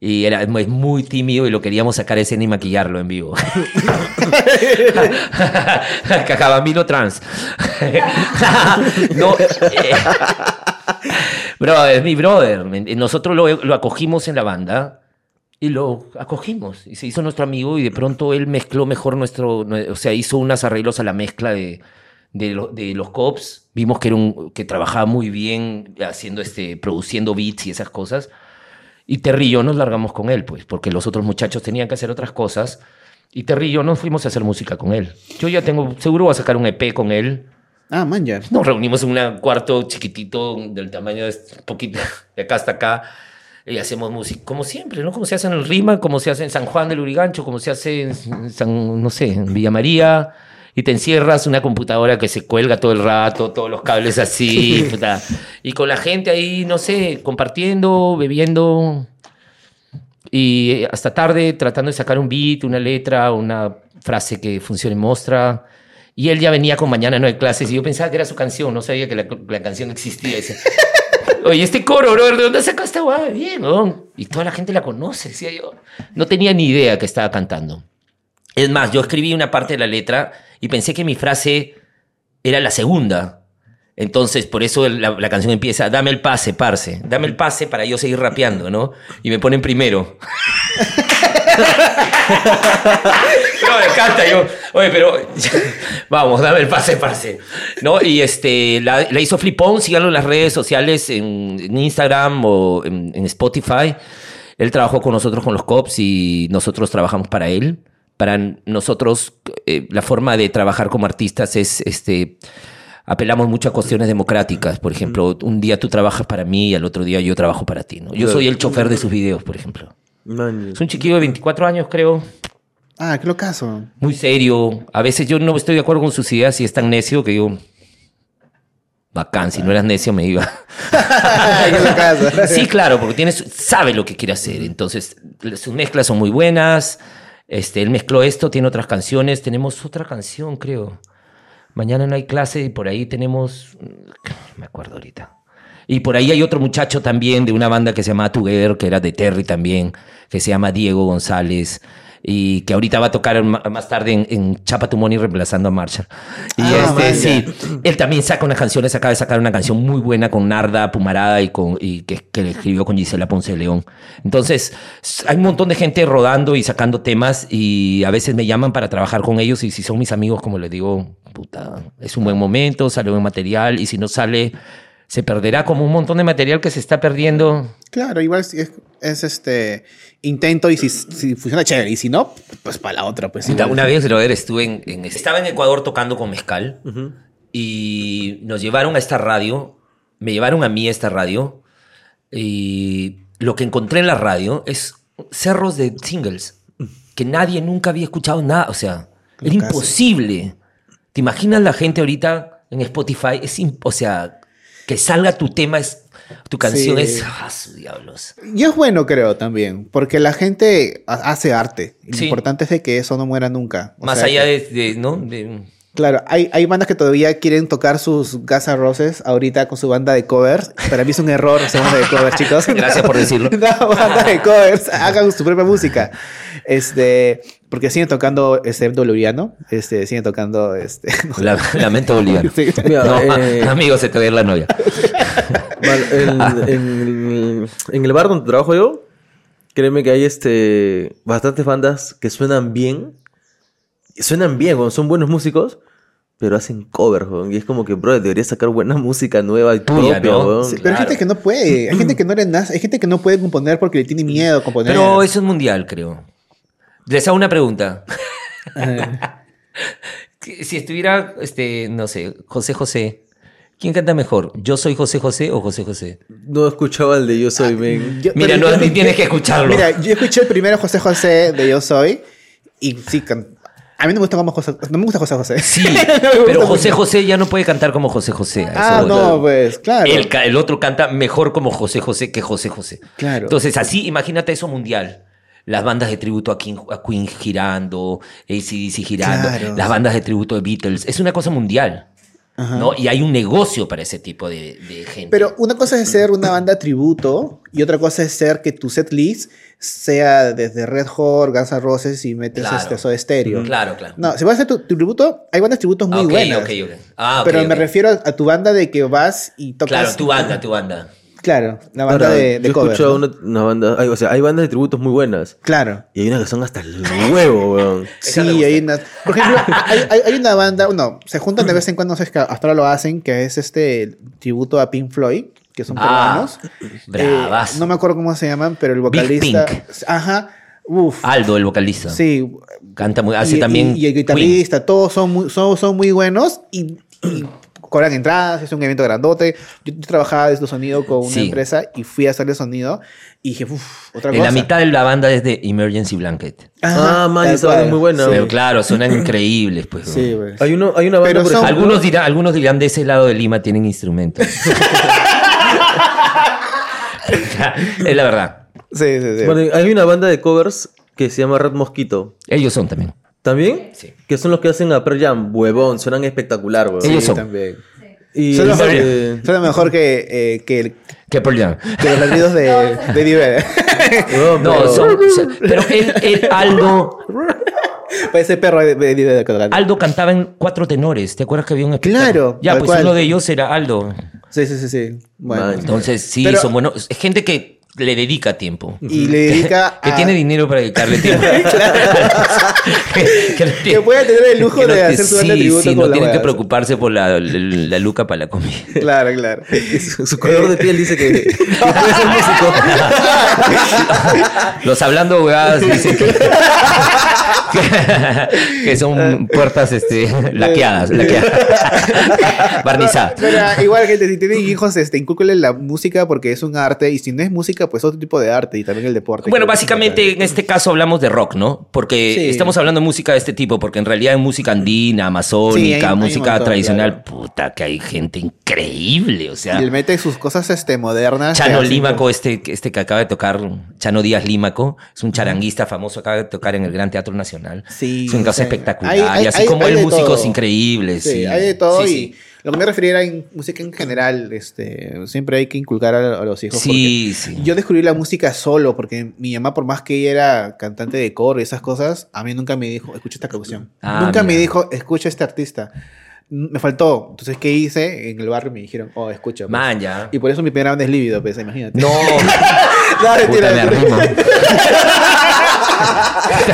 Y era es muy tímido y lo queríamos sacar a escena y maquillarlo en vivo. (laughs) Cajabambino trans. (laughs) no, eh, brother, mi brother. Nosotros lo, lo acogimos en la banda y lo acogimos. Y se hizo nuestro amigo y de pronto él mezcló mejor nuestro. O sea, hizo unos arreglos a la mezcla de, de, lo- de los cops. Vimos que, era un, que trabajaba muy bien haciendo este, produciendo beats y esas cosas. Y Terry y yo nos largamos con él, pues, porque los otros muchachos tenían que hacer otras cosas. Y Terry y yo nos fuimos a hacer música con él. Yo ya tengo, seguro voy a sacar un EP con él. Ah, man, ya. Nos reunimos en un cuarto chiquitito del tamaño de este poquito, de acá hasta acá. Y hacemos música, como siempre, ¿no? Como se hace en el Rima, como se hace en San Juan del Urigancho, como se hace en San, no sé, en Villa María. Y te encierras una computadora que se cuelga todo el rato, todos los cables así. (laughs) puta. Y con la gente ahí, no sé, compartiendo, bebiendo. Y hasta tarde tratando de sacar un beat, una letra, una frase que funcione en Mostra. Y él ya venía con Mañana no hay clases y yo pensaba que era su canción, no sabía que la, la canción existía. Decía, (laughs) Oye, este coro, bro, ¿de dónde sacaste guay? Bien, ¿no? Y toda la gente la conoce, decía yo. No tenía ni idea que estaba cantando. Es más, yo escribí una parte de la letra y pensé que mi frase era la segunda. Entonces, por eso la, canción empieza, dame el pase, parce, dame el pase para yo seguir rapeando, ¿no? Y me ponen primero. (laughs) No, me encanta. Yo, oye, pero (laughs) vamos, dame el pase, parce. ¿No? Y este, la, la hizo Flipón, síganlo en las redes sociales, en, Instagram o en Spotify. Él trabajó con nosotros con los cops y nosotros trabajamos para él. Para nosotros, eh, la forma de trabajar como artistas es este. Apelamos mucho a cuestiones democráticas. Por ejemplo, un día tú trabajas para mí y al otro día yo trabajo para ti. ¿no? Yo soy el chofer de sus videos, por ejemplo. Man, Es un chiquillo de 24 años, creo. Ah, qué locazo. muy serio. A veces yo no estoy de acuerdo con sus ideas y es tan necio que yo. Bacán, si no eras necio me iba. (laughs) sí, claro, porque tiene su- sabe lo que quiere hacer. Entonces, sus mezclas son muy buenas. Este, él mezcló esto, tiene otras canciones. Tenemos otra canción, creo. Mañana no hay clase y por ahí tenemos. No me acuerdo ahorita. Y por ahí hay otro muchacho también de una banda que se llama Together, que era de Terry también, que se llama Diego González. Y que ahorita va a tocar más tarde en, en Chapa Tu Money reemplazando a Marshall. Y Ah, este, vaya. sí, él también saca unas canciones, acaba de sacar una canción muy buena con Narda Pumarada y, con, y que, que le escribió con Gisela Ponce de León. Entonces, hay un montón de gente rodando y sacando temas y a veces me llaman para trabajar con ellos y si son mis amigos, como les digo, puta, es un buen momento, sale buen material y si no sale, se perderá como un montón de material que se está perdiendo. Claro, igual es, es este intento y si, si funciona chévere y si no, pues para la otra, pues. Igual. Una vez, brother, estuve en, en- Estaba en Ecuador tocando con Mezcal y nos llevaron a esta radio, me llevaron a mí a esta radio y lo que encontré en la radio es cerros de singles que nadie nunca había escuchado nada, o sea, era imposible. ¿Te imaginas la gente ahorita en Spotify? Es o sea, que salga tu tema, es, tu canción Sí. es... ¡Ah, su diablos! Y es bueno, creo, también, porque la gente ha- hace arte. Lo Sí. importante es de que eso no muera nunca. O Más sea, allá que- de, de, ¿no? De- Claro, hay, hay bandas que todavía quieren tocar sus Guns N' Roses ahorita con su banda de covers. Para mí es un error su banda de covers, chicos. (laughs) Gracias por decirlo. (laughs) No, banda de covers, hagan su propia música. Este, porque siguen tocando este boliviano, este, siguen tocando este. (laughs) La- lamento boliviano. Sí. Mira, No, eh, amigo, se te va a ir la novia. En el bar donde trabajo yo, créeme que hay este bastantes bandas que suenan bien. Suenan bien, weón, son buenos músicos, pero hacen covers, weón, Y es como que, bro, deberías sacar buena (laughs) música nueva y propia, ¿no? weón. Sí, pero hay gente que no puede, hay gente (clears throat) que no le nace, hay gente que no puede componer porque le tiene miedo a componer. Pero eso es mundial, creo. Les hago una pregunta. (laughs) Si estuviera, este, no sé, José José, ¿quién canta mejor? ¿Yo soy José José o José José? No escuchaba el de Yo Soy, men. Yo- Mira, no, yo- ni tienes que escucharlo. Mira, yo escuché el primero José José de Yo Soy y sí, can- a mí no me gusta como José, no me gusta José José. Sí, (laughs) No pero José. José ya no puede cantar como José José. Ah, voy. no, pues, claro. El, otro canta mejor como José José que José José. Claro. Entonces, así, imagínate eso mundial. Las bandas de tributo a, King- a Queen girando, ACDC girando, Claro. las bandas de tributo de Beatles. Es una cosa mundial. Ajá. ¿no? Y hay un negocio para ese tipo de, de gente. Pero una cosa es ser una banda tributo y otra cosa es ser que tu set list sea desde Red Hot, Guns N' Roses y metes Claro. este Soda Stereo. Claro, claro. No, si vas a hacer tu, tu tributo, hay bandas tributos muy Ok, buenas. ok, ok. Ah, pero me refiero a tu banda de que vas y tocas. Claro, tu banda, tu banda. Claro, la banda Ahora, de, de yo he cover. escuchado ¿no? una, una banda, o sea, hay bandas de tributos muy buenas. Claro. Y hay unas que son hasta el huevo, weón. (laughs) Sí, hay una. Por ejemplo, hay, hay- hay una banda, bueno, se juntan de vez en cuando, no sé, hasta ahora lo hacen, que es este tributo a Pink Floyd, que son Ah, peruanos. bravas. Eh, no me acuerdo cómo se llaman, pero el vocalista. Pink. Ajá. Uf. Aldo, el vocalista. Sí. Canta muy, hace y, también. y- y el Queen. guitarrista, todos son muy, son, son muy buenos y, y cobran entradas, es un evento grandote. Yo, yo trabajaba de sonido con una Sí. empresa y fui a hacer el sonido y dije, uff, otra En cosa. la mitad de la banda es de Emergency Blanket. Ajá, Ah, man, esa banda es muy buena. Sí. Pero claro, suenan increíbles, pues. Sí, pues. Hay, uno, hay una banda, Pero por son- Algunos dirán, algunos dirán de ese lado de Lima tienen instrumentos. (laughs) es la verdad. Sí, sí, sí. Bueno, hay una banda de covers que se llama Red Mosquito. Ellos son también. ¿También? Sí. Que son los que hacen a Pearl Jam. Huevón, suenan espectacular, huevón. Ellos Sí, son. también. Y Suena mejor, este, suena mejor que, eh, que, ¿Qué Pearl Jam? que los ladridos de, de (laughs) huevón, No, (laughs) pero- son, son- pero él, él, Aldo, (laughs) Parece perro de de la- Aldo cantaba en cuatro tenores. ¿Te acuerdas que había un espectáculo? Claro, Ya, pues cual. uno de ellos era Aldo. Sí, sí, sí, sí. Bueno. Entonces, sí, Pero- son buenos. Es gente que le dedica tiempo. Y le dedica (laughs) Que a- tiene dinero para dedicarle tiempo. que, (laughs) (laughs) que no Que tiene- puede tener el lujo que no- de que hacer su sí, tributo sí, no la tiene que preocuparse por la, la, la luca para la comida. Claro, claro. Su, su color de piel dice que, que puede ser músico. Los hablando huevadas dicen que, que, (laughs) que son puertas este, (laughs) laqueadas, laqueadas. (laughs) barnizadas. Pero igual, gente, si tienen hijos, este, incúlquenle la música porque es un arte. Y si no es música, pues otro tipo de arte. Y también el deporte. Bueno, es básicamente en este caso hablamos de rock, ¿no? Porque Sí. estamos hablando de música de este tipo, porque en realidad hay música andina, Sí, hay- amazónica, hay música montón, tradicional. claro. Puta, que hay gente increíble, o sea. Y él mete sus cosas este, modernas. Chano Límaco, este, este que acaba de tocar, Chano Díaz Límaco, es un charanguista famoso, acaba de tocar en el Gran Teatro Nacional. Sí, una cosa sí. espectacular. Hay- hay- y así hay- como hay músicos todo. increíbles. Sí, sí. hay de todo Sí, y lo que me refería era en música en general, este, siempre hay que inculcar a, a los hijos. Sí, sí. Yo descubrí la música solo porque mi mamá, por más que ella era cantante de coro y esas cosas, a mí nunca me dijo, escucha esta canción. Ah, nunca me dijo, escucha a este artista. Me faltó. Entonces, ¿qué hice? En el barrio me dijeron, oh, escucha. pues. Man, ya. Y por eso mi primera banda es Lívido, pues, imagínate. No, (laughs) No, mentira, puta, me mentira. (laughs)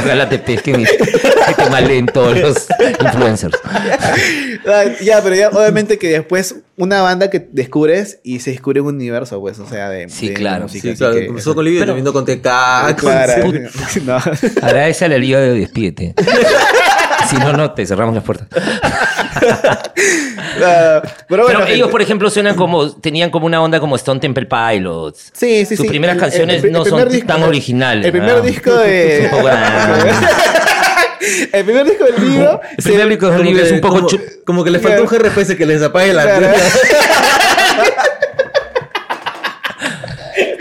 Ojalá te pesquen y que te malen todos los influencers. Ya, pero ya, obviamente que después una banda que descubres y se descubre un universo, pues, o sea, de, Sí, de claro. música, Sí, claro. que- Comenzó con Livio y Pero- terminó con TK. con- Claro, no. Agradece a la liga de despídete. (laughs) Si no, no, te cerramos las puertas. (laughs) Pero bueno, Pero ellos, por ejemplo, suenan como, tenían como una onda como Stone Temple Pilots. Sí, sí, Sus sí. primeras El- canciones el- el no son disco- tan originales. El primer ¿no? disco de. (laughs) El primer disco del libro. El primer disco del libro es un poco como, como que le faltó un GRPS que les apague la (laughs) Claro.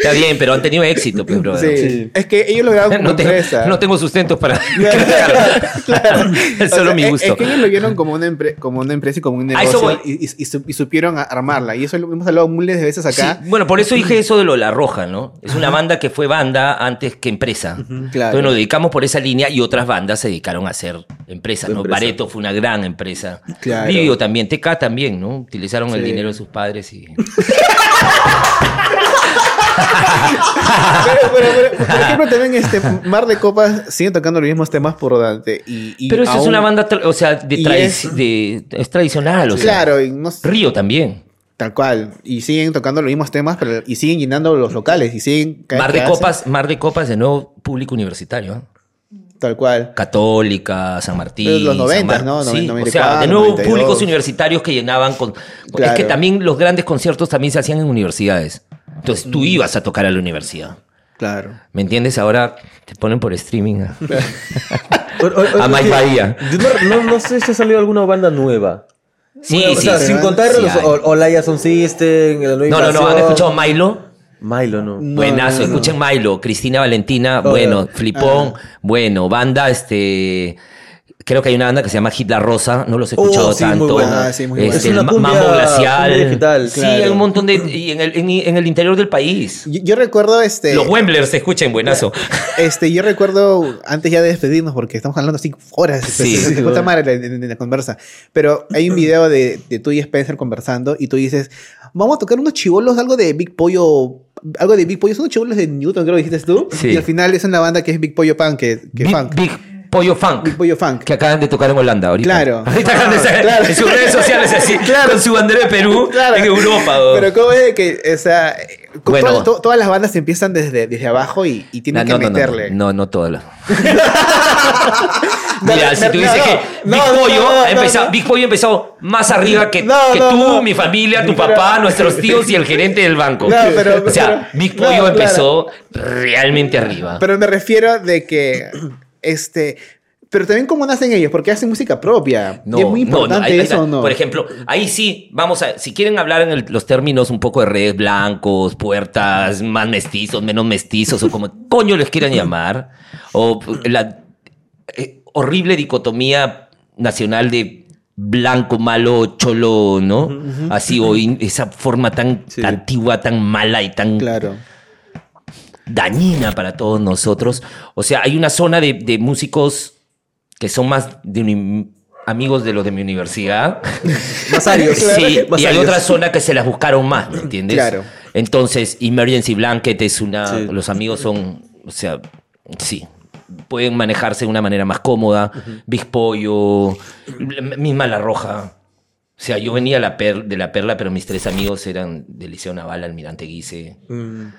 Está bien, pero han tenido éxito, pues. Sí. Es que ellos lo grabaron (laughs) como No, tengo, empresa. no tengo sustentos para. (laughs) (laughs) Claro. Es O solo sea, mi es- gusto. Es que ellos lo vieron como una, empre- como una empresa y como un negocio y, y- y su- y supieron armarla. Y eso lo hemos hablado miles de veces acá. Sí, bueno, por eso dije eso de lo de La Roja, ¿no? Es una banda que fue banda antes que empresa. Claro. Entonces nos dedicamos por esa línea y otras bandas se dedicaron a ser empresas, ¿no? Empresa. Bareto fue una gran empresa. Claro. Livio también, TK también, ¿no? Utilizaron el dinero de sus padres y... Pero, pero- pero, por ejemplo, también este Mar de Copas sigue tocando los mismos temas por Dante. Y, y Pero eso es una banda, o sea, de, y tradi- es- de- es tradicional, o sea. Claro, y no sé- Río también. tal cual. Y siguen tocando los mismos temas, pero y siguen llenando los locales. Y siguen. Mar de Copas, Mar de Copas de nuevo público universitario. ¿eh? Tal cual. Católica, San Martín. Pero los San 90, Mar- ¿no? Sí, o 94, sea, de nuevo 92. públicos universitarios que llenaban con... Es que también los grandes conciertos también se hacían en universidades. Entonces Mm. tú ibas a tocar a la universidad. Claro. ¿Me entiendes? Ahora te ponen por streaming. a- (laughs) Mike Bahía. No, no, no sé si ha salido alguna banda nueva. Sí, sí. o sea, sí. sin contar Sí los Olaya Son System, la nueva No, no, no. ¿Han escuchado Milo? Milo, no. No, Buenazo, no, no. escuchen Milo, Cristina Valentina, Oh, bueno. Flipón, Ah. bueno, banda, este, creo que hay una banda que se llama Hit La Rosa, no los he Oh, escuchado sí, muy tanto. buena. Ah, sí, muy buena. Este, Es una cumbia- Mambo Glacial, digital, sí, claro. hay un montón de, y en el, en, en el interior del país. Yo, yo recuerdo este. Los Wemblers se escuchen, buenazo. (laughs) Este, yo recuerdo, antes ya de despedirnos, porque estamos hablando así horas, Sí. se- se- (laughs) madre en, en- la conversa, pero hay un video de, de tú y Spencer conversando y tú dices, vamos a tocar unos chivolos, algo de Big Pollo, algo de Big Pollo, son unos chivolos de Newton, creo que dijiste tú, Sí. y al final es una banda que es Big Pollo Punk, que, que Big, funk. Big Pollo Funk. Pollo Funk. Que acaban de tocar en Holanda ahorita. Claro. (laughs) Ahorita acaban de Claro. en sus redes sociales así, (laughs) Claro. con su bandera de Perú Claro. en Europa. Pero cómo es que, o sea, Bueno. todas, to- todas las bandas empiezan desde, desde abajo y, y tienen no, que no, meterle. No, no, no todas las. (laughs) Mira, si tú dices que Big Pollo. Big empezó más arriba que, tú, mi familia, tu papá, nuestros tíos y el gerente del banco. No, pero- o sea, pero- Big Pollo empezó realmente arriba. Pero me refiero de que, este, pero también cómo nacen ellos, porque hacen música propia. y es muy importante ahí- ahí eso, está. ¿o ¿no? Por ejemplo, ahí sí, vamos a, si quieren hablar en el- los términos un poco de redes blancos, puertas, más mestizos, menos mestizos, o como (laughs) coño les quieran llamar, o la eh, horrible dicotomía nacional de blanco, malo, cholo, ¿no? Así, o in- esa forma tan Sí. antigua, tan mala y tan Claro. Dañina para todos nosotros. O sea, hay una zona de, de músicos que son más de amigos de los de mi universidad. (laughs) Más arios. Sí, Más y hay arios. otra zona que se las buscaron más, ¿me entiendes? Claro. Entonces, Emergency Blanket es una. Sí. Los amigos son. O sea, sí. Pueden manejarse de una manera más cómoda. Big Pollo, misma La Roja. O sea, yo venía la per- de la Perla, pero mis tres amigos eran del Liceo Naval, Almirante Guise,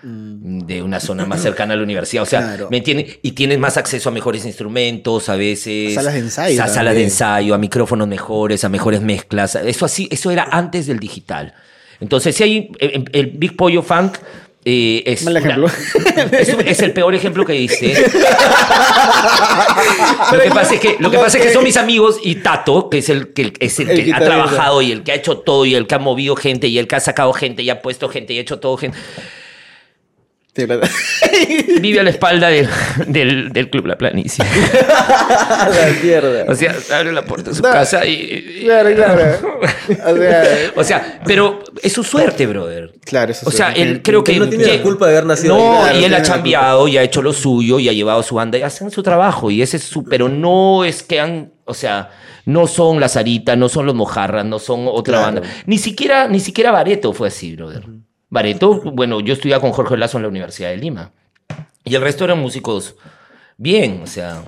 de una zona más cercana a la universidad. O sea, Claro. ¿me entiendes? Y tienes más acceso a mejores instrumentos, a veces. Salas de ensayo A salas también. de ensayo, a micrófonos mejores, a mejores mezclas. Eso así, eso era antes del digital. Entonces, si hay el, el Big Pollo Funk. Eh, es, Mal una- ejemplo. (laughs) es, es el peor ejemplo que diste. (laughs) lo que pasa es que, lo que, pasa es que son mis amigos y Tato, que es el que, es el El que ha trabajado y el que ha hecho todo y el que ha movido gente y el que ha sacado gente y ha puesto gente y ha hecho todo gente. (laughs) Vive a la espalda del, del, del Club La Planicie. (laughs) La mierda. O sea, abre la puerta de su No. casa y... Claro, claro. (laughs) O sea, O sea, pero es su suerte, brother. claro, eso O sea, él creo que... No tiene que- la culpa de haber nacido No, ahí. Claro, y él ha chambeado y ha hecho lo suyo y ha llevado su banda y hacen su trabajo. Y ese es su... Pero no es que han... O sea, no son la Sarita, no son los Mojarras, no son otra Claro. banda. Ni siquiera, ni siquiera Bareto fue así, brother. Bareto, bueno, yo estudiaba con Jorge Lazo en la Universidad de Lima. Y el resto eran músicos bien, o sea,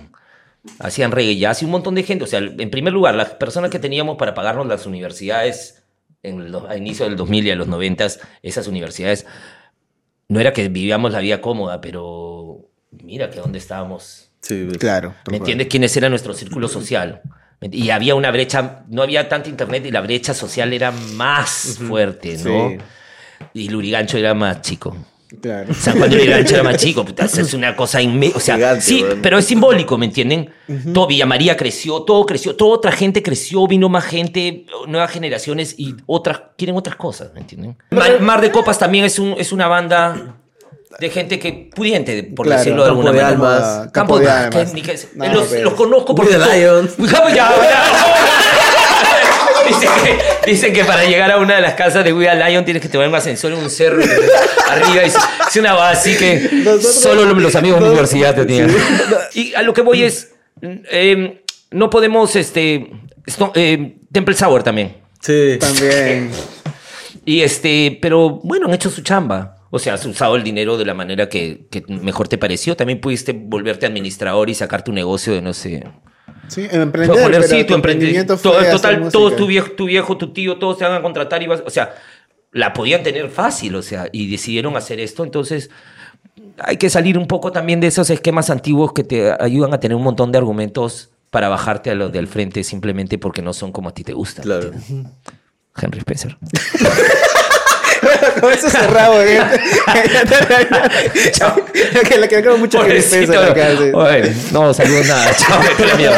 hacían reggae jazz y un montón de gente. O sea, en primer lugar, las personas que teníamos para pagarnos las universidades en los, a inicio del 2000 y a los 90, esas universidades, no era que vivíamos la vida cómoda, pero mira que dónde estábamos. Sí, Claro. ¿Me entiendes? ¿Quiénes era nuestro círculo social? Y había una brecha, no había tanta internet y la brecha social era más fuerte, ¿no? Sí. Y Lurigancho era más chico. Claro. San Juan de Lurigancho era más (laughs) chico, puta, es una cosa inmensa. O sea, Gigante, sí, pero es simbólico, ¿me entienden? Todo Villa María creció, todo creció, toda otra gente creció, vino más gente, nuevas generaciones y otras, quieren otras cosas, ¿me entienden? Mar, Mar de Copas también es, un, es una banda de gente que pudiente, por Claro, decirlo de alguna de manera. almas. Campo Campo de de almas. que- que- No, los, los conozco porque the Lions. Ya, ya. (laughs) Dicen que, dicen que para llegar a una de las casas de We Are Lion tienes que tomar un ascensor en un cerro y arriba. Es, es una base así que Nosotros- solo los, amigos de la universidad te tienen. Y a lo que voy es, eh, no podemos, este, esto- eh, Temple Sour también. Sí. También. Y este, pero bueno, han hecho su chamba. O sea, has usado el dinero de la manera que, que mejor te pareció. También pudiste volverte administrador y sacar tu negocio de no sé. Sí, emprender. poner, pero sí, tu emprendimiento. fue To- hacer Total, todos tu viejo, tu viejo, tu tío, todos te van a contratar y vas. O sea, la podían tener fácil, o sea, y decidieron hacer esto. Entonces, hay que salir un poco también de esos esquemas antiguos que te ayudan a tener un montón de argumentos para bajarte a los del frente simplemente porque no son como a ti te gustan. Claro. Henry Spencer. (laughs) Con eso cerrado, ¿eh? Chao. Que le quedó mucho que no saludos nada. Chao, la.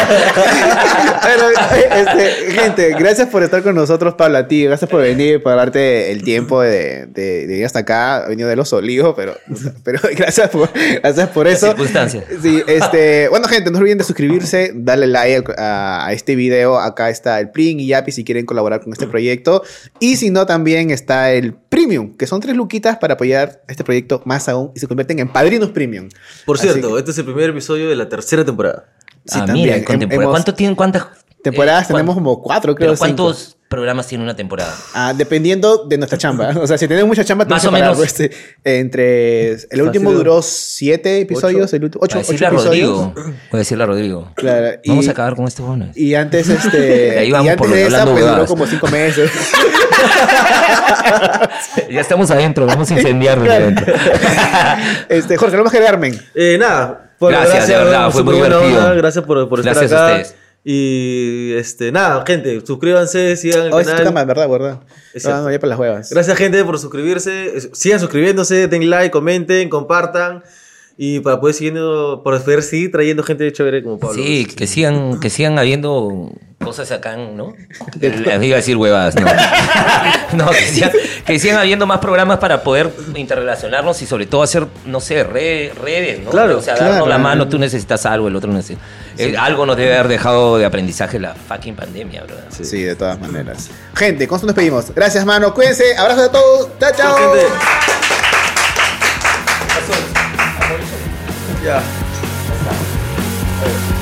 Bueno, este, gente, gracias por estar con nosotros, Pablo, a ti. Gracias por venir, por darte el tiempo de, de, de venir hasta acá. Ha venido de los olivos, pero, pero gracias por, gracias por eso. circunstancias. Sí, este, bueno, gente, no olviden de suscribirse, darle like a, a este video. Acá está el Plin y Yapi si quieren colaborar con este proyecto. Y si no, también está el Premium, que son tres luquitas para apoyar este proyecto más aún y se convierten en padrinos Premium. Por cierto, este es el primer episodio de la tercera temporada. Sí, ah, también. mira, con Hem- temporada. hemos- ¿Cuánto tienen? ¿Cuántas? Temporadas eh, tenemos como cuatro, creo. ¿Pero cinco. cuántos programas tiene una temporada? Ah, dependiendo de nuestra chamba. (laughs) O sea, si tenemos mucha chamba, Más tenemos que o parar, menos. pues, eh, entre. El último duró siete episodios, el último. Ocho, ocho decirle a episodios. Rodrigo. Voy a decirle a Rodrigo. Claro, y- Vamos a acabar con este bueno. Y antes, este. (laughs) Ahí y vamos antes por lo de esa, pues duró como cinco meses. (laughs) (laughs) Ya estamos adentro, vamos a incendiar desde adentro. (laughs) este, Jorge, vamos a Carmen. Eh, nada. por- Gracias, de verdad, fue muy divertido. onda, Gracias por, por estar Gracias a acá. ustedes. Y este, nada, gente, suscríbanse, sigan el Oh, esa es canal. cama, ¿verdad? ¿verdad? Es No, no, ya para las huevas. Gracias, gente, por suscribirse. Es- Sigan suscribiéndose, den like, comenten, compartan. Y para poder siguiendo, por poder seguir trayendo gente chévere como Pablo. Sí, que sigan, que sigan habiendo cosas acá, ¿no? Les iba a decir huevadas, no. (laughs) No, que sigan, que sigan habiendo más programas para poder interrelacionarnos y sobre todo hacer, no sé, re- redes, ¿no? Claro, o sea, claro. darnos la mano, tú necesitas algo, el otro necesita. Eh, algo nos debe haber dejado de aprendizaje la fucking pandemia, ¿verdad? Sí. de todas maneras. Gente, con esto nos despedimos. Gracias, mano. Cuídense. Abrazos a todos. Chao, chao. Chao, gente. Ya.